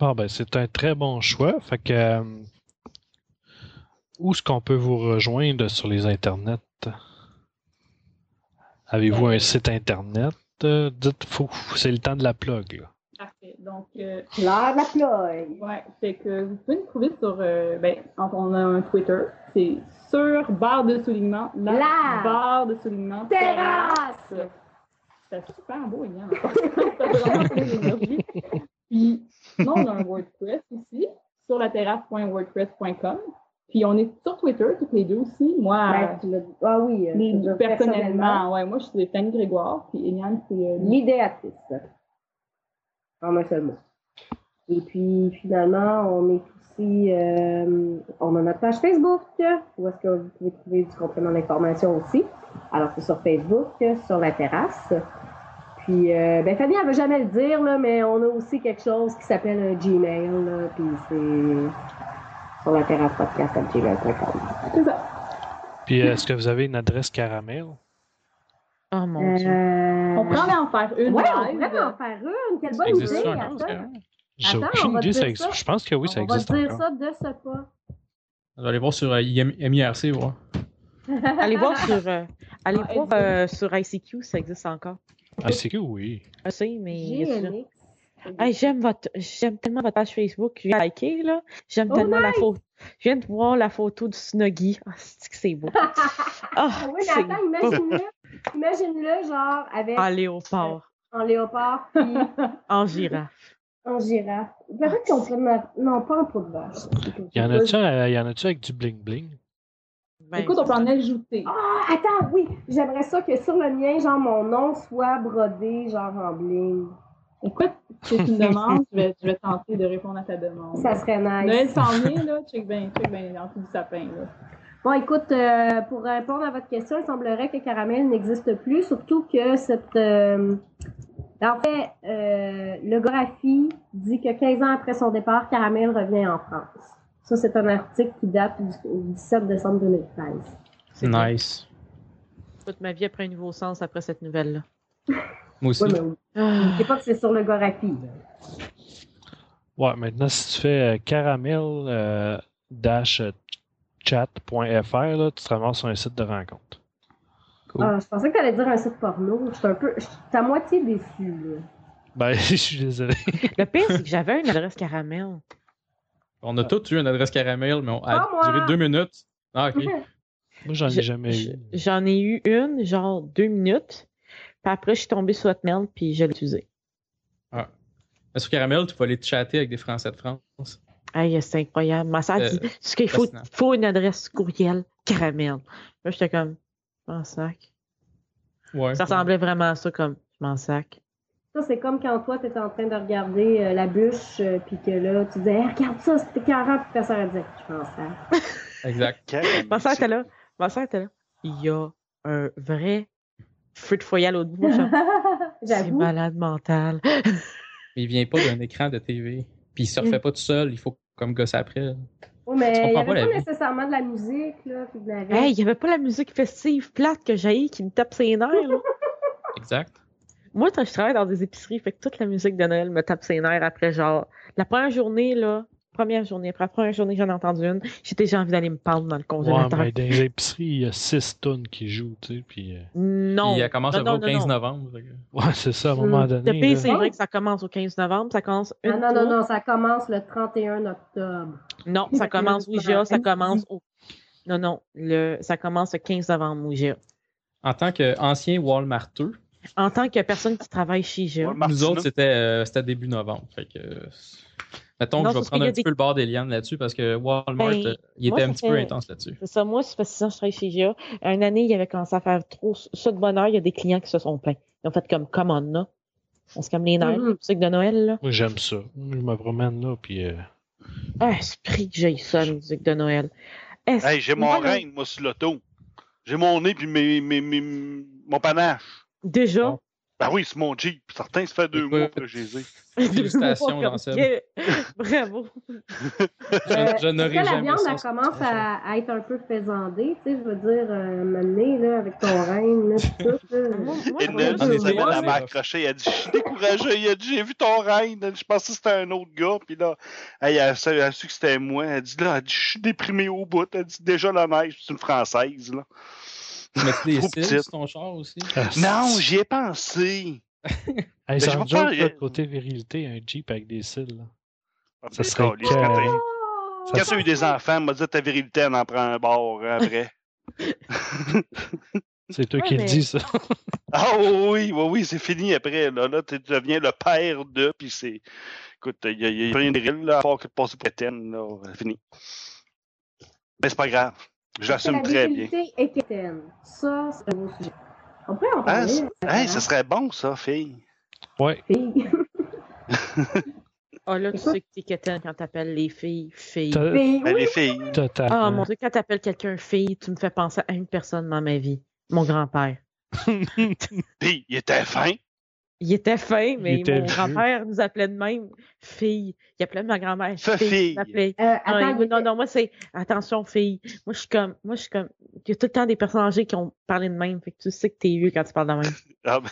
Bon, ben, c'est un très bon choix. Fait que. euh, où est-ce qu'on peut vous rejoindre sur les internets? Avez-vous un site internet? Euh, dites, faut, c'est le temps de la plug, là. Parfait. Donc, euh, L'heure de la ploie. Ouais, fait que vous pouvez nous trouver sur. euh, ben, on a un Twitter. C'est sur barre de soulignement. La, La barre de soulignement. Terrasse! C'est super beau, Yann. [LAUGHS] Ça fait vraiment plein d'énergie. Puis, sinon, on a un WordPress aussi, sur la terrasse.wordpress.com. Puis, on est sur Twitter, toutes les deux aussi. Moi, Ben, l'as- ah oui, euh, les- personnellement, ouais, moi, je suis Fanny Grégoire. Puis, Eliane, c'est. euh, L'idéatrice. En un seul mot. Et puis, finalement, on est aussi, euh, on a notre page Facebook, où est-ce que vous pouvez trouver du complément d'information aussi. Alors, c'est sur Facebook, sur la terrasse. Puis, euh, ben, Fanny, elle veut jamais le dire, là, mais on a aussi quelque chose qui s'appelle un Gmail, là, puis c'est sur la terrasse podcast à gmail.com. C'est ça. Puis, est-ce que vous avez une adresse caramel? Oh mon Dieu. Euh, On pourrait en faire une Ouais, on pourrait en faire une. Quelle bonne idée. ça? J'ai on aucune idée, ça existe. Je pense que oui, ça on existe va dire encore. ça de ce pas. On va aller voir sur euh, MIRC, voir. Allez voir [LAUGHS] sur, euh, allez Ah, voir euh, sur ICQ, ça existe encore. Ah, c'est que oui. Je sais, mais. il. Hey, j'aime votre, j'aime tellement votre page Facebook. Je viens de liker, là. J'aime Oh, tellement la photo. Je viens de voir la photo du Snuggy. Ah, c'est que c'est beau? Ah, [LAUGHS] Ah oui, attends, imagine-le. Imagine-le, genre, avec En léopard, en léopard puis [LAUGHS] en girafe. en girafe. Peut-être qu'on pourrait. Non, pas en peau de vache. Y en a-tu euh, y en a-tu avec du bling-bling? Ben, Écoute, on peut en ajouter. Ah, attends, oui. J'aimerais ça que sur le mien, genre, mon nom soit brodé, genre, en bling. Écoute, c'est une demande. Je vais, je vais tenter de répondre à ta demande. Ça serait nice. Noël s'en vient, là. Check bien, check bien dans tout du sapin, là. Bon, écoute, euh, pour répondre à votre question, il semblerait que Caramel n'existe plus, surtout que cette... euh, en fait, euh, le Gorafi dit que 15 ans après son départ, Caramel revient en France. Ça, c'est un article qui date du 17 décembre 2013. c'est bien. Nice. Toute ma vie a pris un nouveau sens après cette nouvelle-là. Moi aussi. Oui, mais. Ah, sais pas que c'est sur le Gorafi. Ouais, maintenant, si tu fais euh, caramel euh, dash euh, chat.fr, tu te ramasses sur un site de rencontre. Cool. Ah, je pensais que tu allais dire un site porno. Je suis un peu... Je suis à moitié déçue, là. Ben, [LAUGHS] je suis désolé. Le pire, c'est que j'avais une adresse caramel. On a tous eu une adresse caramel, mais on a moi. duré deux minutes. Ah, ok. [LAUGHS] Moi, j'en ai Je- jamais eu. J'en ai eu une, genre deux minutes. Puis après, je suis tombée sur Hotmail, puis je l'ai utilisée. Mais sur Caramel, tu peux aller te chatter avec des Français de France. Hey, c'est incroyable. Ma sœur Euh, dit ce qu'il faut, faut une adresse courriel caramel. Là, j'étais comme, je m'en sac. Ouais. Ça ressemblait vraiment à ça, comme, je m'en sac. Ça, c'est comme quand toi, tu étais en train de regarder euh, la bûche, euh, puis que là, tu disais, Hey, regarde ça, c'était 40, puis personne ne disait, je pense ça. [LAUGHS] Exact. Ma soeur était là. Ma soeur était là. Il y a un vrai feu de foyer à l'autre bout. Je suis comme, C'est malade mental. Mais [LAUGHS] il vient pas d'un écran de TV. Puis il se refait pas tout seul, il faut comme gosser après. Oui, mais il n'y pas avait pas nécessairement de la musique, là, puis de la Hey, il y avait pas la musique festive plate que j'ai qui me tape ses nerfs, là. Exact. Moi, quand je travaille dans des épiceries, fait que toute la musique de Noël me tape ses nerfs après, genre, la première journée, là, première journée, après la première journée, j'en ai entendu une, j'ai déjà envie d'aller me pendre dans le Ouais, congélateur. mais dans les épiceries, il y a 6 tonnes qui jouent, tu sais, puis... euh, Non. Puis elle commence Non, à non, au non, 15 non. novembre. Ouais, c'est ça, à un moment donné. Le là. c'est vrai que ça commence au 15 novembre, ça commence une Ah, non, non, fois. non, ça commence le 31 octobre. Non, ça commence Ouija, ça commence au... Non, non, le... ça commence le 15 novembre, Ouija. En tant qu'ancien Walmarteux, en tant que personne qui travaille chez. Ouais, Nous autres, c'était euh, c'était début novembre. Fait que, euh, mettons Non, que je vais c'est prendre un petit peu le bord des lianes là-dessus parce que Walmart, Ben, euh, il moi, était un petit peu intense là-dessus. C'est ça, moi, ça fait six ans que je travaille chez GA. Une année, il avait commencé à faire trop ça de bonheur. Il y a des clients qui se sont plaints. Ils ont fait comme, come on, là. C'est comme les nerfs, Mhm. la musique de Noël, là. Moi, j'aime ça. Je me promène là, puis euh, Ah, esprit que j'ai ça, la musique de Noël. Est-ce- Hey, j'ai mon reine, moi, sur l'auto. J'ai mon nez puis mes, mes, mes- mon panache. Déjà? Bon. Ben oui, c'est mon Jeep. Certains, ça fait deux mois que je les ai. Félicitations, que- [LAUGHS] Bravo. Euh, Je, je n'aurai est-ce que la jamais viande, ça. elle commence à, à être un peu faisandée, tu sais, je veux dire, euh, m'amener, là, avec ton reine, là, tout. Moi, moi, Et je Ned, vois j'en ai cette juste- vu, semaine, ouais, elle m'a c'est- accroché. Elle a dit Je suis découragée. Il a dit J'ai vu ton reine. Je pensais que c'était un autre gars. Puis là, elle, a su- elle a su que c'était moi. Elle dit Là, elle dit, je suis déprimée au bout. Elle dit Déjà la neige. C'est une Française. Là. Tu mets des ton char aussi? ah, Non, c'est- j'y ai pensé. [LAUGHS] Hey, sans vais joke, côté virilité, un Jeep avec des cils. là. Ah, Ça mais serait câlisse, quand tu as eu des enfants, m'a dit ta virilité, elle en prend un bord hein, après. [LAUGHS] C'est toi Ouais, qui mais- le dis, ça. Ah oui, oui, oui, c'est fini après. Là, là tu deviens le père de, puis c'est. Écoute, il n'y a, y a rien de réel, là, à part que de passer pour là, c'est fini. Mais c'est pas grave. Je l'assume très bien. est. Ça, c'est un beau sujet. On pourrait en Hein, parler. euh, hey, ce serait bon, ça, fille. Ouais. fille. [LAUGHS] Ah, là, tu sais que t'es quétaine quand t'appelles les filles filles. Fille, Ben, oui, les filles. Totalement. Ah, mon Dieu, quand t'appelles quelqu'un fille, tu me fais penser à une personne dans ma vie. Mon grand-père. [LAUGHS] Puis, il était fin. Il était fin, mais était mon grand-père nous appelait de même fille. Il appelait ma grand-mère fille. fille. Euh, Non, attends, non, non, moi, c'est attention, fille. Moi, je suis comme, moi, je suis comme, il y a tout le temps des personnes âgées qui ont parlé de même. Fait que tu sais que t'es vieux quand tu parles de même. [LAUGHS] Ah, ben,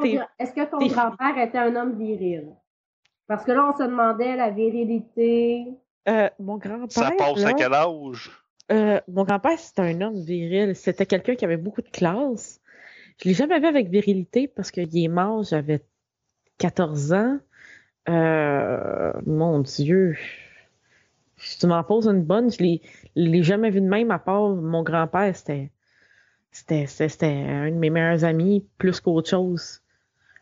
oui, est-ce que mais ton grand-père était un homme viril? Parce que là, on se demandait la virilité. Euh, mon grand-père. ça passe là, à quel âge? euh, mon grand-père, c'était un homme viril. C'était quelqu'un qui avait beaucoup de classe. Je l'ai jamais vu avec virilité parce qu'il est mort, j'avais 14 ans. Euh, mon Dieu. Si tu m'en poses une bonne, je l'ai, l'ai jamais vu de même à part mon grand-père. C'était, c'était, c'était, c'était un de mes meilleurs amis plus qu'autre chose.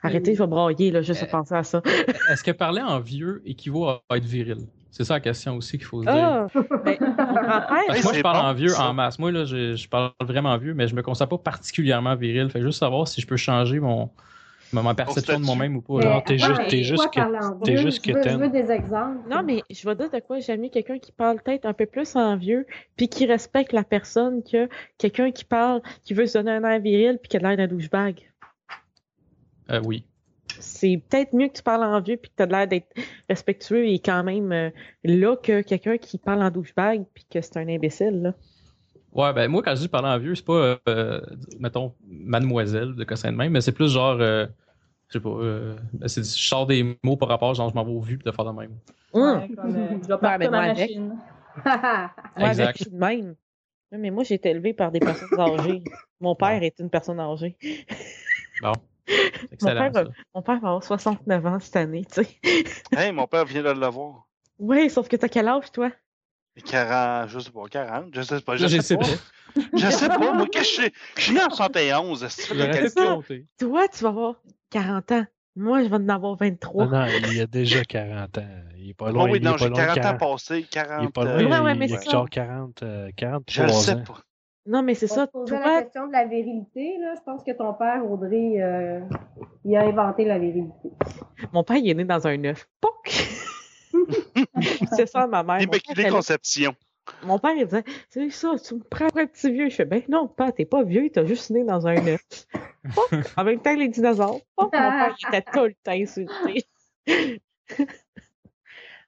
Arrêtez, je vais brailler, là, juste à Euh, penser à ça. Est-ce que parler en vieux équivaut à être viril? C'est ça la question aussi qu'il faut se dire. Ah! [LAUGHS] Ben, Parce que Hey, moi, je parle bon, en vieux ça. en masse. Moi, là, je, je parle vraiment vieux, mais je me considère pas particulièrement viril. Fait juste savoir si je peux changer mon, ma, ma perception de moi-même ou pas. Non, t'es juste- t'es juste que- t'es juste Je veux- Je veux des exemples? Non, mais je vais dire de quoi j'aime mieux quelqu'un qui parle peut-être un peu plus en vieux, puis qui respecte la personne que quelqu'un qui parle, qui veut se donner un air viril, puis qui a l'air d'un douchebag. Euh, oui. C'est peut-être mieux que tu parles en vieux, puis que tu as l'air d'être respectueux et quand même euh, là que quelqu'un qui parle en douchebag, puis que c'est un imbécile. Là. Ouais, ben moi, quand je dis parler en vieux, c'est pas, euh, mettons, mademoiselle de cassin de même, mais c'est plus genre, euh, je sais pas, euh, ben, je sors des mots par rapport, genre, je m'en vais au vu de faire de même. Hum. Ouais, [LAUGHS] comme, euh, je vais partir mais ma moi, avec. machine. Ouais, Exact. suis de même. Mais moi, j'ai été élevée par des personnes âgées. Mon père est une personne âgée. Bon. Excellent, père, ça. Mon père va avoir 69 ans cette année, tu sais. [LAUGHS] Hey, mon père vient de l'avoir. Oui, sauf que t'as quel âge, toi? 40, je sais pas, 40, je sais pas, je j'ai sais pas. secret. [LAUGHS] Je sais pas, moi, que je suis, je suis né en 71, est-ce que tu fais des J'aurais calculs? peut-être compté. Toi, tu vas avoir 40 ans. Moi, je vais en avoir 23. Non, non, il a déjà 40 ans. Il est pas Ah loin. oui, il est non, pas j'ai loin de 40 ans 40. passés, 40. Il est pas loin. Ouais, ouais, mais il a genre 40, euh, 43 Je le sais ans. pas. Non, mais c'est ça. posait la Toi, question de la virilité, là. Je pense que ton père, Audrey, euh, il a inventé la virilité. mon père, il est né dans un œuf. Pouc! [LAUGHS] c'est ça, ma mère. Mon père, Immaculée. Mon père, il disait, c'est ça, tu me prends pour un petit vieux. Je fais, ben non, père, t'es pas vieux, t'as juste né dans un œuf. Pouc! En même temps, que les dinosaures. Pouc! Mon père, il était tout le temps insulté. [LAUGHS]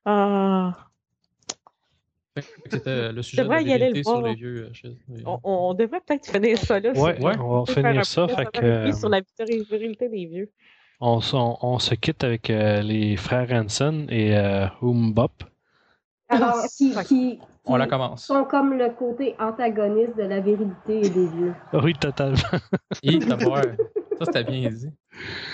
ah. C'était le sujet de la le vérité sur les vieux. euh, chez- On, on devrait peut-être finir ça là. Ouais, on va finir ça. Fait que, euh, sur la virilité des vieux. on, s- on- on se quitte avec euh, les frères Hanson et euh, Umbop. Alors, qui, Fuck. qui, On la commence. sont comme le côté antagoniste de la virilité et des vieux. Oui, totalement. [LAUGHS] Et d'abord, ça c'était bien dit.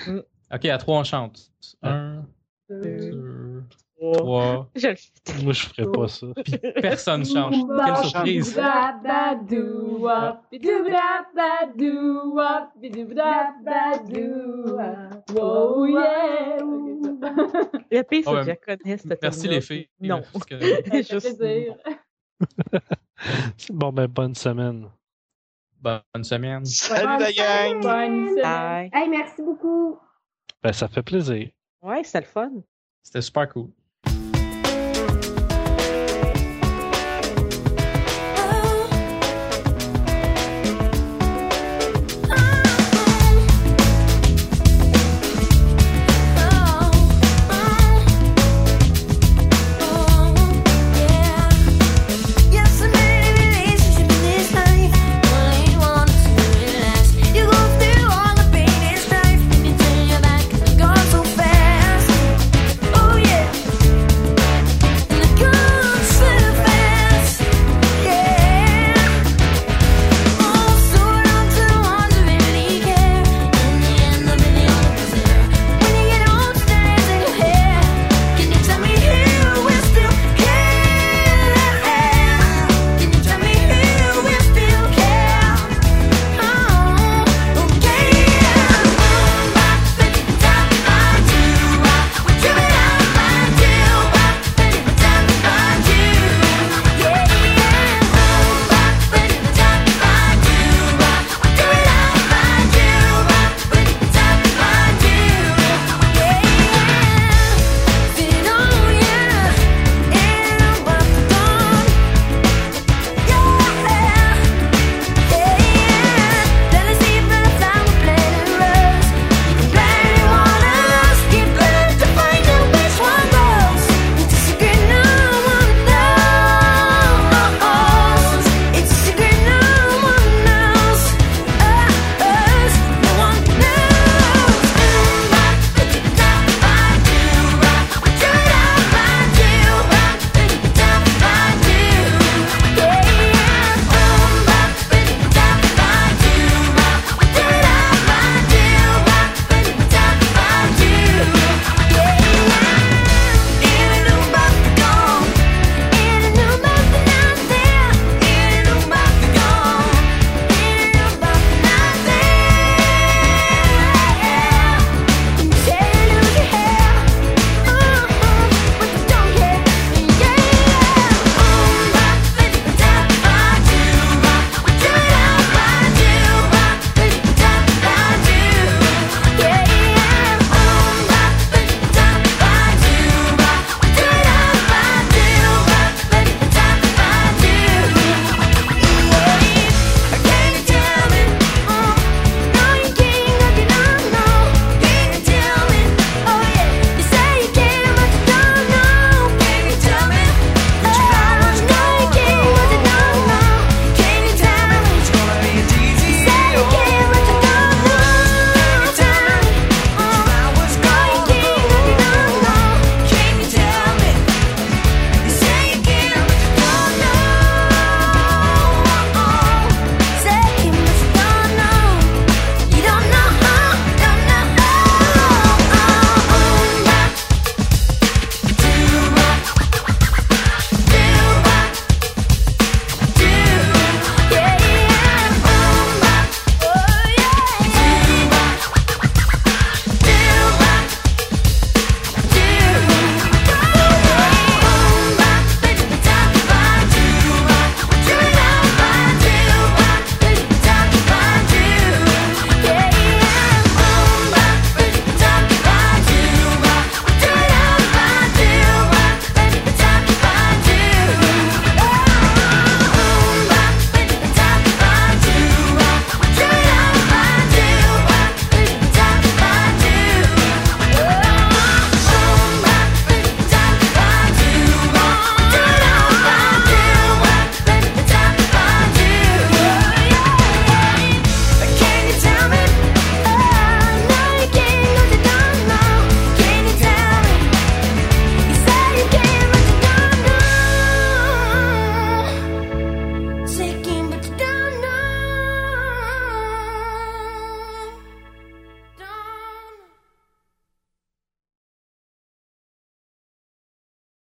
Mm. Ok, à trois on chante. Un, Euh, deux, Trois. Je le fais. Moi, je ferais pas ça. Puis personne change. Quelle surprise. Oh yeah! Le pire, c'est Ah que je la connais, cette Merci les filles. Non. Parce que- [LAUGHS] Ça fait Juste- plaisir. [LAUGHS] Bon, ben, bonne semaine. Bonne semaine. Salut la gang! Bonne semaine. Bye. Hey, merci beaucoup. Ben, ça fait plaisir. Ouais, c'était le fun. C'était super cool.